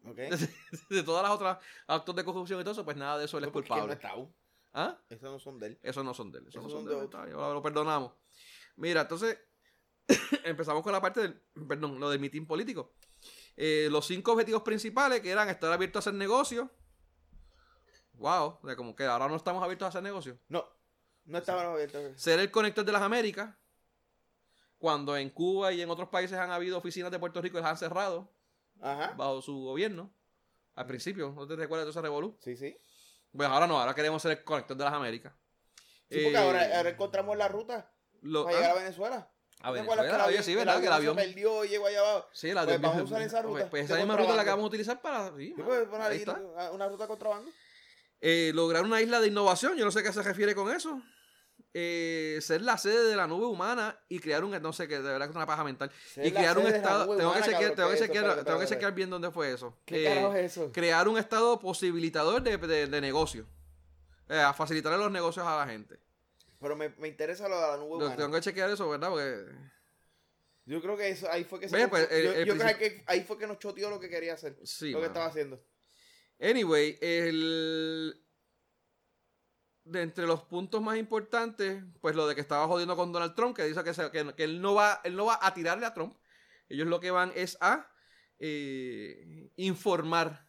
¿Ok? [LAUGHS] de todas las otras actos de corrupción y todo eso, pues nada de eso él es No, no culpable. está aún. ¿Ah? Esos no son de él. Esos no son de él. Esos no Esos son son de de él. está Lo, lo perdonamos. Mira, entonces, [COUGHS] empezamos con la parte del, perdón, lo del mitin político. Eh, los cinco objetivos principales que eran estar abiertos a hacer negocios. Wow, o sea, como que ahora no estamos abiertos a hacer negocios. No, no estaban abiertos. Ser el conector de las Américas. Cuando en Cuba y en otros países han habido oficinas de Puerto Rico y las han cerrado Ajá. bajo su gobierno. Al principio, ¿no te recuerdas de esa revolución? Sí, sí. Pues ahora no, ahora queremos ser el conector de las Américas. Sí, porque Eh, ahora, ahora encontramos la ruta lo- para ah, llegar a Venezuela. a ¿Te acuerdas Venezuela, oye, sí, ¿verdad? Que el avión... se perdió y llegó allá abajo. Sí, la Pues vamos a usar esa pues- ruta Pues esa misma ruta la que vamos a utilizar para. Sí, Sí, mano, pues, ahí está. una ruta de contrabando. Eh, lograr una isla de innovación, yo no sé a qué se refiere con eso. Eh, ser la sede de la nube humana y crear un. No sé, que de verdad que es una paja mental. Ser y crear un estado. Tengo que chequear, tengo que ¿qué chequear, tengo que chequear bien dónde fue eso. ¿Qué Eh, carajo es eso? Crear un estado posibilitador de, de, de negocio. Eh, a facilitarle los negocios a la gente. Pero me, me interesa lo de la nube humana. Tengo que chequear eso, ¿verdad? Porque. Yo creo que eso, ahí fue que se Oye, pues, el- yo, el yo creo que ahí fue que nos choteó lo que quería hacer. Sí. lo que estaba haciendo. Anyway, el... de entre los puntos más importantes, pues lo de que estaba jodiendo con Donald Trump, que dice que, se- que, que él, no va, él no va a tirarle a Trump. Ellos lo que van es a eh, informar.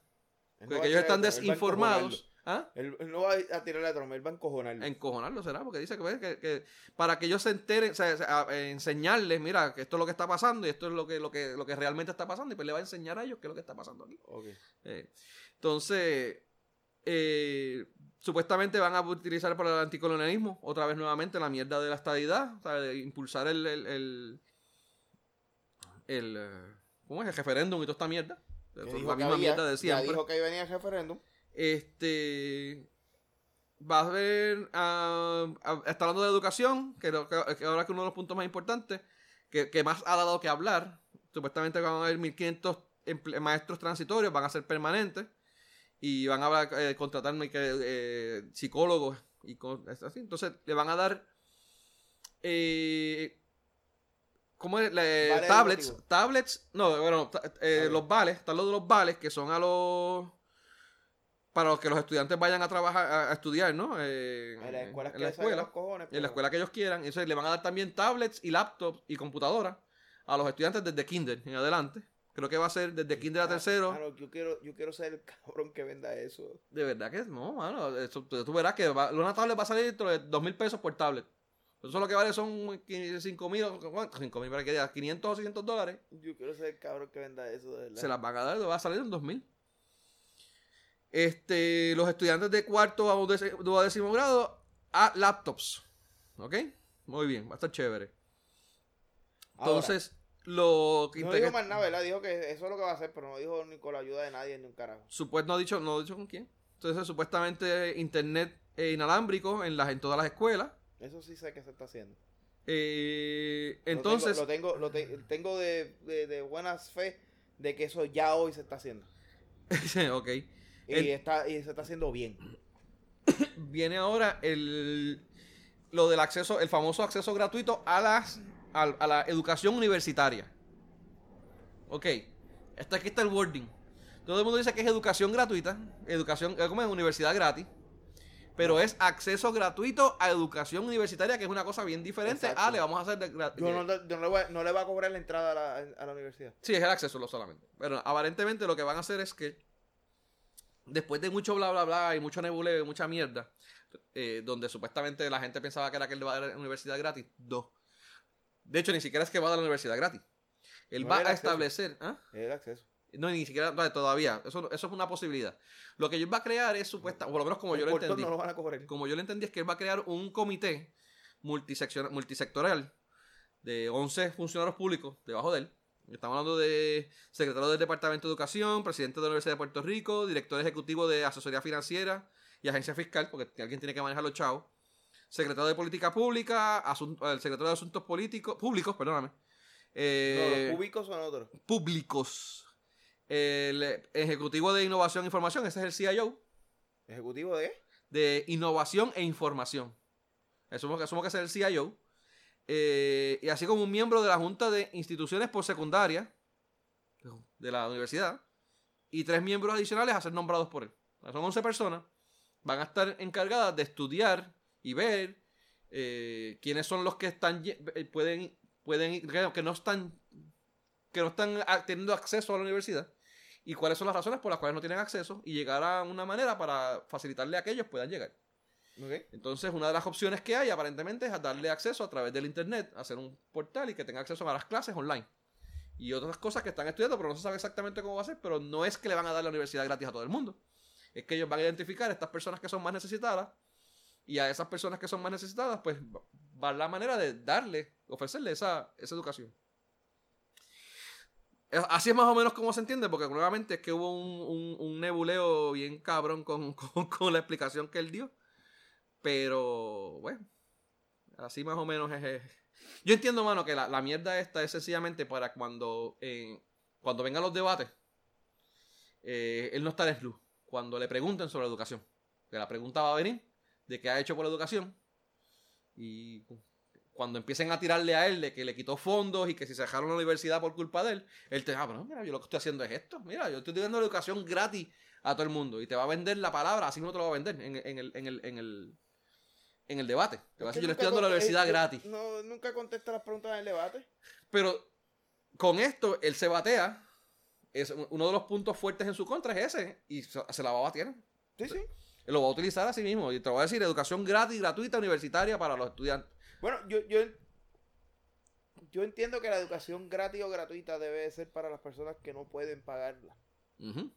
Él Porque ellos están desinformados. ¿Ah? Él, él no va a tirarle a Trump, él va a encojonarlo. Encojonarlo será, porque dice que, pues, que, que para que ellos se enteren, o sea, a- enseñarles, mira, que esto es lo que está pasando y esto es lo que, lo que, lo que realmente está pasando, y pues le va a enseñar a ellos qué es lo que está pasando aquí. Eh, entonces, eh, supuestamente van a utilizar para el anticolonialismo otra vez nuevamente la mierda de la estadidad, o sea, de impulsar el, el, el, el, eh, ¿cómo es? el referéndum y toda esta mierda. La misma había- mierda de Ya siempre. dijo que ahí venía el referéndum. Este va a haber ah, ah, está hablando de educación, que, lo- que- ahora que uno de los puntos más importantes, que, que más ha dado que hablar. Supuestamente van a haber 1500 emple- maestros transitorios, van a ser permanentes y van a eh, contratar que, eh, psicólogos y con- así. Entonces le van a dar eh, ¿Cómo es? Tablets, tablets, no, bueno, eh, Vale. los vales, están los de los vales, que son a los, para los que los estudiantes vayan a trabajar, a, a estudiar, ¿no? Eh, En las escuelas en la escuela, los cojones. en la escuela que ellos quieran. Entonces le van a dar también tablets y laptops y computadoras a los estudiantes desde kinder en adelante. Creo que va a ser desde kinder a Ah, tercero. claro, yo quiero, yo quiero ser el [LAUGHS] cabrón que venda eso. De verdad que no, mano. Eso, tú, verás que va, una tablet va a salir dentro de dos mil pesos por tablet. Eso lo que vale son 5 mil, 5 mil para que diga, 500 o 600 dólares. Yo quiero ser el cabrón que venda eso, de verdad. Se las van a dar, va a salir en 2000. Este, los estudiantes de cuarto a décimo grado a laptops. ¿Ok? Muy bien, va a estar chévere. Entonces, lo que no dijo más nada, ¿verdad? Dijo que eso es lo que va a hacer, pero no dijo ni con la ayuda de nadie ni un carajo. Supuest- no ha dicho, no ha dicho con quién. Entonces, supuestamente internet eh, inalámbrico en las en todas las escuelas. Eso sí sé que se está haciendo. Eh, Lo entonces, tengo, lo tengo, lo te- tengo de, de, de buenas fe de que eso ya hoy se está haciendo. [LAUGHS] ok. Y, El- está, y se está haciendo bien. [COUGHS] Viene ahora el lo del acceso, el famoso acceso gratuito a las a, a la educación universitaria. Ok. Está aquí está el wording. Todo el mundo dice que es educación gratuita, educación, ¿cómo es? Universidad gratis. Pero es acceso gratuito a educación universitaria, que es una cosa bien diferente. Exacto. Ah, le vamos a hacer de Yo no, yo no le voy a, no le voy a cobrar la entrada a la, a la universidad. Sí, es el acceso lo solamente. Pero aparentemente lo que van a hacer es que después de mucho bla bla bla y mucho nebuleo y mucha mierda, eh, donde supuestamente la gente pensaba que era que él va a dar la universidad gratis, dos. De hecho, ni siquiera es que va a dar la universidad gratis. Él No va a acceso. establecer, ¿ah? El acceso. No, ni siquiera todavía. Eso, eso es una posibilidad. Lo que él va a crear es supuesta, o por lo menos como El yo lo entendí. no lo van a cobrar. Como yo lo entendí es que él va a crear un comité multisectorial de 11 funcionarios públicos debajo de él, Estamos hablando de secretario del Departamento de Educación, presidente de la Universidad de Puerto Rico, director ejecutivo de Asesoría Financiera y Agencia Fiscal, porque alguien tiene que manejar los chavos. Secretario de Política Pública, asun- el secretario de Asuntos Políticos, Públicos, perdóname. No, Eh, los cúbicos son otros. públicos. El ejecutivo de Innovación e Información, ese es el CIO, ¿Ejecutivo de de Innovación e Información. Asumo que, asumo que es el CIO. Eh, y así como un miembro de la Junta de Instituciones por Secundaria de la universidad. Y tres miembros adicionales a ser nombrados por él. Son 11 personas. Van a estar encargadas de estudiar y ver eh, quiénes son los que están eh, pueden pueden que no están que no están a- teniendo acceso a la universidad y cuáles son las razones por las cuales no tienen acceso y llegar a una manera para facilitarle a que ellos puedan llegar. Entonces, una de las opciones que hay aparentemente es a darle acceso a través del internet, hacer un portal y que tenga acceso a las clases online. Y otras cosas que están estudiando, pero no se sabe exactamente cómo va a ser, pero no es que le van a dar la universidad gratis a todo el mundo. Es que ellos van a identificar a estas personas que son más necesitadas y a esas personas que son más necesitadas, pues va la manera de darle, ofrecerle esa, esa educación. Es- Así es más o menos como se entiende, porque nuevamente es que hubo un, un- nebuleo bien cabrón [LAUGHS] con, con- la explicación que él dio. Pero, bueno, así más o menos es. Yo entiendo, mano, que la, la mierda esta es sencillamente para cuando, eh, cuando vengan los debates, eh, él no está en luz. Cuando le pregunten sobre educación. Que la pregunta va a venir de qué ha hecho por la educación. Y cuando empiecen a tirarle a él de que le quitó fondos y que si se dejaron la universidad por culpa de él, él te dice, ah, pero mira, yo lo que estoy haciendo es esto. Mira, yo estoy dando educación gratis a todo el mundo. Y te va a vender la palabra, así no te lo va a vender en, en el, en, el, en, el, en el debate. Te va a que decir, yo le estoy dando la universidad eh, gratis. No, nunca contesta las preguntas en el debate. Pero con esto, él se batea. Es uno de los puntos fuertes en su contra es ese. Y se, se la va a batear. Sí, sí. Lo va a utilizar a sí mismo. Y te voy a decir, educación gratis, gratuita, universitaria para los estudiantes. Bueno, yo, yo, yo entiendo que la educación gratis o gratuita debe ser para las personas que no pueden pagarla. Ujú.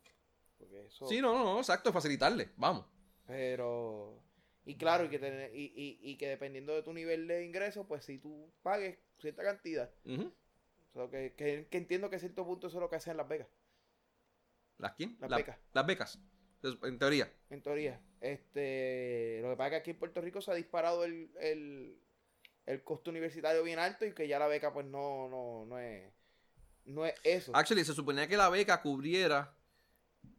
Porque eso, Sí, no, no, no, exacto, facilitarle. Vamos. Pero, y claro, y que, tener- y, y, y que dependiendo de tu nivel de ingreso, pues si tú pagues cierta cantidad, sea, que, que, que entiendo que a cierto punto eso es lo que hacen Las Vegas, ¿Las quién? Las La- becas. Las becas. En teoría. en teoría. Este, lo que pasa es que aquí en Puerto Rico se ha disparado el, el, el costo universitario bien alto y que ya la beca pues no, no, no es, no es eso. Actually, se suponía que la beca cubriera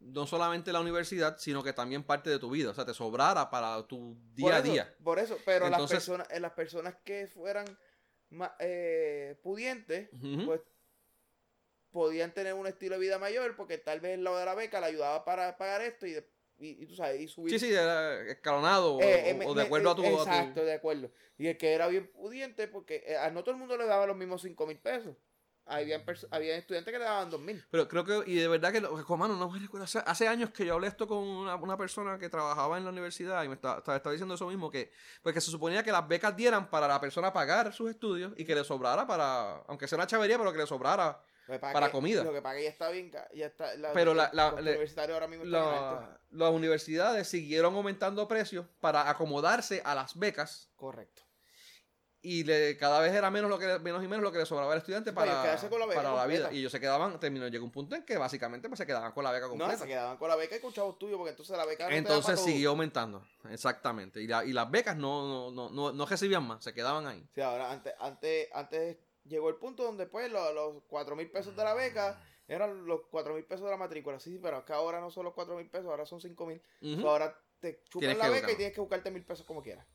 no solamente la universidad, sino que también parte de tu vida. O sea, te sobrara para tu día a día. Por eso, pero las personas, eh, las personas que fueran más eh, pudientes, pues podían tener un estilo de vida mayor porque tal vez lo de la beca le ayudaba para pagar esto y, y, y tú sabes, y subir. Sí, sí, era escalonado o, Eh, eh, o- me- o de acuerdo a tu... a tu- Exacto, de acuerdo. Y el que era bien pudiente, porque eh, a no todo el mundo le daba los mismos 5 mil pesos. Había, había estudiantes que le daban 2 mil. Pero creo que, y de verdad que, lo- como, mano, no me recuerdo. Hace, hace años que yo hablé esto con una, una persona que trabajaba en la universidad y me estaba, estaba, diciendo eso mismo, que pues que se suponía que las becas dieran para la persona pagar sus estudios y que le sobrara para, aunque sea una chavería, pero que le sobrara Para que- comida. Lo que que ya está bien. ca- Ya está, la, Pero la- la- ahora mismo está bien alto. la- las universidades siguieron aumentando precios para acomodarse a las becas Correcto. y le, cada vez era menos lo que menos y menos lo que le sobraba al estudiante para, con la beca para la vida. Y ellos se quedaban, terminó, llegó un punto en que básicamente pues, se quedaban con la beca No, completa. se quedaban con la beca y con chavos tuyos, porque entonces la beca no Entonces siguió aumentando, exactamente. Y, la- y las becas no, no, no, no, no recibían más, se quedaban ahí. Sí, ahora antes, antes, antes llegó el punto donde pues lo- los cuatro mil pesos de la beca eran los cuatro mil pesos de la matrícula. Sí, sí, pero acá ahora no son los cuatro mil pesos, ahora son cinco mil. Ujú. Ahora te chupan la beca y tienes que buscarte mil pesos como quieras.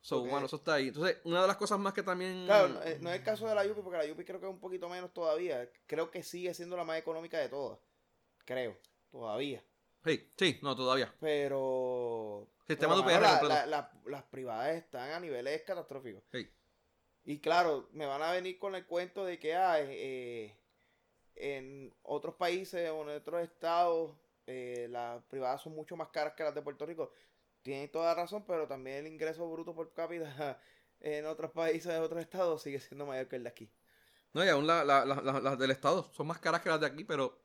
So, Ok. bueno, eso está ahí. Entonces, una de las cosas más que también... Claro, no, eh, no es el caso de la Yupi, porque la Yupi creo que es un poquito menos todavía. Creo que sigue siendo la más económica de todas. Creo, todavía. Sí, sí, no, todavía. Pero. Sistema de UPR mano, la- completo. la- la- las privadas están a niveles catastróficos. Sí. Y claro, me van a venir con el cuento de que ah, eh, en otros países o en otros estados eh, las privadas son mucho más caras que las de Puerto Rico. Tienen toda razón, pero también el ingreso bruto por cápita [LAUGHS] en otros países, en otros estados, sigue siendo mayor que el de aquí. No, y aún la- la- la- la- las del Estado son más caras que las de aquí, pero...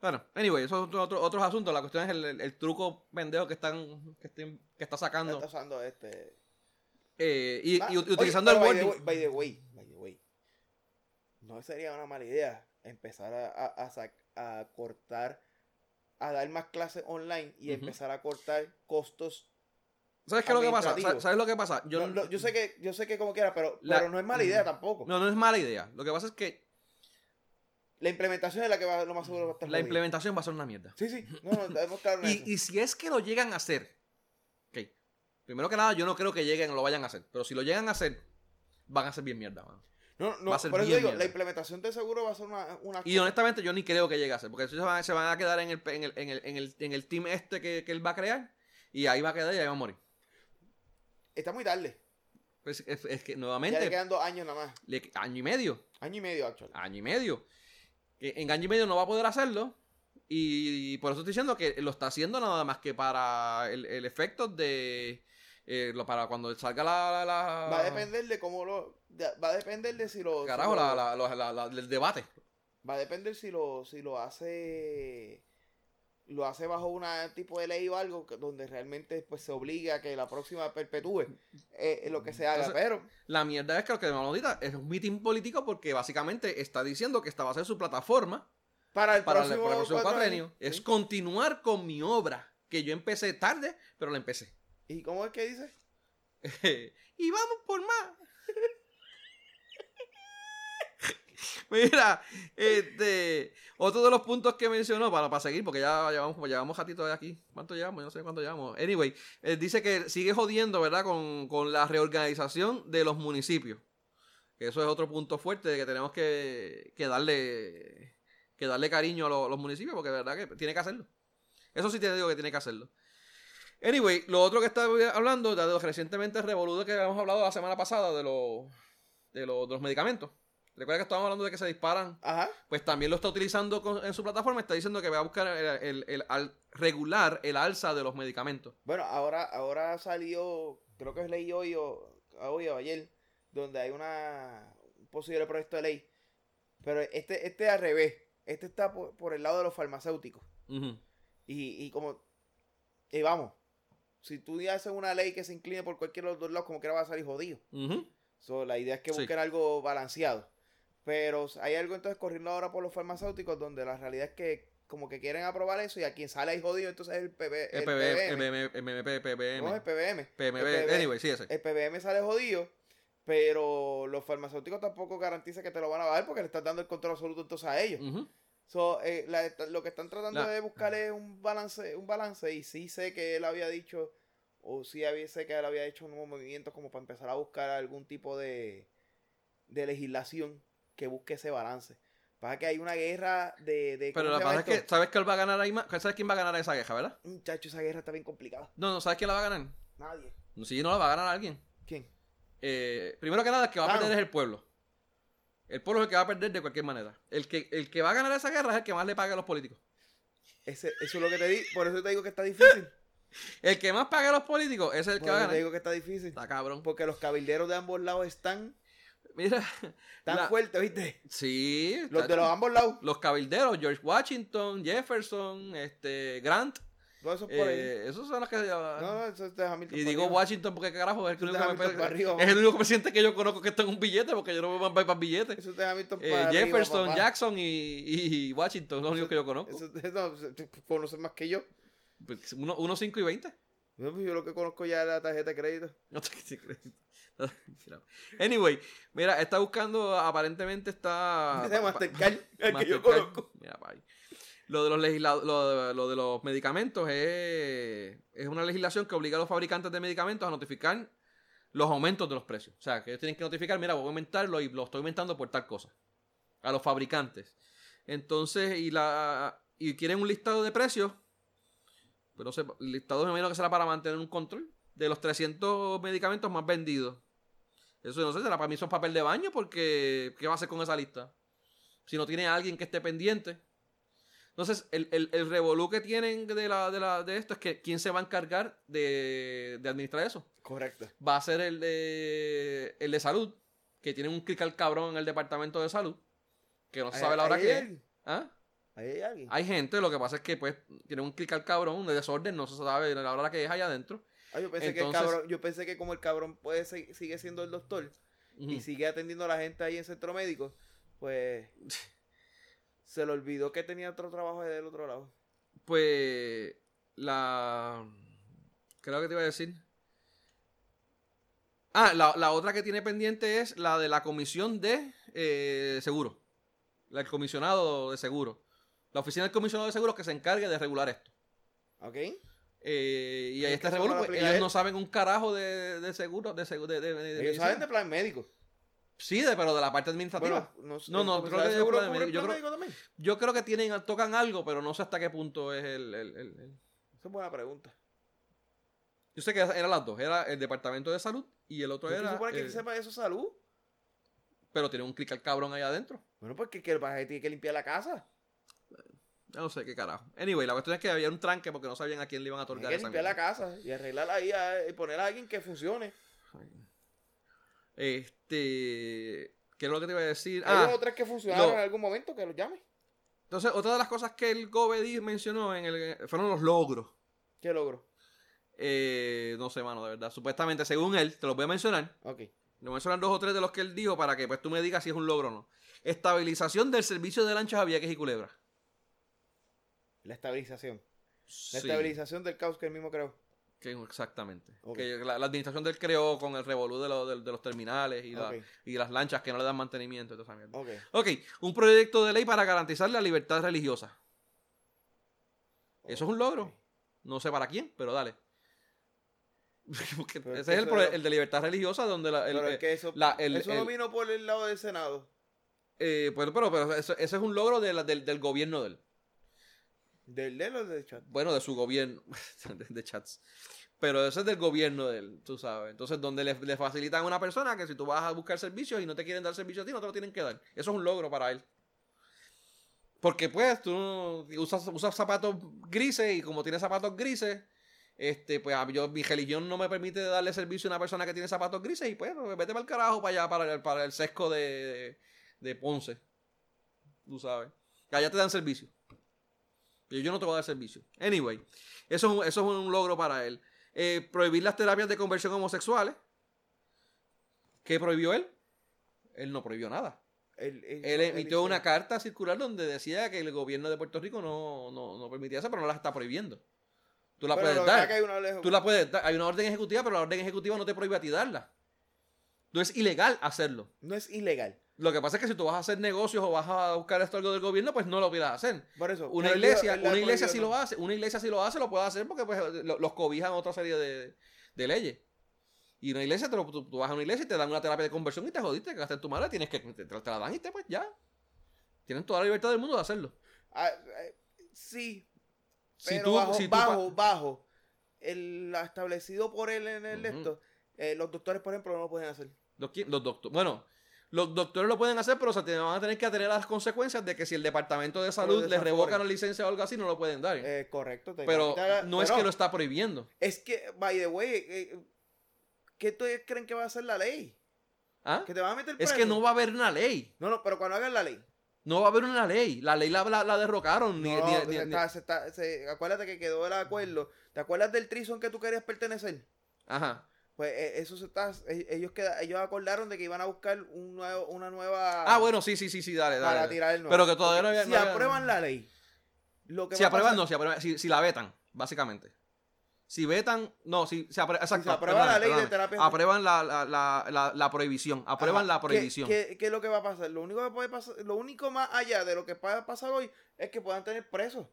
Bueno, anyway, eso son otro- otros asuntos. La cuestión es el, el- el truco pendejo que están que, estén- que está sacando. Está usando este. Eh, y, Ah, y oye, utilizando el by the wording. way- By the way, by the way. no sería una mala idea empezar a, a, a cortar, a dar más clases online y empezar a cortar costos. ¿Sabes qué es lo que pasa? ¿Sabes, lo que pasa? Yo, Yo, yo sé que yo sé que como quiera, pero, La- pero no es mala idea tampoco. No, no es mala idea. Lo que pasa es que La implementación es la que va lo más seguro va a estar la implementación va a ser una mierda. Sí, sí, no, no, eso. [LAUGHS] Y, y si es que lo llegan a hacer. Primero que nada, yo no creo que lleguen, lo vayan a hacer. Pero si lo llegan a hacer, van a ser bien mierda, mano. No, no, va a ser por eso bien digo, mierda. la implementación de seguro va a ser una, una Y honestamente, yo ni creo que llegue a ser. Porque se van, se van a quedar en el, en el, en el, en el, en el team este que, que él va a crear. Y ahí va a quedar y ahí va a morir. Está muy tarde. Pues es, es que Ya le nuevamente, quedan dos años nada más. le- año y medio. Año y medio, actual. año y medio. En año y medio no va a poder hacerlo. Y por eso estoy diciendo que lo está haciendo nada más que para el, el efecto de. Eh, lo- para cuando salga la. la- la- Va a depender de cómo lo. de- va a depender de si lo. si Carajo, lo- la, la- el debate. Va a depender si lo, si lo hace. Lo hace bajo un tipo de ley o algo que- donde realmente pues, se obliga a que la próxima perpetúe eh, lo que se haga. Entonces, pero La mierda es que lo que ahorita es un meeting político porque básicamente está diciendo que esta va a ser su plataforma para el para el, próximo, para el próximo cuatro cuatrenio. años, Es ¿sí? continuar con mi obra. Que yo empecé tarde, pero la empecé. ¿Y cómo es que dice? [LAUGHS] y vamos por más. [LAUGHS] Mira, este, otro de los puntos que mencionó, para, para seguir, porque ya llevamos, llevamos ratito de aquí. ¿Cuánto llevamos? No sé cuánto llevamos. Anyway, eh, dice que sigue jodiendo, ¿verdad? Con, con la reorganización de los municipios. Que eso es otro punto fuerte de que tenemos que, que darle que darle cariño a lo- los municipios, porque verdad que tiene que hacerlo. Eso sí te digo que tiene que hacerlo. Anyway, lo otro que está hablando, de los recientemente revoludo que habíamos hablado la semana pasada de los, de los, de los medicamentos. Recuerda que estábamos hablando de que se disparan. Ajá. Pues también lo está utilizando con- en su plataforma. Está diciendo que va a buscar el, el- el al- regular el alza de los medicamentos. Bueno, ahora, ahora salió, creo que leí hoy o, hoy o ayer, donde hay una un posible proyecto de ley. Pero este, este al revés. Este está por, por el lado de los farmacéuticos. Y, y como, y vamos, si tú haces una ley que se incline por cualquiera de los dos lados, como quiera va a salir jodido. Ujú. So, la idea es que Sí. busquen algo balanceado. Pero hay algo entonces corriendo ahora por los farmacéuticos donde la realidad es que como que quieren aprobar eso y a quien sale ahí jodido entonces es el, PB, El el PBM, PBM. MMP, PBM. No, el PBM. El PBM. anyway, sí, ese. El PBM sale jodido, pero los farmacéuticos tampoco garantizan que te lo van a dar porque le estás dando el control absoluto entonces a ellos. So, eh, la- lo que están tratando La- de buscar es un balance, un balance y sí sé que él había dicho, o sí había, sé que él había hecho unos movimientos como para empezar a buscar algún tipo de, de legislación que busque ese balance. Para que hay una guerra de... de Pero ¿cómo la llama es que? ¿sabes que él va a ganar ahí más? ¿Sabes quién va a ganar esa queja, verdad? Muchacho, esa guerra está bien complicada. No, no, ¿sabes quién la va a ganar? Nadie. No, Si no la va a ganar alguien. ¿Quién? Eh, primero que nada, el que va a perder es el pueblo. El pueblo es el que va a perder de cualquier manera. El que, el que va a ganar esa guerra es el que más le pague a los políticos. Ese, eso es lo que te di, por eso te digo que está difícil. [LAUGHS] El que más pague a los políticos es el Por que va a eso te ganar. digo que está difícil. Está cabrón. Porque los cabilderos de ambos lados están Mira. tan la- fuertes, ¿viste? Sí. Los de los ambos lados. los cabilderos, George Washington, Jefferson, este, Grant. Todos esos por ahí. eh, esos son los que. No, no, eso es de Hamilton. y para digo arriba. Washington porque carajo es el, único, que para arriba, es el único presidente que yo conozco que está en un billete porque yo no veo más, más billetes. Eso es de Hamilton Eh, para arriba, Jefferson, papá. Jackson y, y Washington son los únicos que yo conozco. Eso, eso, tú conoces más que yo. Pues, Uno, uno, cinco y 20. No, pues Yo lo que conozco ya es la tarjeta de crédito. [LAUGHS] No te quise creer. Anyway, mira, está buscando, aparentemente está... [LAUGHS] Es Mastercard, [LAUGHS] el que yo conozco. Mira, ahí. Lo de los lo, de, lo de los medicamentos es, es una legislación que obliga a los fabricantes de medicamentos a notificar los aumentos de los precios. O sea, que ellos tienen que notificar, mira, voy a aumentarlo y lo estoy aumentando por tal cosa. A los fabricantes. Entonces, y la y quieren un listado de precios. Pero no sé, el listado me imagino que será para mantener un control de los 300 medicamentos más vendidos. Eso no sé, será para mí es papel de baño porque ¿qué va a hacer con esa lista? Si no tiene alguien que esté pendiente. Entonces, el, el, el revolú que tienen de, la, de, la, de esto es que ¿quién se va a encargar de, de administrar eso? Correcto. Va a ser el de, el de salud, que tiene un clic al cabrón en el departamento de salud, que no se sabe la hora que hay es. ¿Ah? Ahí hay alguien. Hay gente, lo que pasa es que pues tiene un clic al cabrón de desorden, no se sabe la hora que es allá adentro. Ah, yo, pensé que el Entonces- cabrón, yo pensé que como el cabrón puede sigue siendo el doctor y sigue atendiendo a la gente ahí en centro médico, pues [LAUGHS] se le olvidó que tenía otro trabajo del otro lado. Pues la... Creo que te iba a decir. Ah, la, la otra que tiene pendiente es la de la comisión de eh, seguro. La- El comisionado de seguro. La oficina del comisionado de seguros que se encargue de regular esto. ¿Ok? Eh, y ¿Y ahí está a pues, ellos no saben un carajo de, de seguro, de seguro, de, Ellos saben de plan médico. Sí, de, pero de la parte administrativa. Bueno, no, No, no, ¿el creo comisario que seguro plan. Yo creo- médico también? Yo creo que tienen, tocan algo, pero no sé hasta qué punto es el, el- el- el- Esa es buena pregunta. Yo sé que eran las dos. Era el departamento de salud y el otro ¿No se era... supone que eh, sepa eso salud? pero tiene un clic al cabrón ahí adentro. Bueno, pues que, que el paje tiene que limpiar la casa. No sé qué carajo. Anyway, la cuestión es que había un tranque porque no sabían a quién le iban a otorgar que esa limpiar la casa y arreglarla ahí y poner a alguien que funcione. Este... ¿Qué es lo que te iba a decir? Hay Ah, dos o tres que funcionaron en algún momento que los llame. entonces otra de las cosas que el Gobedi mencionó en el, fueron los logros. ¿Qué logro? Eh, no sé, mano, de verdad. Supuestamente, según él, te los voy a mencionar. Ok. Le voy a mencionar dos o tres de los que él dijo para que pues tú me digas si es un logro o no. Estabilización del servicio de lanchas a Vieques y Culebra. La estabilización. La Sí, estabilización del caos que él mismo creó. Que- exactamente. Que la, la administración del creó con el revolú de, lo- de- de los terminales y, la- Ok. y las lanchas que no le dan mantenimiento y toda esa mierda. Ok. Un proyecto de ley para garantizar la libertad religiosa. ¿Eso es un logro? No sé para quién, pero dale. [LAUGHS] Porque Pero ese es que es el, era- el de libertad religiosa donde la, el- Pero eh, es que eso, la- el- eso no vino por el lado del Senado. eh, pero, pero, pero eso, eso es un logro de la- del, del gobierno de él. Del de los de chat. Bueno, de su gobierno. [LAUGHS] de, chats. Pero eso es del gobierno de él, tú sabes. Entonces, donde le, facilitan a una persona que si tú vas a buscar servicios y no te quieren dar servicio a ti, no te lo tienen que dar. Eso es un logro para él. Porque pues tú usas, usas zapatos grises y como tienes zapatos grises, este, pues yo, mi religión no me permite darle servicio a una persona que tiene zapatos grises y pues vete para el carajo para allá, para el, para el sesco de, de, de Ponce. Tú sabes. Que allá te dan servicio. Yo no te voy a dar servicio. Anyway, eso es un, eso es un logro para él. Eh, prohibir las terapias de conversión homosexuales. ¿Qué prohibió él? Él no prohibió nada. Él, él- Él él emitió una carta circular donde decía que el gobierno de Puerto Rico no, no, no permitía eso, pero no las está prohibiendo. Tú la puedes dar. Tú la puedes dar. Hay una orden ejecutiva, pero la orden ejecutiva no te prohíbe a ti darla. No es ilegal hacerlo. No es ilegal. Lo que pasa es que si tú vas a hacer negocios o vas a buscar esto algo del gobierno, pues no lo puedas hacer. Por eso. Una iglesia, una iglesia sí prohibió, lo hace, una iglesia sí lo hace, lo puede hacer porque pues, lo- los cobijan otra serie de, de leyes. Y una iglesia, te lo- tú, tú vas a una iglesia y te dan una terapia de conversión y te jodiste, que gastar tu madre, tienes que, te, te la dan y te pues ya. Tienen toda la libertad del mundo de hacerlo. Ah, eh, sí, Si pero tú, bajo, si tú bajo, bajo. El establecido por él en el Ujú. esto. eh, los doctores, por ejemplo, no lo pueden hacer. los, los doctores, bueno, los doctores lo pueden hacer, pero se van a tener que atener a las consecuencias de que si el departamento de salud les revoca la licencia o algo así, no lo pueden dar. Eh, correcto. te pero no es que lo está prohibiendo. Es que, by the way, eh, ¿qué ustedes creen que va a hacer la ley? ¿Ah? ¿Que te van a meter Es que no va a haber una ley. No, no, pero cuando hagan la ley. No va a haber una ley. La ley la, la, la derrocaron. Ni, No, ni- ni- se ni- está- se está- se- acuérdate que quedó el acuerdo. ¿Te acuerdas del trison que tú querías pertenecer? Ajá. Pues eh, eso se está. eh, Ellos, queda, ellos acordaron de que iban a buscar un nuevo, una nueva. Ah, bueno, sí, sí, sí, sí, dale, dale. Para tirar el nuevo. Pero que todavía no había- Si no había- aprueban la ley. Lo que Si aprueban, pasar- no, si, aprueban, si, si la vetan, básicamente. Si vetan, no, si se aprueba, exacto, se aprueba la ley de terapia- Aprueban la, la, la, la, la prohibición, aprueban Ajá, la ¿qué- prohibición. ¿qué, qué es lo que va a pasar? Lo único que puede pasar, lo único más allá de lo que pueda pasar hoy es que puedan tener presos.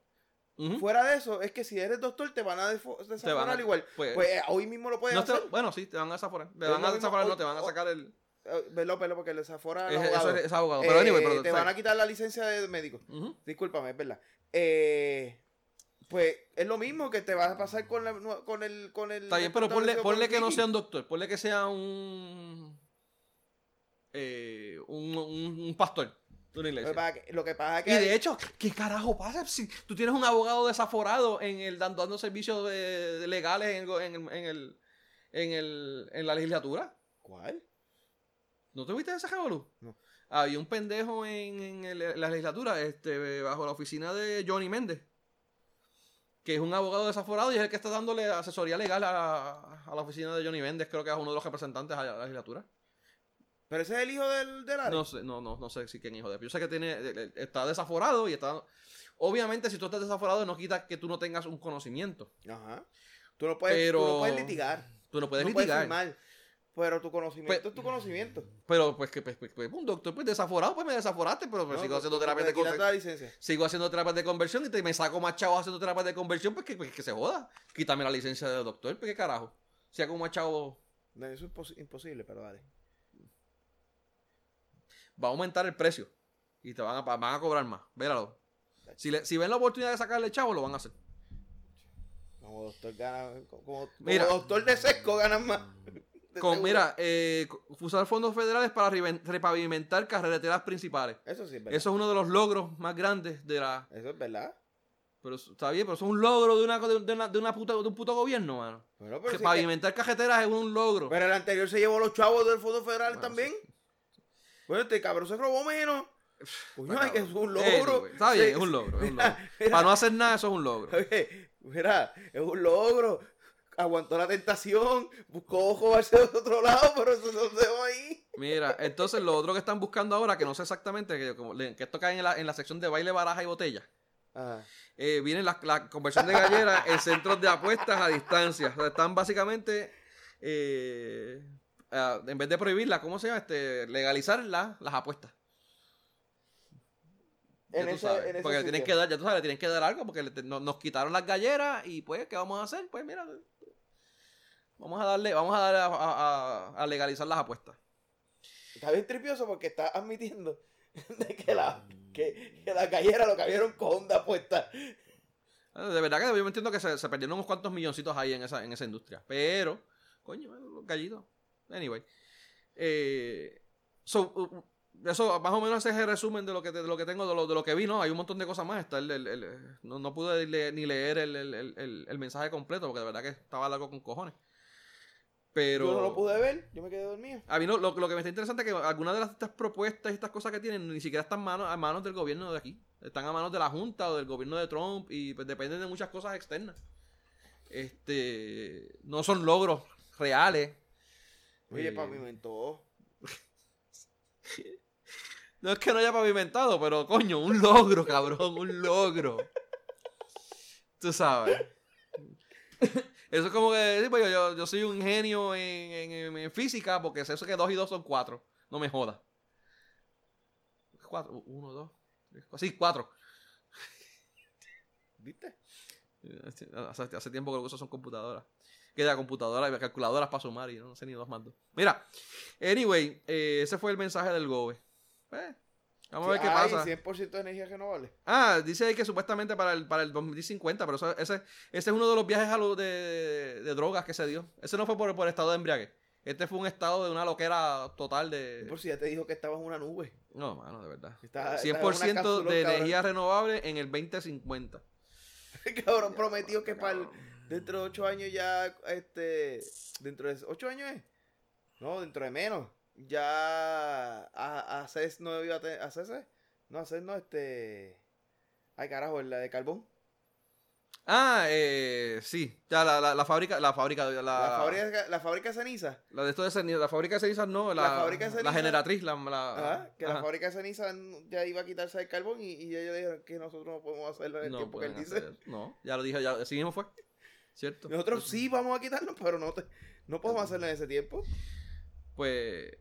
Fuera de eso, es que si eres doctor te van a desaforar a- igual. pues- Pues, eh, hoy mismo lo No te- hacer. bueno, sí, te van a desaforar. Te van a desaforar, no, te van a sacar el... Eh, Velo, velo, porque le desafora al es- abogado. eso es, es abogado. Pero anyway, Eh, pero... te van a quitar la licencia de médico. ujú. Discúlpame, es verdad. Eh, pues es lo mismo que te va a pasar con, la, con el con el Está bien, pero ponle, ponle que no sea un doctor, ponle que sea un... eh, un, un, un pastor de una Lo que iglesia. pasa que- Lo que pasa es que Y hay- de hecho, ¿qué carajo pasa si tú tienes un abogado desaforado en el dando, dando servicios de- de legales en el, en, el, en, el, en, el- en la legislatura? ¿Cuál? ¿No te viste ese revolú? No. Había un pendejo en, en el- en la legislatura, este, bajo la oficina de Johnny Méndez, que es un abogado desaforado y es el que está dándole asesoría legal a, a la oficina de Johnny Méndez, creo que es uno de los representantes a la legislatura. Pero ese es el hijo del, del Ari. No sé, no, no, no sé si quién hijo de. Yo sé que tiene, eh, eh, está desaforado y está. Obviamente, si tú estás desaforado, no quita que tú no tengas un conocimiento. Ajá. Tú no puedes, Pero- tú no puedes litigar. Tú no puedes no litigar. puedes. Pero tu conocimiento Pues- es tu conocimiento. pero pues que pues, pues, pues, un doctor pues desaforado, pues me desaforaste, pero pues, No, sigo tú- haciendo terapias de conversión. Sigo haciendo terapias de conversión y te, me saco más chavos haciendo terapias de conversión, pues que, pues, que se joda. Quítame la licencia de doctor, pues qué carajo. Si hago más chavos, No, eso es impos- imposible, pero dale. Va a aumentar el precio. Y te van a, van a cobrar más. Véralo. Si, le- si ven la oportunidad de sacarle chavo, lo van a hacer. Como doctor gana. Como, como Mira. doctor de sesco ganan más. Con, mira, eh, usar fondos federales para repavimentar carreteras principales. Eso sí es verdad. Eso es uno de los logros más grandes de la... Eso es verdad. Pero está bien, pero eso es un logro de, una, de, una, de, una puta- de un puto gobierno, mano. Bueno, pero, Que pavimentar carreteras es un logro. pero el anterior se llevó los chavos del Fondo Federal Bueno, también. Bueno, este cabrón se robó menos. Coño, ay, que es un logro. está bien, Sí, es un logro. Es un mira, [LAUGHS] logro. mira. Para no hacer nada, eso es un logro. Oye, mira, es un logro. Aguantó la tentación, buscó ojo hacia otro lado, pero eso no se va ahí. Mira, entonces lo otro que están buscando ahora, que no sé exactamente, que, como que esto cae en la, en la sección de baile, baraja y botella. Eh, viene la, la conversión de gallera en centros de apuestas a distancia. O sea, están básicamente, eh, ah, en vez de prohibirla, ¿cómo se llama? Este, legalizar la- las apuestas. Ya En tú ese, sabes, en ese porque le tienen que dar, ya tú sabes, le tienen que dar algo porque te- no- nos quitaron las galleras y pues, ¿qué vamos a hacer? Pues mira, vamos a darle, vamos a darle a, a- a- a legalizar las apuestas. Está bien tripioso porque está admitiendo [LAUGHS] de que la, que, que la gallera lo cayeron con onda puesta. Ah, De verdad que yo me entiendo que se, se perdieron unos cuantos milloncitos ahí en esa, en esa industria. Pero, coño, los gallitos. Anyway. Eh, so, eso más o menos ese es el resumen de lo que, de lo que tengo, de lo, de lo que vi, ¿no? Hay un montón de cosas más. Está el, el- el- no, no pude ni leer el, mensaje completo porque de verdad que estaba largo con cojones. Pero... Yo no lo pude ver, yo me quedé dormido. A mí lo, lo- lo que me está interesante es que algunas de las, estas propuestas y estas cosas que tienen ni siquiera están manos, a manos del gobierno de aquí. Están a manos de la Junta o del gobierno de Trump y pues dependen de muchas cosas externas. Este, no son logros reales. Oye, Eh, pavimentó. [LAUGHS] No es que no haya pavimentado, pero coño, un logro, cabrón, un logro. Tú sabes. Eso es como que, pues, yo, yo, yo soy un genio en, en- en física porque sé eso que dos y dos son cuatro. No me jodas. Cuatro, uno, dos, tres, cuatro. Sí, cuatro. ¿Viste? Hace, hace tiempo que lo que uso son computadoras. Que la computadora y calculadoras para sumar y no, sé ni dos más dos. Mira, anyway, eh, ese fue el mensaje del GOBE. Eh, vamos a ver qué pasa. 100% de energía renovable. Ah, dice ahí que supuestamente para el, para el 2050, pero eso- ese, ese es uno de los viajes a lo de, de drogas que se dio. Ese no fue por, por estado de embriague. Este fue un estado de una loquera total de... Por si ya te dijo que estabas en una nube. No, mano, de verdad. Está- está 100% una cápsula, de cabrón. energía renovable en el 2050. El [LAUGHS] cabrón prometió que para el- dentro de 8 años ya, este, dentro de 8 años es. No, dentro de menos. Ya a, a CES no iba a tener, a CES, no, a CES no, este, ay carajo, la de carbón. Ah, eh, sí. Ya la, la, la fábrica, la fábrica, la, La, fábrica, la fábrica de ceniza. la de esto de ceniza, la fábrica de cenizas no, la, La fábrica de la cenizas. generatriz, la, Ajá, que la fábrica de ceniza ya iba a quitarse el carbón y, y ellos dijeron que nosotros no podemos hacerlo en el no tiempo que él dice. No, ya lo dije, ya, así mismo fue. ¿Cierto? Nosotros sí vamos a quitarlo, pero no, te- no podemos hacerlo en ese tiempo. Pues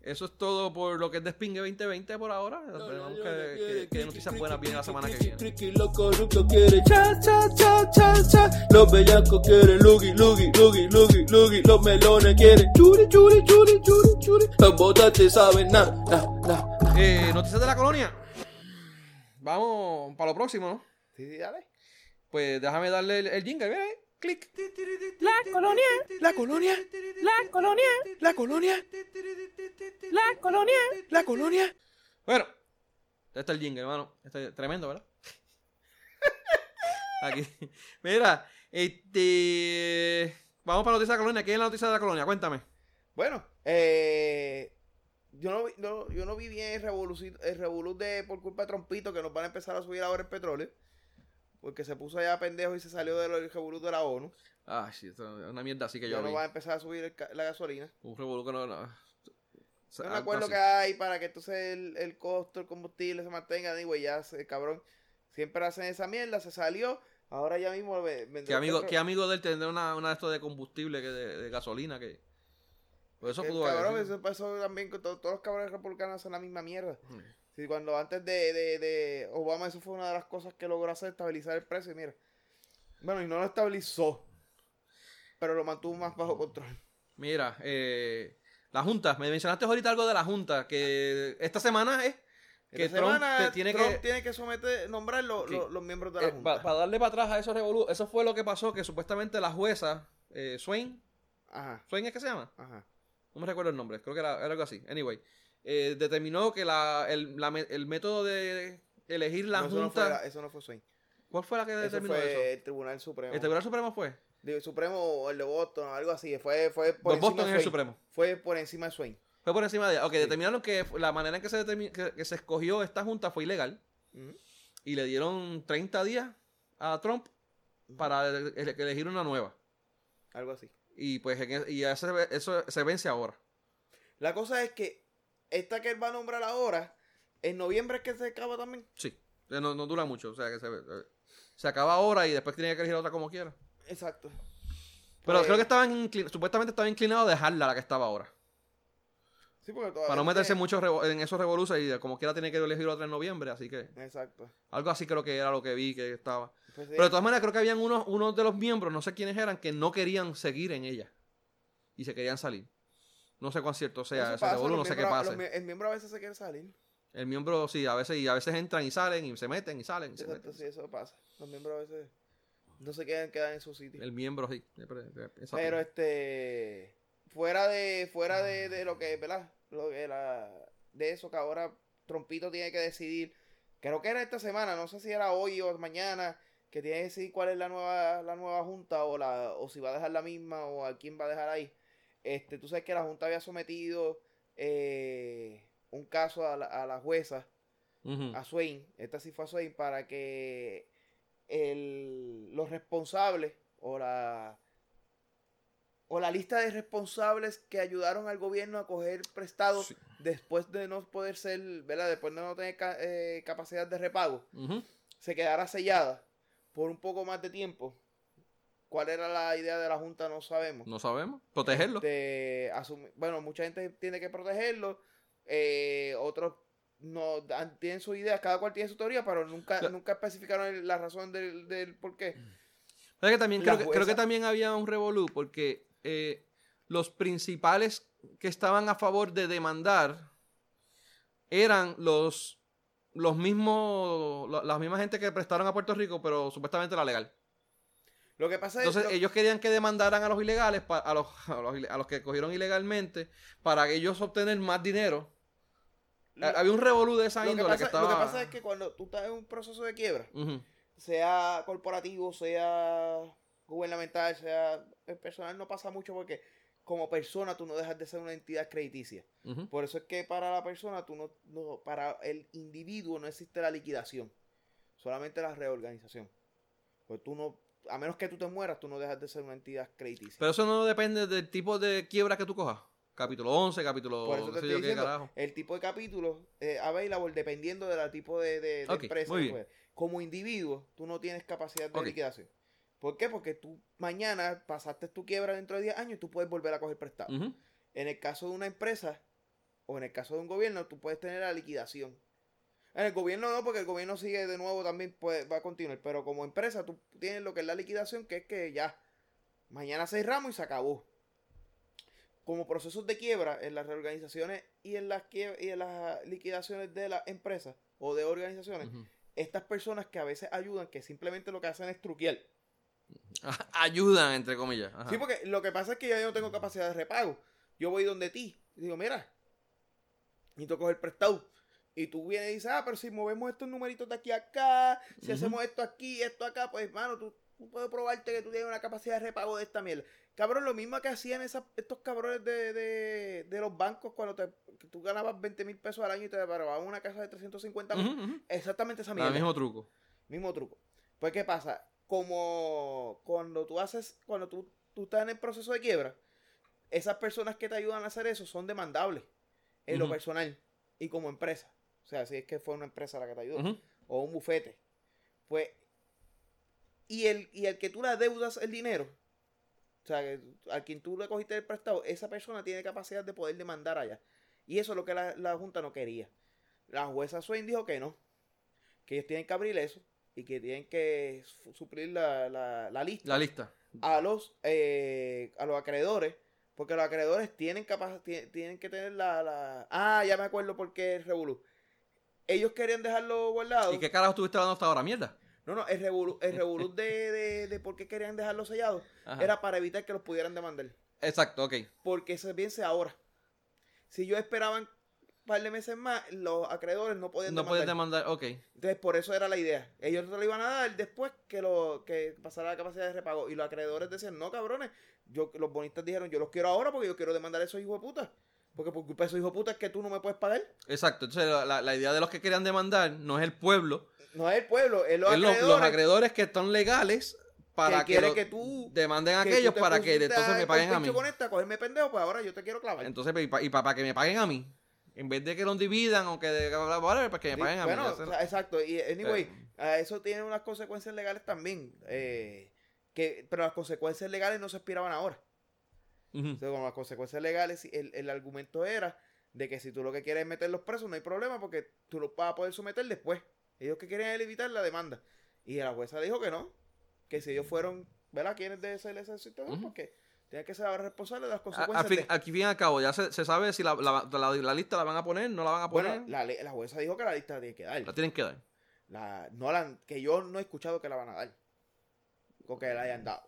eso es todo por lo que es Despingue 2020 por ahora. Esperemos que, que, que noticias buenas vienen la semana que viene. Criqui, lo corrupto quiere cha, cha, cha, cha, cha. Los bellacos quieren lugi, lugi, lugi, lugi, lugi. Los melones quieren churi, churi, churi, churi, churi. Los botates saben na, na, na. Eh, noticias de la colonia. Vamos para lo próximo, ¿no? Sí, sí, dale. Pues déjame darle el, el jingle, ¿ves? Clic. La colonia, La colonia, la colonia, la colonia, la colonia. la colonia. Bueno, este es el jingle, hermano. Este es tremendo, ¿verdad? [LAUGHS] Aquí. Mira, este. Vamos para la noticia de la colonia. ¿Qué es la noticia de la colonia? Cuéntame. Bueno, eh, yo no, vi- no- yo no vi bien el de por culpa de Trompito que nos van a empezar a subir ahora el petróleo. Porque se puso allá pendejo y se salió del revolú de la ONU. Ah, sí, es una mierda así que Ya yo no vi. va a empezar a subir el la gasolina. Un revolú que no, no. Un algo acuerdo que hay para que entonces el, el costo del combustible se mantenga. Digo, ya, cabrón. Siempre hacen esa mierda, se salió. Ahora ya mismo. ¿Qué amigo, qué amigo de él tendrá una, una de estos de combustible que de, de gasolina que. Por eso que, pudo cabrón, haber. eso pasó también con to- todos los cabrones republicanos hacen la misma mierda. Mm. Sí, cuando antes de, de, de Obama, eso fue una de las cosas que logró hacer, estabilizar el precio. Y mira, bueno, y no lo estabilizó, pero lo mantuvo más bajo control. Mira, eh, la Junta, me mencionaste ahorita algo de la Junta, que esta semana es que Esta Trump semana, te tiene Trump que... tiene que someter, nombrar lo- los miembros de la eh, Junta. Para darle para atrás a esos revolú, eso fue lo que pasó, que supuestamente la jueza, eh, Swain, Ajá, ¿Swain es que se llama? ajá. No me recuerdo el nombre, creo que era, era algo así. Anyway, eh, determinó que la, el, la el método de elegir la No, eso, no Junta... fue, la- eso no fue Swain. ¿Cuál fue la que Eso determinó fue eso? el Tribunal Supremo. ¿El Tribunal Supremo fue? El Supremo o el de Boston o algo así. Fue, fue por encima Boston de es el Swain. Supremo. Fue por encima de Swain. Fue por encima de... Ok, determinaron que la manera en que se, que, que se escogió esta junta fue ilegal y le dieron 30 días a Trump para ele- ele- elegir una nueva. Algo así. Y pues e- y eso se vence ahora. La cosa es que esta que él va a nombrar ahora, en noviembre es que se acaba también. Sí, Eh, no, no dura mucho, o sea que se, eh, se acaba ahora y después tiene que elegir otra como quiera. Exacto. Pero Pues- creo que estaban inclin- supuestamente estaba inclinado a dejarla la que estaba ahora. Sí, porque todavía Para no meterse mucho revo- en esos revoluciones y como quiera tiene que elegir otra en noviembre, así que Exacto. algo así creo que era lo que vi que estaba. Pues sí. Pero de todas maneras creo que habían unos, unos de los miembros, no sé quiénes eran, que no querían seguir en ella. Y se querían salir. No sé cuán cierto sea Eso ese pasa, revolú, no sé qué mie- el miembro a veces se quiere salir. El miembro, sí, a veces, y a veces entran y salen, y se meten y salen. y se Exacto, meten. sí, eso pasa. Los miembros a veces no se quedan, quedan en su sitio. El miembro, sí. Pero este fuera de fuera de, de lo que, ¿verdad? Lo que la de eso que ahora Trompito tiene que decidir. Creo que era esta semana, no sé si era hoy o mañana, que tiene que decidir cuál es la nueva la nueva junta o la o si va a dejar la misma o a quién va a dejar ahí. Este, tú sabes que la junta había sometido eh, un caso a la, a la jueza a Swain, esta sí fue a Swain, para que el, los responsables o la o la lista de responsables que ayudaron al gobierno a coger prestado Sí. después de no poder ser, ¿verdad? Después de no tener ca- eh, capacidad de repago, se quedara sellada por un poco más de tiempo. ¿Cuál era la idea de la Junta? No sabemos. No sabemos. Protegerlo. Este, bueno, mucha gente tiene que protegerlo. eh, otros no tienen su idea, cada cual tiene su teoría, pero nunca, nunca especificaron la razón del, del por qué. Que también La creo que, creo que también había un revolú porque eh, los principales que estaban a favor de demandar eran los los mismos la, la misma gente que prestaron a Puerto Rico, pero supuestamente era legal. Lo que pasa Entonces es lo- ellos querían que demandaran a los ilegales, pa- a, los, a, los, ile- a los que cogieron ilegalmente, para que ellos obtener más dinero. lo- Había un revolú de esa que índole que, estaba... lo que pasa es que cuando tú estás en un proceso de quiebra, sea corporativo, sea gubernamental, sea personal, no pasa mucho porque como persona tú no dejas de ser una entidad crediticia. Por eso es que para la persona, tú no, no- para el individuo no existe la liquidación, solamente la reorganización. Pues tú no, a menos que tú te mueras, tú no dejas de ser una entidad crediticia. Pero eso no depende del tipo de quiebra que tú cojas. Capítulo 11, capítulo Por eso te estoy yo diciendo, el tipo de capítulo eh, available dependiendo del tipo de, de- de Ok, empresa. que. Como individuo, tú no tienes capacidad de liquidación. ¿Por qué? Porque tú mañana pasaste tu quiebra dentro de 10 años y tú puedes volver a coger prestado. En el caso de una empresa o en el caso de un gobierno, tú puedes tener la liquidación. En el gobierno no, porque el gobierno sigue de nuevo también puede, va a continuar. Pero como empresa, tú tienes lo que es la liquidación, que es que ya mañana cerramos y se acabó. Como procesos de quiebra en las reorganizaciones y en las, y en las liquidaciones de las empresas o de organizaciones, estas personas que a veces ayudan, que simplemente lo que hacen es truquear. [LAUGHS] Ayudan, entre comillas. Ajá. Sí, porque lo que pasa es que yo no tengo capacidad de repago. Yo voy donde ti y digo, mira, necesito coger prestado. Y tú vienes y dices, ah, pero si movemos estos numeritos de aquí a acá, si hacemos esto aquí, esto acá, pues, mano, tú, tú puedes probarte que tú tienes una capacidad de repago de esta mierda. Cabrón, lo mismo que hacían esas- estos cabrones de, de, de los bancos cuando te, tú ganabas 20 mil pesos al año y te paraban una casa de 350 mil. Exactamente esa El mierda. mismo truco. Mismo truco. Pues, ¿qué pasa? Como cuando tú haces, cuando tú, tú estás en el proceso de quiebra, esas personas que te ayudan a hacer eso son demandables. en lo personal y como empresa. O sea, si es que fue una empresa la que te ayudó. O un bufete. Pues. Y el, y el que tú le adeudas el dinero. O sea, que a quien tú le cogiste el prestado, esa persona tiene capacidad de poder demandar allá. Y eso es lo que la, la Junta no quería. La jueza Swain dijo que no. Que ellos tienen que abrir eso. Y que tienen que su- suplir la, la, la lista La lista. a los eh, a los acreedores porque los acreedores tienen capaz tie- tienen que tener la, la ah ya me acuerdo por qué el revolú ellos querían dejarlo guardado ¿Y qué carajo estuviste hablando hasta ahora? Mierda. no no el revolú el revolú de, de, de por qué querían dejarlo sellado Ajá. era para evitar que los pudieran demandar Exacto, ok. porque se piense ahora si yo esperaban un par de meses más los acreedores no podían No demandar puedes demandar, ok. entonces, por eso era la idea. Ellos se lo iban a dar después que lo que pasara la capacidad de repago. Y los acreedores decían, no, cabrones. Yo, los bonistas dijeron, yo los quiero ahora porque yo quiero demandar a esos hijos de puta. Porque por culpa de hijos de puta es que tú no me puedes pagar. Exacto. Entonces, la, la- idea de los que querían demandar no es el pueblo, No es el pueblo, es los es acreedores. los acreedores que están legales para que que, que tú demanden a que aquellos para que entonces me paguen a mí. Con esta, cogerme pendejo, pues ahora yo te quiero clavar. Entonces, y para, para que me paguen a mí. En vez de que los dividan o que de, para que me Sí, paguen a bueno, mí. o sea, exacto. Y anyway, Eh. eso tiene unas consecuencias legales también. eh, que, pero las consecuencias legales no se expiraban ahora. Ujú. Entonces, con las consecuencias legales, el, el argumento era de que si tú lo que quieres es meterlos presos, no hay problema porque tú los vas a poder someter después. Ellos que era evitar la demanda. Y la jueza dijo que no, que si ellos fueron, ¿verdad? ¿Quiénes de ser ese sistema? Ujú. Porque tienen que ser ahora responsables de las A- consecuencias. al fin, de- aquí fin y al cabo, ya se, se sabe si la, la, la- la lista la van a poner, no la van a poner. bueno, la, jueza dijo que la lista la tiene que dar. la tienen que dar. La, no la, que yo no he escuchado que la van a dar. O que la hayan dado.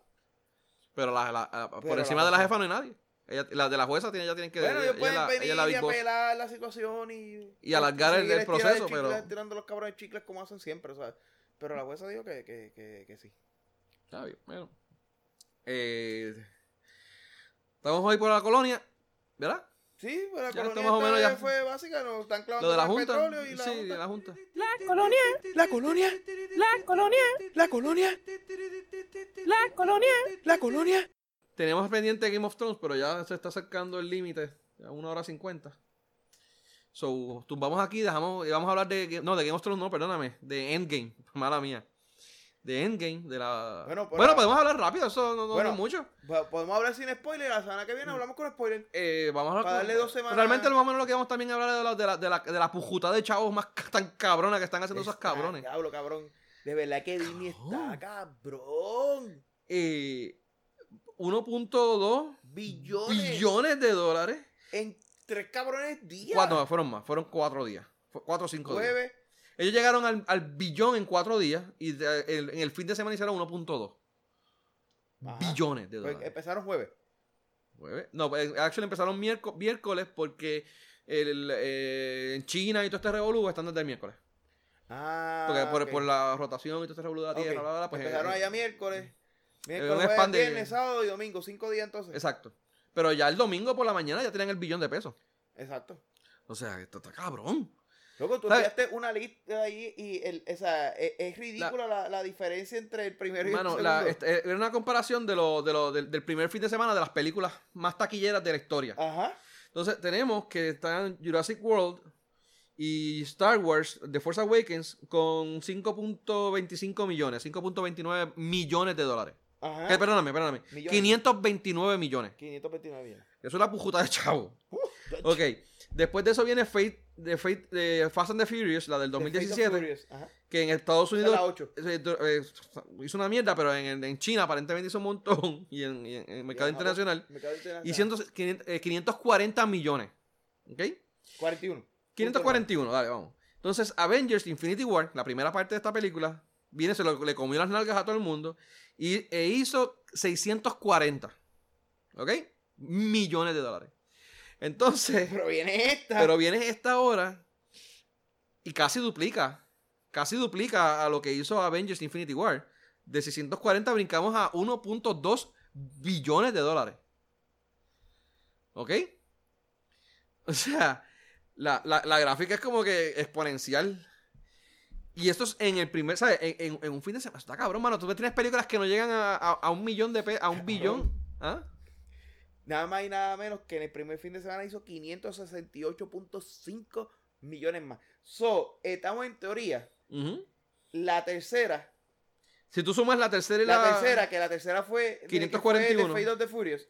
Pero, la, la- la- por encima de la jefa no hay nadie. Ella- la de la jueza tiene, ya tienen que bueno, ella, ellos ella pueden venir ella y apelar la situación y... Y alargar el- proceso, pero- Tirando los cabrones chicles como hacen siempre, ¿sabes? Pero la jueza dijo que, que, que, que sí. Está bien, bueno. Eh, estamos hoy por la colonia, ¿verdad? Sí, pues la Ya colonia está más o menos esta ya. fue básica, nos están clavando Lo de la con el Junta. petróleo y la sí, Junta. de la Junta. La colonia, La colonia, la colonia, la colonia, la colonia. la colonia. Tenemos pendiente Game of Thrones, pero ya se está acercando el límite, a una hora cincuenta. So, tumbamos aquí, dejamos, y vamos a hablar de, no, de Game of Thrones, no, perdóname, de Endgame, [LAUGHS] mala mía. De Endgame, de la... Bueno, podemos hablar rápido, eso no, no Bueno. es mucho. Po- Podemos hablar sin spoiler, la semana que viene hablamos con spoiler. Eh, vamos a hablar Para con- darle dos semanas- Realmente lo más o menos lo que vamos también a hablar es de la, de la, de la, de la pujuta de chavos más tan cabrona que están haciendo esos cabrones. Diablo, cabrón. De verdad que Disney está cabrón. Eh, 1.2 Billones. billones de dólares. En tres cabrones días. Cuatro, no, fueron más, fueron cuatro días. Cuatro o cinco días. Ellos llegaron al, al billón en cuatro días y de- el- en el fin de semana hicieron 1.2 Ajá. billones de Pues dólares. empezaron jueves. Jueves. No, pues, actually empezaron miérco- miércoles porque el, eh, en China y todo este revolú están desde el miércoles. Ah. Porque por, la rotación y todo este revolú de la tierra, bla, bla, bla, pues, Empezaron eh, allá miércoles. un Miércoles, jueves, viernes, sábado y domingo. Cinco días entonces. Exacto. Pero ya el domingo por la mañana ya tenían el billón de pesos. Exacto. O sea, esto está cabrón. Luego tú ¿Sabes? enviaste una lista ahí y el, o sea, es, es ridícula la, la diferencia entre el primero y Mano, el la- segundo. este, era una comparación de lo, de lo, del, del primer fin de semana de las películas más taquilleras de la historia. Ajá. Entonces tenemos que están Jurassic World y Star Wars The Force Awakens con 5.25 millones, 5.29 millones de dólares. Ajá. Eh, perdóname, perdóname. Millones. 529 millones. 529 millones. Eso es una pujuta de chavo. Uh, Ok. Después de eso viene Fate, de Fate, de Fast and the Furious, la del The Fate of 2017, Furious. Ajá. que en Estados Unidos la 8. eh, hizo una mierda, pero en, en China aparentemente hizo un montón [LAUGHS] y en, y en- el mercado Y en internacional. Mercado internacional. Y 100 500, eh, 540 millones. ¿Ok? 41. 541, dale, vamos. Entonces, Avengers Infinity War, la primera parte de esta película, viene, se lo- le comió las nalgas a todo el mundo y e hizo 640. ¿Ok? Millones de dólares. Entonces, Pero viene esta. pero viene esta hora y casi duplica. Casi duplica a lo que hizo Avengers Infinity War. De 640 brincamos a 1.2 billones de dólares. ¿Ok? O sea, la, la- la gráfica es como que exponencial. Y esto es en el primer, ¿sabes? En, en- en un fin de semana. Está cabrón, mano. Tú tienes películas que no llegan a, a- a un millón de pesos, a un billón. ¿Ah? Nada más y nada menos que en el primer fin de semana hizo 568.5 millones más. So, estamos en teoría. La tercera, Si tú sumas la tercera y la, la, tercera, que la tercera fue de- que 541. fue de Furious,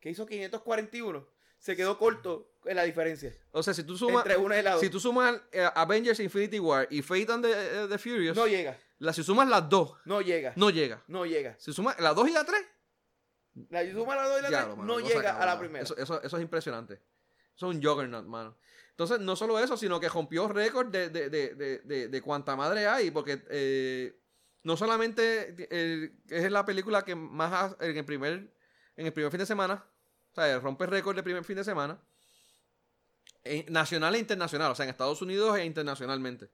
que hizo 541, se quedó corto en la diferencia O sea, si tú sumas, entre una y la si otra. tú sumas eh, Avengers Infinity War y Fate and the, eh, the Furious, No llega, la, si sumas las dos, no llega, no llega. no llega. Si sumas las dos y la tres, La suma la y no llega a la primera. Eso, eso, eso es impresionante. Eso es un juggernaut, mano. Entonces, no solo eso, sino que rompió récord de, de, de, de, de, cuánta madre hay, porque eh, no solamente eh, es la película que más ha- en el primer en el primer fin de semana, o sea, rompe récord de primer fin de semana, eh, nacional e internacional, o sea, en Estados Unidos e internacionalmente,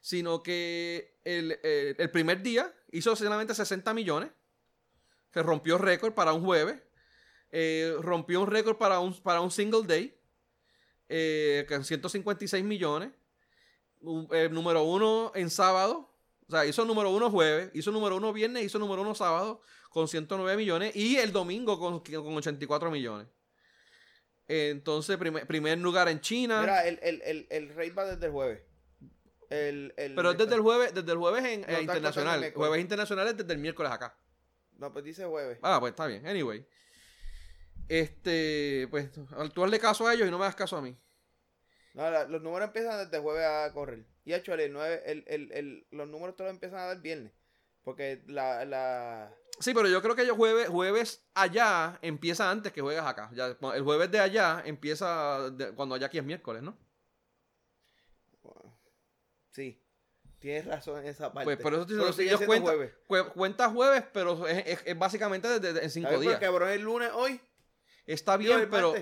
sino que el, el- el primer día hizo solamente 60 millones, que rompió récord para un jueves, eh, rompió un récord para un, para un single day, eh, con 156 millones. Un- eh, número uno en sábado. O sea, hizo número uno jueves, hizo número uno viernes, hizo número uno sábado con 109 millones y el domingo con, con 84 millones. Entonces, primer, primer lugar en China. Mira, el, el, el, el rate va desde el jueves. El, el, pero es desde el jueves, desde el jueves en, No, eh, internacional. Jueves internacional es desde el miércoles acá. No, pues dice jueves. Ah, pues está bien. Anyway. Este, pues tú hazle caso a ellos y no me hagas caso a mí. No, la- los números empiezan desde jueves a correr. Y hecho, el, nueve- el, el, el, los números te los empiezan a dar viernes. Porque la, la... Sí, pero yo creo que ellos jueves, jueves allá empieza antes que juegas acá. Ya, el jueves de allá empieza de- cuando allá aquí es miércoles, ¿no? Sí, tienes razón en esa parte. Pues por eso te Pero digo, sigue ellos siendo cuentan, jueves. cu- cuenta jueves, pero es, es- es básicamente desde, en cinco ¿Sabes por días. cabrón? El lunes hoy. Está bien, pero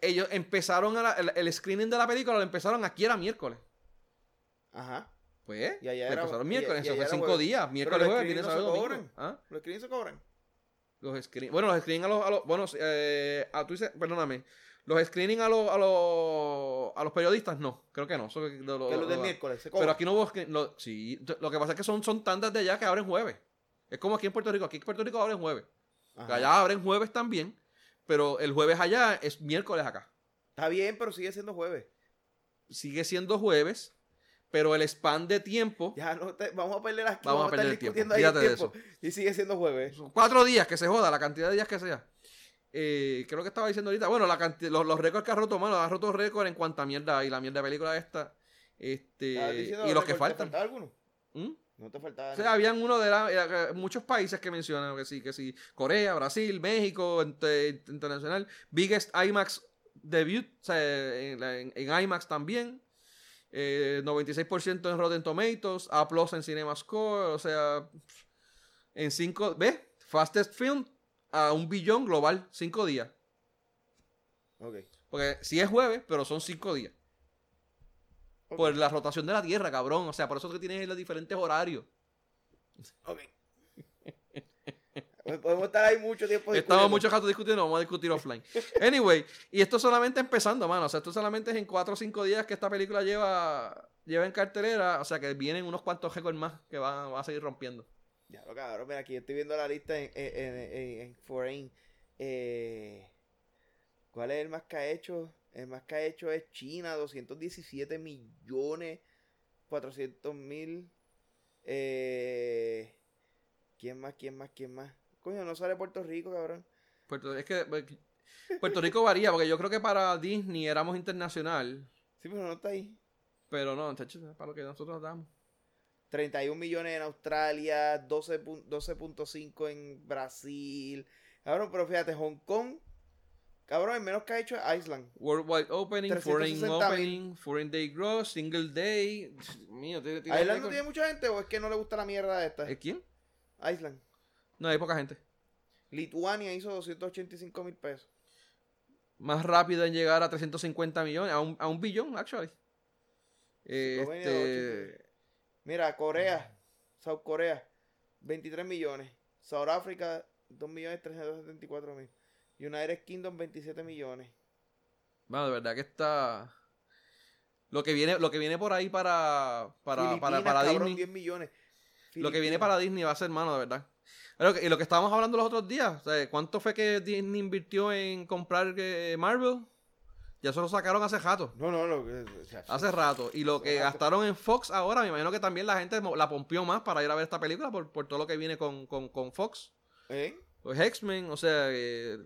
ellos empezaron a la- el, el screening de la película lo empezaron aquí era miércoles. Ajá. Pues, Y allá pues era- empezaron miércoles, y eso fue cinco jueves. días, miércoles, los jueves, viernes, screenings no sábado, se domingo. cobran. ¿Ah? Los screenings se cobran. Los screen, bueno, los screening a los, a los bueno, eh, a, tú dices, perdóname, los screening a los, a los, a los periodistas, no, creo que no. eso que lo- lo- que los del miércoles se Pero aquí no hubo lo, sí, lo que pasa es que son, son tandas de allá que abren jueves. Es como aquí en Puerto Rico, aquí en Puerto Rico abren jueves. Ajá. Allá abren jueves también, pero el jueves allá es miércoles acá. Está bien, pero sigue siendo jueves. Sigue siendo jueves, pero el span de tiempo, Ya no te, vamos a perder aquí. Vamos a estar perder el tiempo. ahí el. Y sigue siendo jueves. son cuatro días que se joda, la cantidad de días que sea. Eh, creo que estaba diciendo ahorita, bueno, la los, los récords que ha roto, mano, ha roto récord en cuanto a mierda y la mierda de película esta. Este, y los que ¿Te faltan. faltaba alguno? ¿Mm? No te faltaba. O sea, habían uno de la- eh, muchos países que mencionan que sí, que sí, Corea, Brasil, México, ente- internacional, biggest IMAX debut, o sea, en, en- en IMAX también, eh, 96% en Rotten Tomatoes, A plus en CinemaScore, o sea, en cinco, ¿ves? Fastest film a un billón global, cinco días. Ok. Porque sí es jueves, pero son cinco días. Por la rotación de la Tierra, cabrón. O sea, por eso es que tienes los diferentes horarios. Ok. [LAUGHS] Podemos estar ahí mucho tiempo Estamos mucho rato discutiendo, vamos a discutir offline. [LAUGHS] Anyway, y esto solamente empezando, mano. O sea, esto solamente es en 4 o 5 días que esta película lleva, lleva en cartelera. O sea, que vienen unos cuantos récords más que van, van a seguir rompiendo. Ya lo cabrón, mira, aquí estoy viendo la lista en, en, en, en- Foreign. Eh, ¿Cuál es el más que ha hecho? El más que ha hecho es China, 217 millones, 400 mil. Eh, ¿Quién más? ¿Quién más? ¿Quién más? Coño, no sale Puerto Rico, cabrón. Puerto, es que pues, Puerto Rico varía, porque yo creo que para Disney éramos internacional. Sí, pero no está ahí. Pero no, para lo que nosotros damos. 31 millones en Australia, 12 pun- 12.5 en Brasil. Cabrón, pero fíjate, Hong Kong. Cabrón, el menos que ha hecho es Iceland. Worldwide Opening, Foreign 360.000. Opening, Foreign Day Gross, Single Day. Mío, ¿Iceland no tiene mucha gente o es que no le gusta la mierda esta? ¿Eh, ¿Quién? Iceland. No, hay poca gente. Lituania hizo 285 mil pesos. más rápido en llegar a 350 millones, a un, a un billón, actually. Este, Mira, Corea, South Corea, 23 millones. South África, 2 millones 374 mil. United Kingdom, 27 millones. bueno, de verdad que está. Lo que viene, lo que viene por ahí para, para, para, para cabrón, Disney. 10 millones. Lo que viene para Disney va a ser, mano, de verdad. Pero y lo que estábamos hablando los otros días, o sea, ¿cuánto fue que Disney invirtió en comprar eh, Marvel? Ya eso lo sacaron hace rato. No, no, lo que. o sea, Hace rato. Y lo que gastaron en Fox ahora, me imagino que también la gente la pompió más para ir a ver esta película por, por todo lo que viene con, con, con Fox. ¿Eh? Los X-Men, o sea, eh,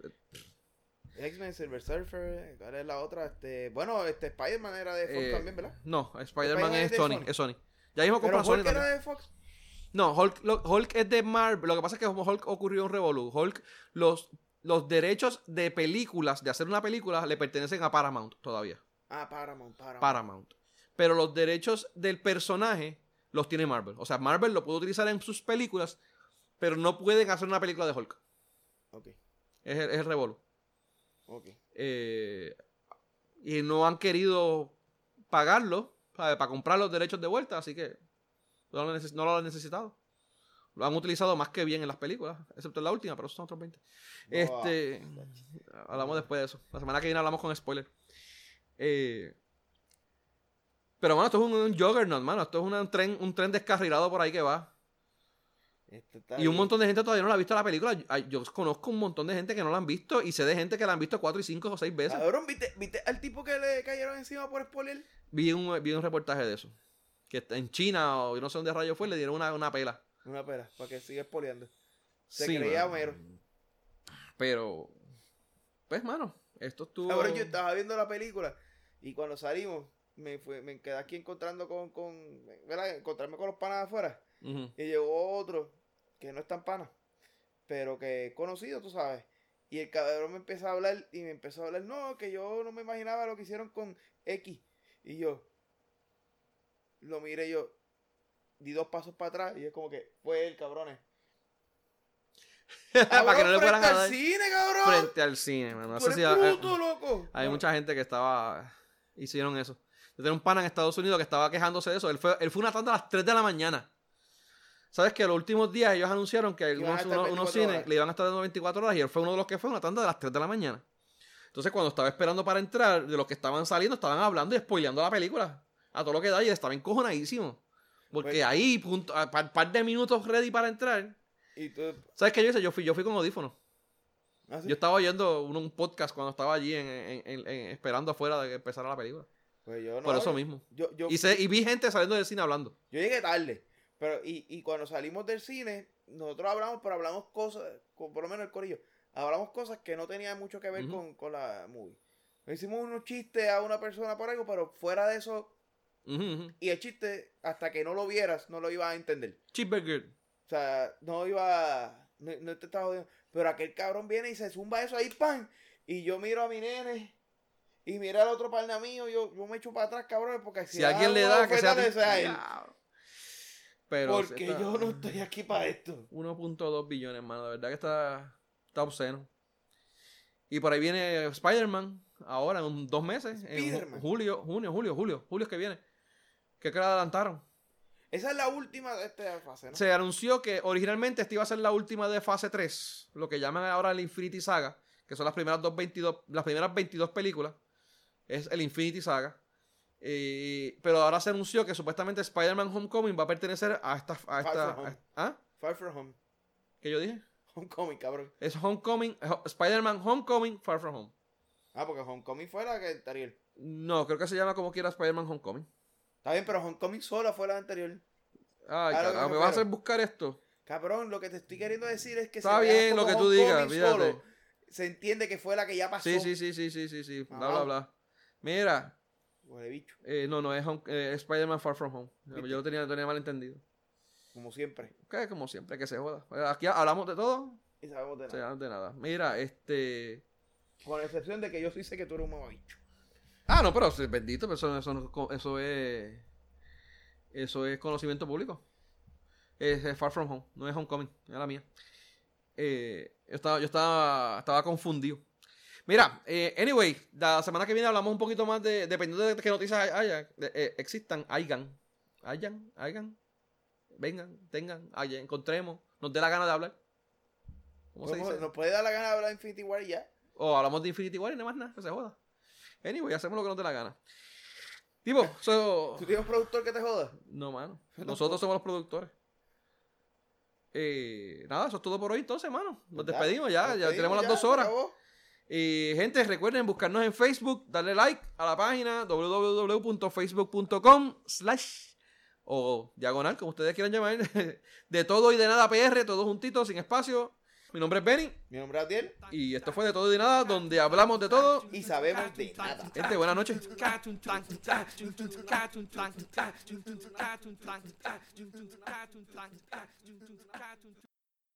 X-Men, Silver Surfer, ¿cuál es la otra? Este, bueno, este Spider-Man era de Fox eh, también, ¿verdad? no, Spider-Man es Sony, Sony. es Sony. Ya mismo Pero compran Sony Hulk era de Fox. No, Hulk, lo- Hulk es de Marvel. Lo que pasa es que Hulk ocurrió un revolú. Hulk, los, los derechos de películas, de hacer una película, le pertenecen a Paramount todavía. Ah, Paramount, Paramount. Paramount. Pero los derechos del personaje los tiene Marvel. O sea, Marvel lo puede utilizar en sus películas, pero no pueden hacer una película de Hulk. Ok, Es el, es el revolú. ok. Eh, y no han querido pagarlo ¿sabe? para comprar los derechos de vuelta, así que no lo, neces- no lo han necesitado. Lo han utilizado más que bien en las películas, excepto en la última, pero esos son otros 20. Este, hablamos después de eso. La semana que viene hablamos con spoiler. Eh, pero, mano, esto es un, un juggernaut, mano. Esto es una- un, tren, un tren descarrilado por ahí que va. Este Y un montón de gente todavía no la ha visto la película. Yo, conozco un montón de gente que no la han visto y sé de gente que la han visto cuatro y cinco o seis veces. Cabrón, ¿viste, ¿viste al tipo que le cayeron encima por spoiler? Vi un, vi un reportaje de eso. Que en China o yo no sé dónde rayo fue, le dieron una, una pela. Una pera, para que siga spoileando. Se Sí, creía mano. Homero. Pero, pues, mano, esto estuvo. Cabrón, yo estaba viendo la película y cuando salimos me, fue, me quedé aquí encontrando con, con, ¿verdad? Encontrarme con los panas afuera. Y llegó otro que no es tan pana, pero que es conocido, tú sabes. Y el cabrón me empezó a hablar y me empezó a hablar, no, que yo no me imaginaba lo que hicieron con X. Y yo lo miré yo di dos pasos para atrás y es como que fue el cabrones. [LAUGHS] Para que no le fueran a dar cine, cabrón. frente al cine, mano. Eres si hay, bruto, loco. hay No, mucha gente que estaba. Hicieron eso. Yo tenía un pana en Estados Unidos que estaba quejándose de eso. Él fue, él fue una tanda a las 3 de la mañana. ¿Sabes que Los últimos días ellos anunciaron que algunos, unos, unos 24 cines horas. le iban a estar dando 24 horas y él fue uno de los que fue una tanda de las 3 de la mañana. Entonces, cuando estaba esperando para entrar, de los que estaban saliendo, estaban hablando y spoileando la película. A todo lo que da y él estaba encojonadísimo. Porque Pues- ahí, punto, a par, par de minutos ready para entrar. Y tú, ¿Sabes qué yo hice? Yo fui, yo fui con audífonos. ¿ah, sí? Yo estaba oyendo un, un podcast cuando estaba allí en- en- en- esperando afuera de que empezara la película. Pues yo no, Por eso yo- mismo. Yo, yo, Y, sé- y vi gente saliendo del cine hablando. yo llegué tarde. Pero, y, y cuando salimos del cine, nosotros hablamos, pero hablamos cosas, con, por lo menos el corillo, hablamos cosas que no tenían mucho que ver Ujú. con, con la movie. Hicimos unos chistes a una persona por algo, pero fuera de eso, Y el chiste, hasta que no lo vieras, no lo ibas a entender. Cheeseburger. O sea, no iba, no, no te estaba jodiendo. Pero aquel cabrón viene y se zumba eso ahí, pan. Y yo miro a mi nene. Y mira al otro pana mío, yo, yo me echo para atrás, cabrón, porque Si, alguien le da, que sea... él. Pero Porque está- yo no estoy aquí para esto. 1.2 billones, mano. De verdad que está, está obsceno. Y por ahí viene Spider-Man. Ahora, en dos meses. En julio, junio, julio, julio. Julio es que viene. ¿Qué que la adelantaron? Esa es la última de esta fase, ¿no? Se anunció que originalmente esta iba a ser la última de fase 3, lo que llaman ahora el Infinity Saga, que son las primeras, dos 22, las primeras 22 películas. Es el Infinity Saga. Eh, pero ahora se anunció que supuestamente Spider-Man Homecoming va a pertenecer a esta... A esta a- ¿Ah? Far From Home. ¿Qué yo dije? Homecoming, cabrón. Es Homecoming, Ho- Spider-Man Homecoming, Far From Home. Ah, porque Homecoming fue la que anterior. No, creo que se llama como quiera Spider-Man Homecoming. Está bien, pero Homecoming sola fue la anterior. Ay, carajo, me vas a hacer buscar esto. Cabrón, lo que te estoy queriendo decir es que Está bien lo que tú digas, fíjate. se entiende que fue la que ya pasó. Sí, sí, sí, sí, sí, sí, sí. Bla, bla, bla. Mira, bicho, eh, no, no, es eh, Spider-Man Far From Home. Yo lo tenía, lo tenía mal entendido. como siempre. Que como siempre, que se joda. Eh, Aquí hablamos de todo, Y sabemos de nada. hablamos de nada. Mira, este... Con excepción de que yo sí sé que tú eres un mamabicho. Ah, no, pero bendito, pero eso, eso, es... Eso es conocimiento público. Es, es Far From Home, no es Homecoming, es la mía. Eh, yo estaba, yo estaba, estaba confundido. Mira, eh, anyway, la semana que viene hablamos un poquito más de, dependiendo de qué noticias hay- haya, de- eh, existan, hayan, hayan, hayan, vengan, tengan, haya, encontremos, nos dé la gana de hablar. ¿Cómo se Podemos- dice? Nos puede dar la gana de hablar de Infinity War y ya. O hablamos de Infinity War y nada más nada, que se joda. Anyway, hacemos lo que nos dé la gana. Tipo, so... ¿Tú tienes un productor que te joda? No, mano. No Nosotros somos los productores. Eh, nada, eso es todo por hoy entonces, hermano. Nos Ya, despedimos ya, nos ya tenemos las dos horas. Y gente, recuerden buscarnos en Facebook, darle like a la página www.facebook.com slash o diagonal, como ustedes quieran llamar, [LAUGHS] de todo y de nada PR, todos juntitos, sin espacio. Mi nombre es Benny Mi nombre es Adiel y esto fue de todo y de nada, donde hablamos de todo. y sabemos de nada. Gente, buenas noches.